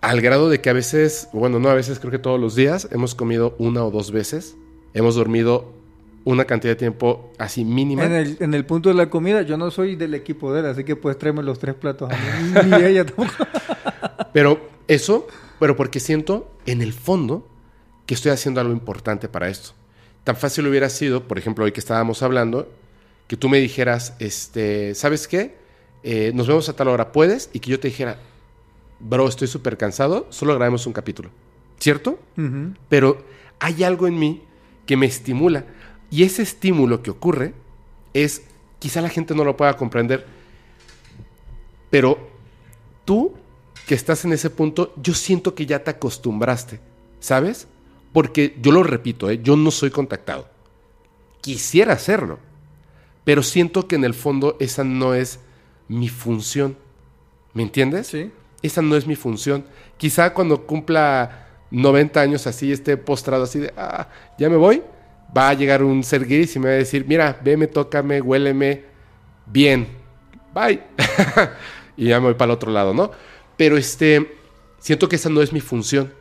al grado de que a veces, bueno, no a veces, creo que todos los días, hemos comido una o dos veces, hemos dormido una cantidad de tiempo así mínima. En el, en el punto de la comida, yo no soy del equipo de él, así que puedes traerme los tres platos a mí. Ni ella tampoco. Pero eso, pero porque siento en el fondo que estoy haciendo algo importante para esto. Tan fácil hubiera sido, por ejemplo, hoy que estábamos hablando, que tú me dijeras, este, ¿sabes qué? Eh, nos vemos a tal hora, ¿puedes? Y que yo te dijera, bro, estoy súper cansado, solo grabemos un capítulo. ¿Cierto? Pero hay algo en mí que me estimula. Y ese estímulo que ocurre es, quizá la gente no lo pueda comprender, pero tú que estás en ese punto, yo siento que ya te acostumbraste, ¿sabes? Porque yo lo repito, ¿eh? yo no soy contactado. Quisiera hacerlo, pero siento que en el fondo esa no es mi función. ¿Me entiendes? Sí. Esa no es mi función. Quizá cuando cumpla 90 años así, esté postrado así de, ah, ya me voy, va a llegar un ser gris y me va a decir, mira, veme, tócame, huéleme, bien, bye. y ya me voy para el otro lado, ¿no? Pero este, siento que esa no es mi función.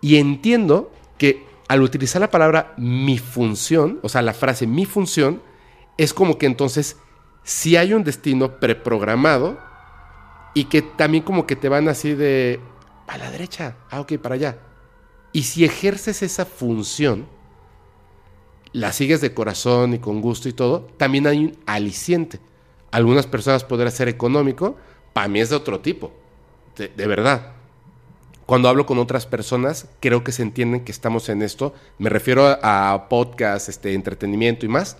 Y entiendo que al utilizar la palabra mi función, o sea, la frase mi función, es como que entonces si hay un destino preprogramado y que también como que te van así de a la derecha, ah, ok, para allá. Y si ejerces esa función, la sigues de corazón y con gusto y todo, también hay un aliciente. Algunas personas podrá ser económico, para mí es de otro tipo, de, de verdad. Cuando hablo con otras personas, creo que se entienden que estamos en esto. Me refiero a, a podcast, este, entretenimiento y más,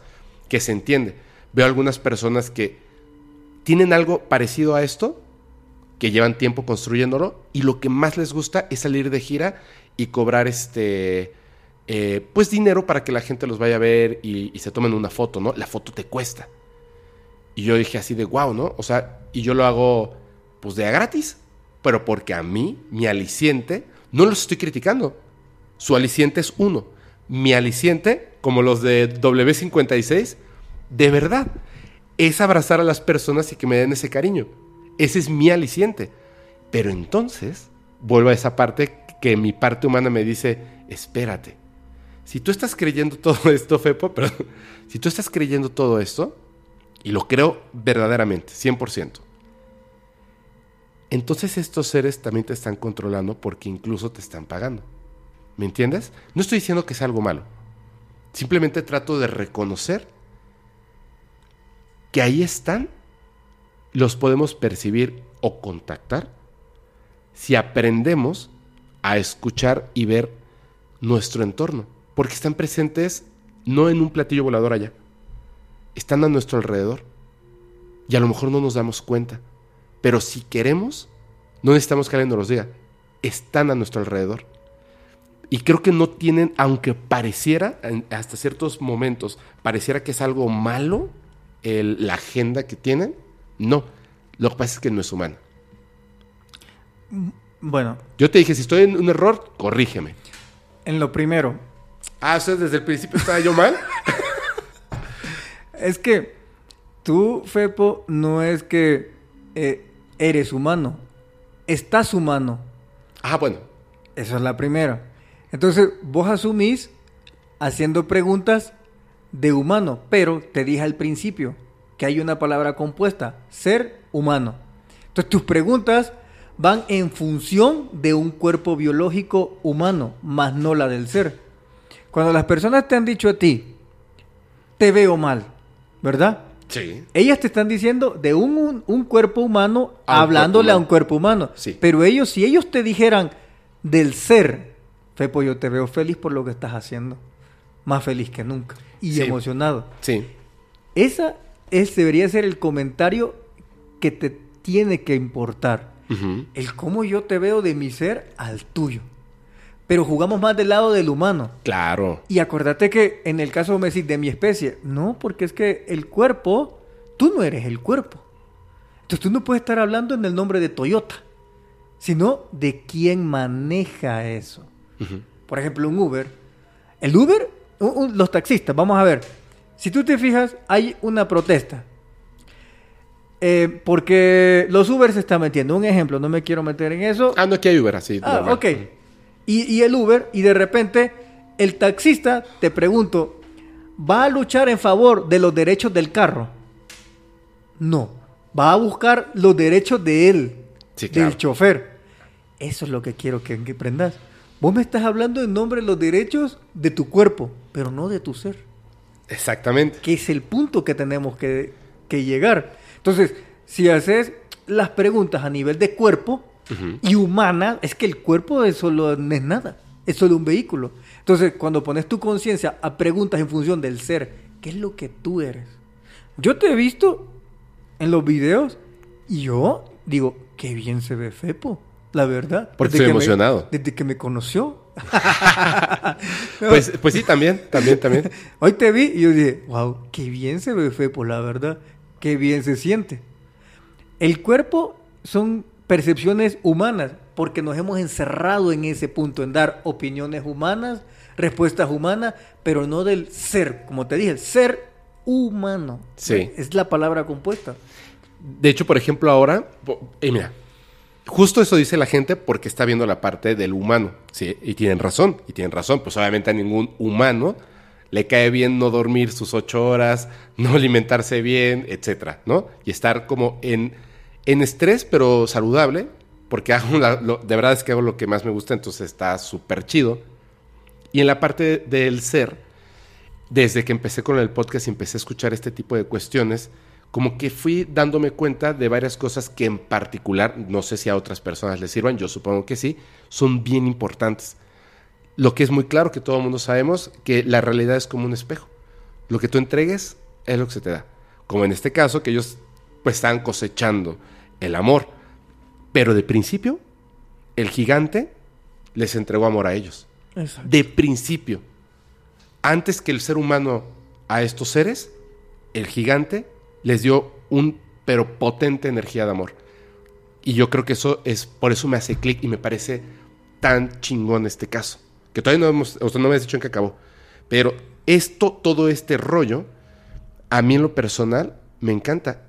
que se entiende. Veo algunas personas que tienen algo parecido a esto, que llevan tiempo construyéndolo, y lo que más les gusta es salir de gira y cobrar este eh, pues dinero para que la gente los vaya a ver y, y se tomen una foto, ¿no? La foto te cuesta. Y yo dije así de wow, ¿no? O sea, y yo lo hago pues de a gratis, pero porque a mí, mi aliciente, no los estoy criticando. Su aliciente es uno. Mi aliciente, como los de W56, de verdad, es abrazar a las personas y que me den ese cariño. Ese es mi aliciente. Pero entonces, vuelvo a esa parte que mi parte humana me dice, espérate. Si tú estás creyendo todo esto, Fepo, pero si tú estás creyendo todo esto, y lo creo verdaderamente, 100%, entonces estos seres también te están controlando porque incluso te están pagando. ¿Me entiendes? No estoy diciendo que sea algo malo. Simplemente trato de reconocer que ahí están, los podemos percibir o contactar si aprendemos a escuchar y ver nuestro entorno. Porque están presentes no en un platillo volador allá, están a nuestro alrededor. Y a lo mejor no nos damos cuenta. Pero si queremos, no necesitamos que alguien nos los diga. Están a nuestro alrededor. Y creo que no tienen, aunque pareciera, hasta ciertos momentos, pareciera que es algo malo el- la agenda que tienen. No, lo que pasa es que no es humana. Bueno, Yo te dije, si estoy en un error, corrígeme. en lo primero, Ah, o sea, desde el principio estaba yo mal. es que tú, Fepo, no es que eh, eres humano, estás humano. Ah, bueno. Esa es la primera. Entonces, vos asumís haciendo preguntas de humano, pero te dije al principio que hay una palabra compuesta, ser humano. Entonces, tus preguntas van en función de un cuerpo biológico humano, más no la del ser. Cuando las personas te han dicho a ti, te veo mal, ¿verdad? Sí. Ellas te están diciendo de un, un- un cuerpo humano A hablándole cuerpo a un cuerpo humano. Sí. Pero ellos, si ellos te dijeran del ser, Fepo, yo te veo feliz por lo que estás haciendo. Más feliz que nunca. Y Sí. emocionado. Sí. Esa es, debería ser el comentario que te tiene que importar. El cómo yo te veo de mi ser al tuyo. Pero jugamos más del lado del humano. Claro. Y acordate que en el caso me decís de mi especie, no, porque es que el cuerpo, tú no eres el cuerpo. Entonces tú no puedes estar hablando en el nombre de Toyota, sino de quién maneja eso. Por ejemplo, un Uber. El Uber, los taxistas, vamos a ver. Si tú te fijas, hay una protesta. Eh, porque los Uber se están metiendo. Un ejemplo, no me quiero meter en eso. Ah, no, aquí hay Uber así. Ah, ok. Y, y el Uber, y de repente el taxista, te pregunto, ¿va a luchar en favor de los derechos del carro? No. Va a buscar los derechos de él, Sí, del chofer. Eso es lo que quiero que, que aprendas. Vos me estás hablando en nombre de los derechos de tu cuerpo, pero no de tu ser Exactamente. que es el punto que tenemos que, que llegar. Entonces, si haces las preguntas a nivel de cuerpo y humana, es que el cuerpo es solo, no es nada, es solo un vehículo. Entonces, cuando pones tu conciencia a preguntas en función del ser, ¿qué es lo que tú eres? Yo te he visto en los videos y yo digo, qué bien se ve Fepo, la verdad. Porque Desde estoy que me- emocionado. desde que me conoció. Pues, pues sí, también, también, también. Hoy te vi y yo dije, wow, qué bien se ve Fepo, la verdad. Qué bien se siente. El cuerpo son percepciones humanas, porque nos hemos encerrado en ese punto, en dar opiniones humanas, respuestas humanas, pero no del ser, como te dije, el ser humano. Sí. Es la palabra compuesta. De hecho, por ejemplo, ahora, y mira, justo eso dice la gente porque está viendo la parte del humano, ¿sí? Y tienen razón, y tienen razón. Pues obviamente a ningún humano le cae bien no dormir sus ocho horas, no alimentarse bien, etcétera, ¿no? Y estar como en, en estrés, pero saludable, porque hago lo- de verdad es que hago lo que más me gusta, entonces está súper chido. Y en la parte del ser, desde que empecé con el podcast y empecé a escuchar este tipo de cuestiones, como que fui dándome cuenta de varias cosas que en particular, no sé si a otras personas les sirvan, yo supongo que sí, son bien importantes. Lo que es muy claro que todo el mundo sabemos, que la realidad es como un espejo. Lo que tú entregues es lo que se te da. Como en este caso, que ellos pues están cosechando el amor. Pero de principio, el gigante les entregó amor a ellos. De principio. Antes que el ser humano a estos seres, el gigante les dio un pero potente energía de amor. Y yo creo que eso es, por eso me hace clic y me parece tan chingón este caso. Que todavía no hemos, o no me has dicho en qué acabó. Pero esto, todo este rollo, a mí en lo personal, me encanta.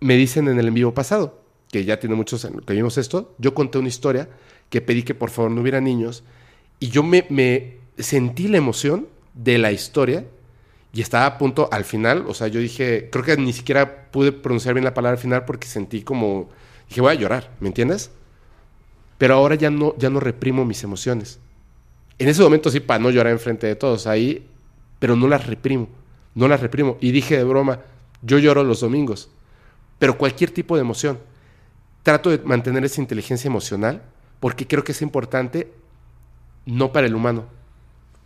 Me dicen en el en vivo pasado, que ya tiene muchos años que vimos esto, yo conté una historia que pedí que por favor no hubiera niños y yo me sentí la emoción de la historia y estaba a punto al final, o sea, yo dije, creo que ni siquiera pude pronunciar bien la palabra al final porque sentí como, dije, voy a llorar, ¿me entiendes? Pero ahora ya no, ya no reprimo mis emociones. En ese momento sí, para no llorar enfrente de todos ahí, pero no las reprimo, no las reprimo. Y dije de broma, yo lloro los domingos, pero cualquier tipo de emoción. Trato de mantener esa inteligencia emocional porque creo que es importante no para el humano,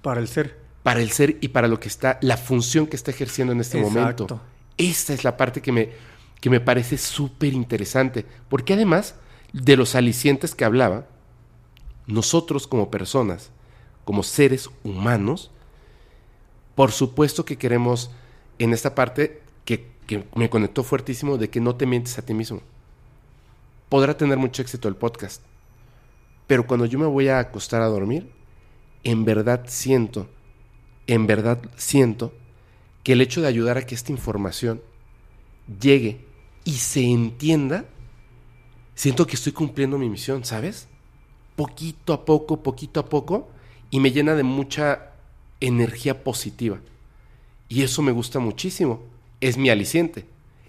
Para el ser. Para el ser y para lo que está, la función que está ejerciendo en este Exacto. momento. Esa es la parte que me, que me parece súper interesante, porque además de los alicientes que hablaba, nosotros como personas, como seres humanos, por supuesto que queremos en esta parte que, que me conectó fuertísimo de que no te mientes a ti mismo. Podrá tener mucho éxito el podcast, pero cuando yo me voy a acostar a dormir, en verdad siento, en verdad siento que el hecho de ayudar a que esta información llegue y se entienda, siento que estoy cumpliendo mi misión, ¿sabes? Poquito a poco, poquito a poco, y me llena de mucha energía positiva. Y eso me gusta muchísimo. Es mi aliciente,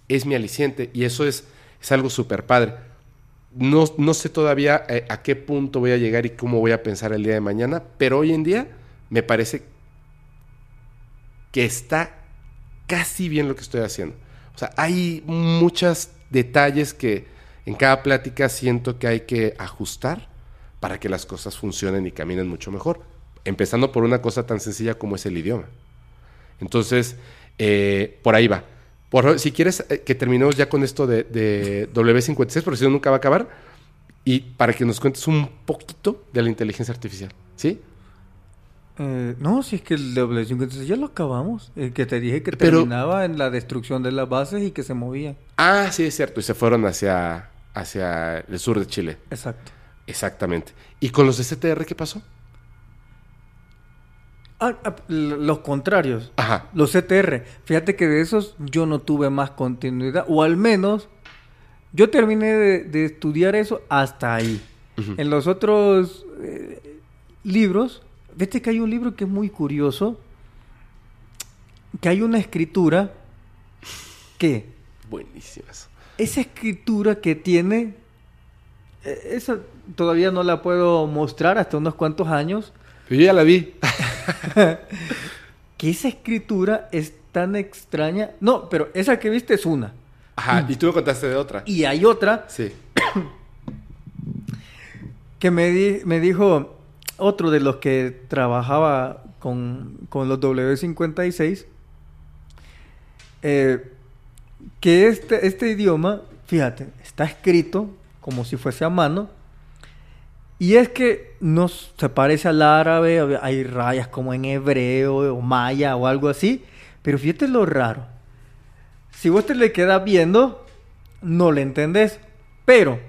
es mi aliciente, y eso es, es algo súper padre. No, no sé todavía eh, a qué punto voy a llegar y cómo voy a pensar el día de mañana, pero hoy en día me parece que está casi bien lo que estoy haciendo. O sea, hay muchos detalles que en cada plática siento que hay que ajustar para que las cosas funcionen y caminen mucho mejor. Empezando por una cosa tan sencilla como es el idioma. Entonces, eh, por ahí va. Por, si quieres eh, que terminemos ya con esto de, de W56, porque si no nunca va a acabar, y para que nos cuentes un poquito de la inteligencia artificial. ¿Sí? Eh, no, si es que el W56 ya lo acabamos. El que te dije que Pero- terminaba en la destrucción de las bases y que se movía. Ah, sí, es cierto. Y se fueron hacia, hacia el sur de Chile. Exacto. Exactamente. ¿Y con los de CTR qué pasó? Ah, ah, los contrarios. Ajá. Los CTR. Fíjate que de esos yo no tuve más continuidad. O al menos yo terminé de, de estudiar eso hasta ahí. En los otros eh, libros, viste que hay un libro que es muy curioso. Que hay una escritura que Buenísimas. esa escritura que tiene, eh, esa todavía no la puedo mostrar hasta unos cuantos años, Pero yo ya la vi. que esa escritura es tan extraña. No, pero esa que viste es una. Ajá. Y tú me contaste de otra. Y hay otra Sí. que me, di- me dijo otro de los que trabajaba con, con los W56, eh, que este, este idioma, fíjate, está escrito como si fuese a mano, y es que no se parece al árabe, hay rayas como en hebreo o maya o algo así, pero fíjate lo raro. Si vos te le quedas viendo, no le entendés. Pero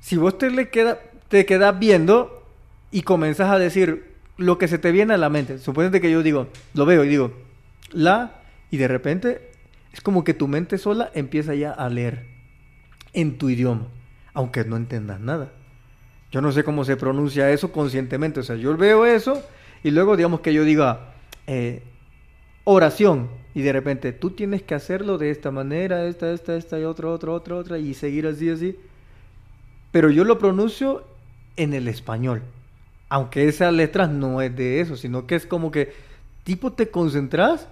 si vos te le queda, te quedas viendo y comenzas a decir lo que se te viene a la mente. Suponete que yo digo, lo veo y digo, la, y de repente es como que tu mente sola empieza ya a leer en tu idioma, aunque no entendas nada. Yo no sé cómo se pronuncia eso conscientemente. O sea, yo veo eso y luego digamos que yo diga eh, oración y de repente tú tienes que hacerlo de esta manera, esta, esta, esta y otra, otra, otra, otra y seguir así, así. Pero yo lo pronuncio en el español. Aunque esas letras no es de eso, sino que es como que tipo te concentras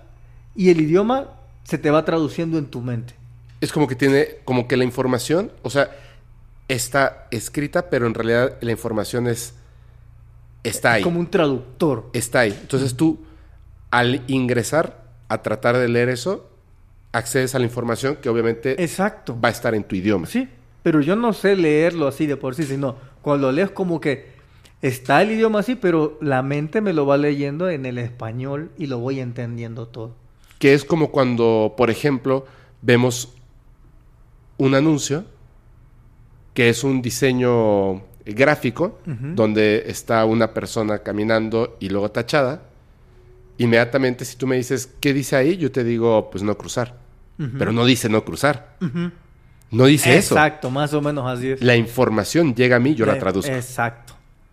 y el idioma se te va traduciendo en tu mente. Es como que tiene, como que la información, o sea, está escrita, pero en realidad la información es, está ahí. Es como un traductor. Está ahí. Entonces tú, al ingresar a tratar de leer eso, accedes a la información que obviamente Exacto. va a estar en tu idioma. Sí, pero yo no sé leerlo así de por sí, sino cuando lo lees como que está el idioma así, pero la mente me lo va leyendo en el español y lo voy entendiendo todo. Que es como cuando, por ejemplo, vemos un anuncio que es un diseño gráfico donde está una persona caminando y luego tachada. Inmediatamente, si tú me dices, ¿qué dice ahí? Yo te digo, pues no cruzar. Pero no dice no cruzar. No dice eso. Exacto, más o menos así es. La información llega a mí, yo la Eh, traduzco. Exacto.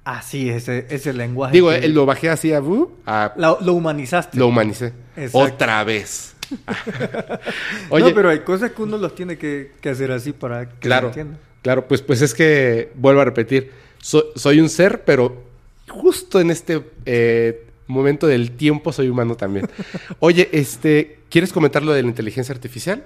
Así es, ese, ese lenguaje. Digo, que- eh, lo bajé así a, a- lo, lo humanizaste. lo humanicé. Exacto. Otra vez. Oye, no, pero hay cosas que uno los tiene que, que hacer así para que claro, se claro, pues, pues es que vuelvo a repetir, so- soy un ser, pero justo en este eh, momento del tiempo soy humano también. Oye, este, ¿quieres comentar lo de la inteligencia artificial?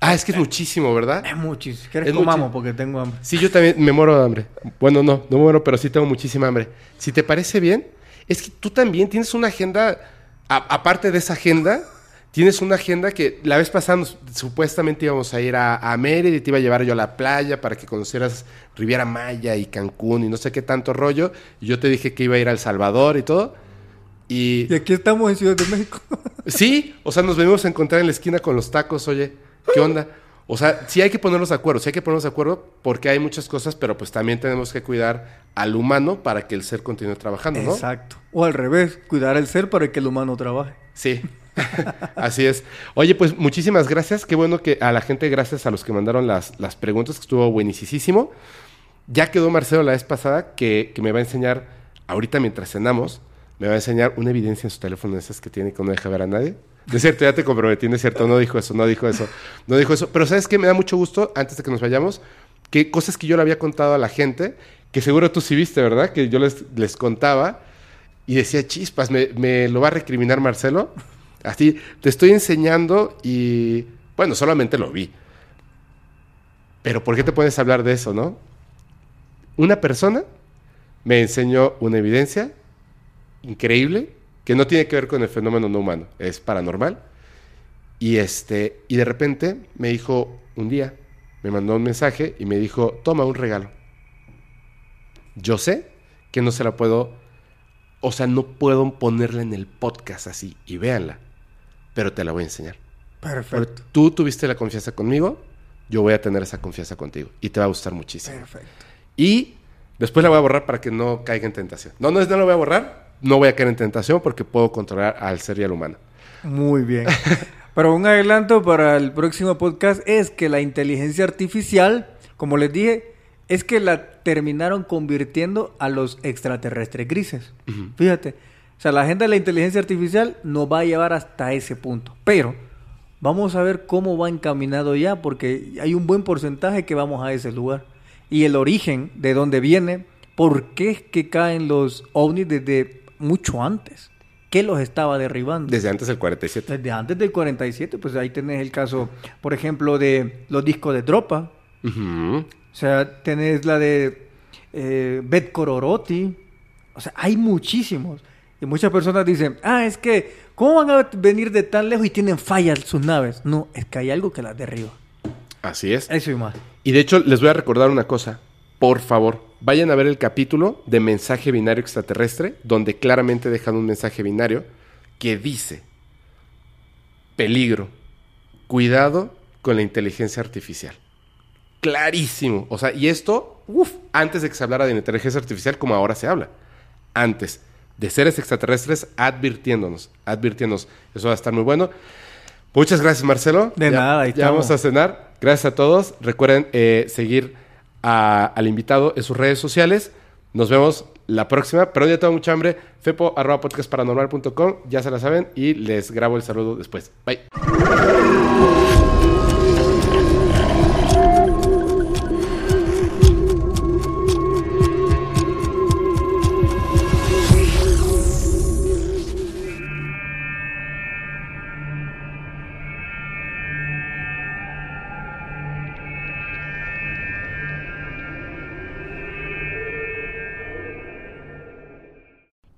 Ah, es que es muchísimo, ¿verdad? Es muchísimo. Si quieres Es comamos porque tengo hambre. Sí, yo también me muero de hambre. Bueno, no, no muero, pero sí tengo muchísima hambre. Si te parece bien, es que tú también tienes una agenda, a- aparte de esa agenda, tienes una agenda que la vez pasada nos- supuestamente íbamos a ir a, a Mérida y te iba a llevar yo a la playa para que conocieras Riviera Maya y Cancún y no sé qué tanto rollo. Y yo te dije que iba a ir a El Salvador y todo. Y Y aquí estamos en Ciudad de México. Sí, o sea, nos venimos a encontrar en la esquina con los tacos, oye, ¿qué onda? O sea, sí hay que ponernos de acuerdo, sí hay que ponernos de acuerdo porque hay muchas cosas, pero pues también tenemos que cuidar al humano para que el ser continúe trabajando, ¿no? Exacto. O al revés, cuidar el ser para que el humano trabaje. Sí, así es. Oye, pues muchísimas gracias. Qué bueno que a la gente, gracias a los que mandaron las, las preguntas, que estuvo buenísimo. Ya quedó Marcelo la vez pasada que, que me va a enseñar, ahorita mientras cenamos, me va a enseñar una evidencia en su teléfono de esas que tiene que no deja ver a nadie. De cierto, ya te comprometí, no es cierto, no dijo eso, no dijo eso, no dijo eso. Pero ¿sabes qué? Me da mucho gusto, antes de que nos vayamos, que cosas que yo le había contado a la gente, que seguro tú sí viste, ¿verdad? Que yo les, les contaba y decía, chispas, me, me lo va a recriminar Marcelo. Así, te estoy enseñando y, bueno, solamente lo vi. Pero ¿por qué te a hablar de eso, no? Una persona me enseñó una evidencia increíble que no tiene que ver con el fenómeno no humano, es paranormal. Y este, y de repente me dijo un día, me mandó un mensaje y me dijo, "Toma un regalo." Yo sé que no se la puedo, o sea, no puedo ponerla en el podcast así y véanla, pero te la voy a enseñar. Perfecto. Tú tuviste la confianza conmigo, yo voy a tener esa confianza contigo y te va a gustar muchísimo. Perfecto. Y después la voy a borrar para que no caiga en tentación. No, no no la voy a borrar, no voy a caer en tentación porque puedo controlar al ser y al humano. Muy bien. Pero un adelanto para el próximo podcast es que la inteligencia artificial, como les dije, es que la terminaron convirtiendo a los extraterrestres grises. Fíjate. O sea, la agenda de la inteligencia artificial nos va a llevar hasta ese punto. Pero vamos a ver cómo va encaminado ya, porque hay un buen porcentaje que vamos a ese lugar. Y el origen, de dónde viene, por qué es que caen los ovnis desde mucho antes. ¿Qué los estaba derribando? Desde antes del 47. Desde antes del 47, pues ahí tenés el caso, por ejemplo, de los discos de tropa. Ujú. O sea, tenés la de eh, Bet Kororoti. O sea, hay muchísimos. Y muchas personas dicen, ah, es que, ¿cómo van a venir de tan lejos y tienen fallas sus naves? No, es que hay algo que las derriba. Así es. Eso y más. Y de hecho, les voy a recordar una cosa. Por favor, vayan a ver el capítulo de mensaje binario extraterrestre, donde claramente dejan un mensaje binario que dice, peligro, cuidado con la inteligencia artificial. Clarísimo. O sea, y esto, uff, antes de que se hablara de inteligencia artificial como ahora se habla. Antes de seres extraterrestres advirtiéndonos, advirtiéndonos. Eso va a estar muy bueno. Muchas gracias, Marcelo. De Ya- nada, ahí Ya vamos a cenar. Gracias a todos. Recuerden eh, seguir al invitado en sus redes sociales. Nos vemos la próxima. Pero ya tengo mucha hambre. Fepo arroba podcastparanormal.com. Ya se la saben. Y les grabo el saludo después. Bye.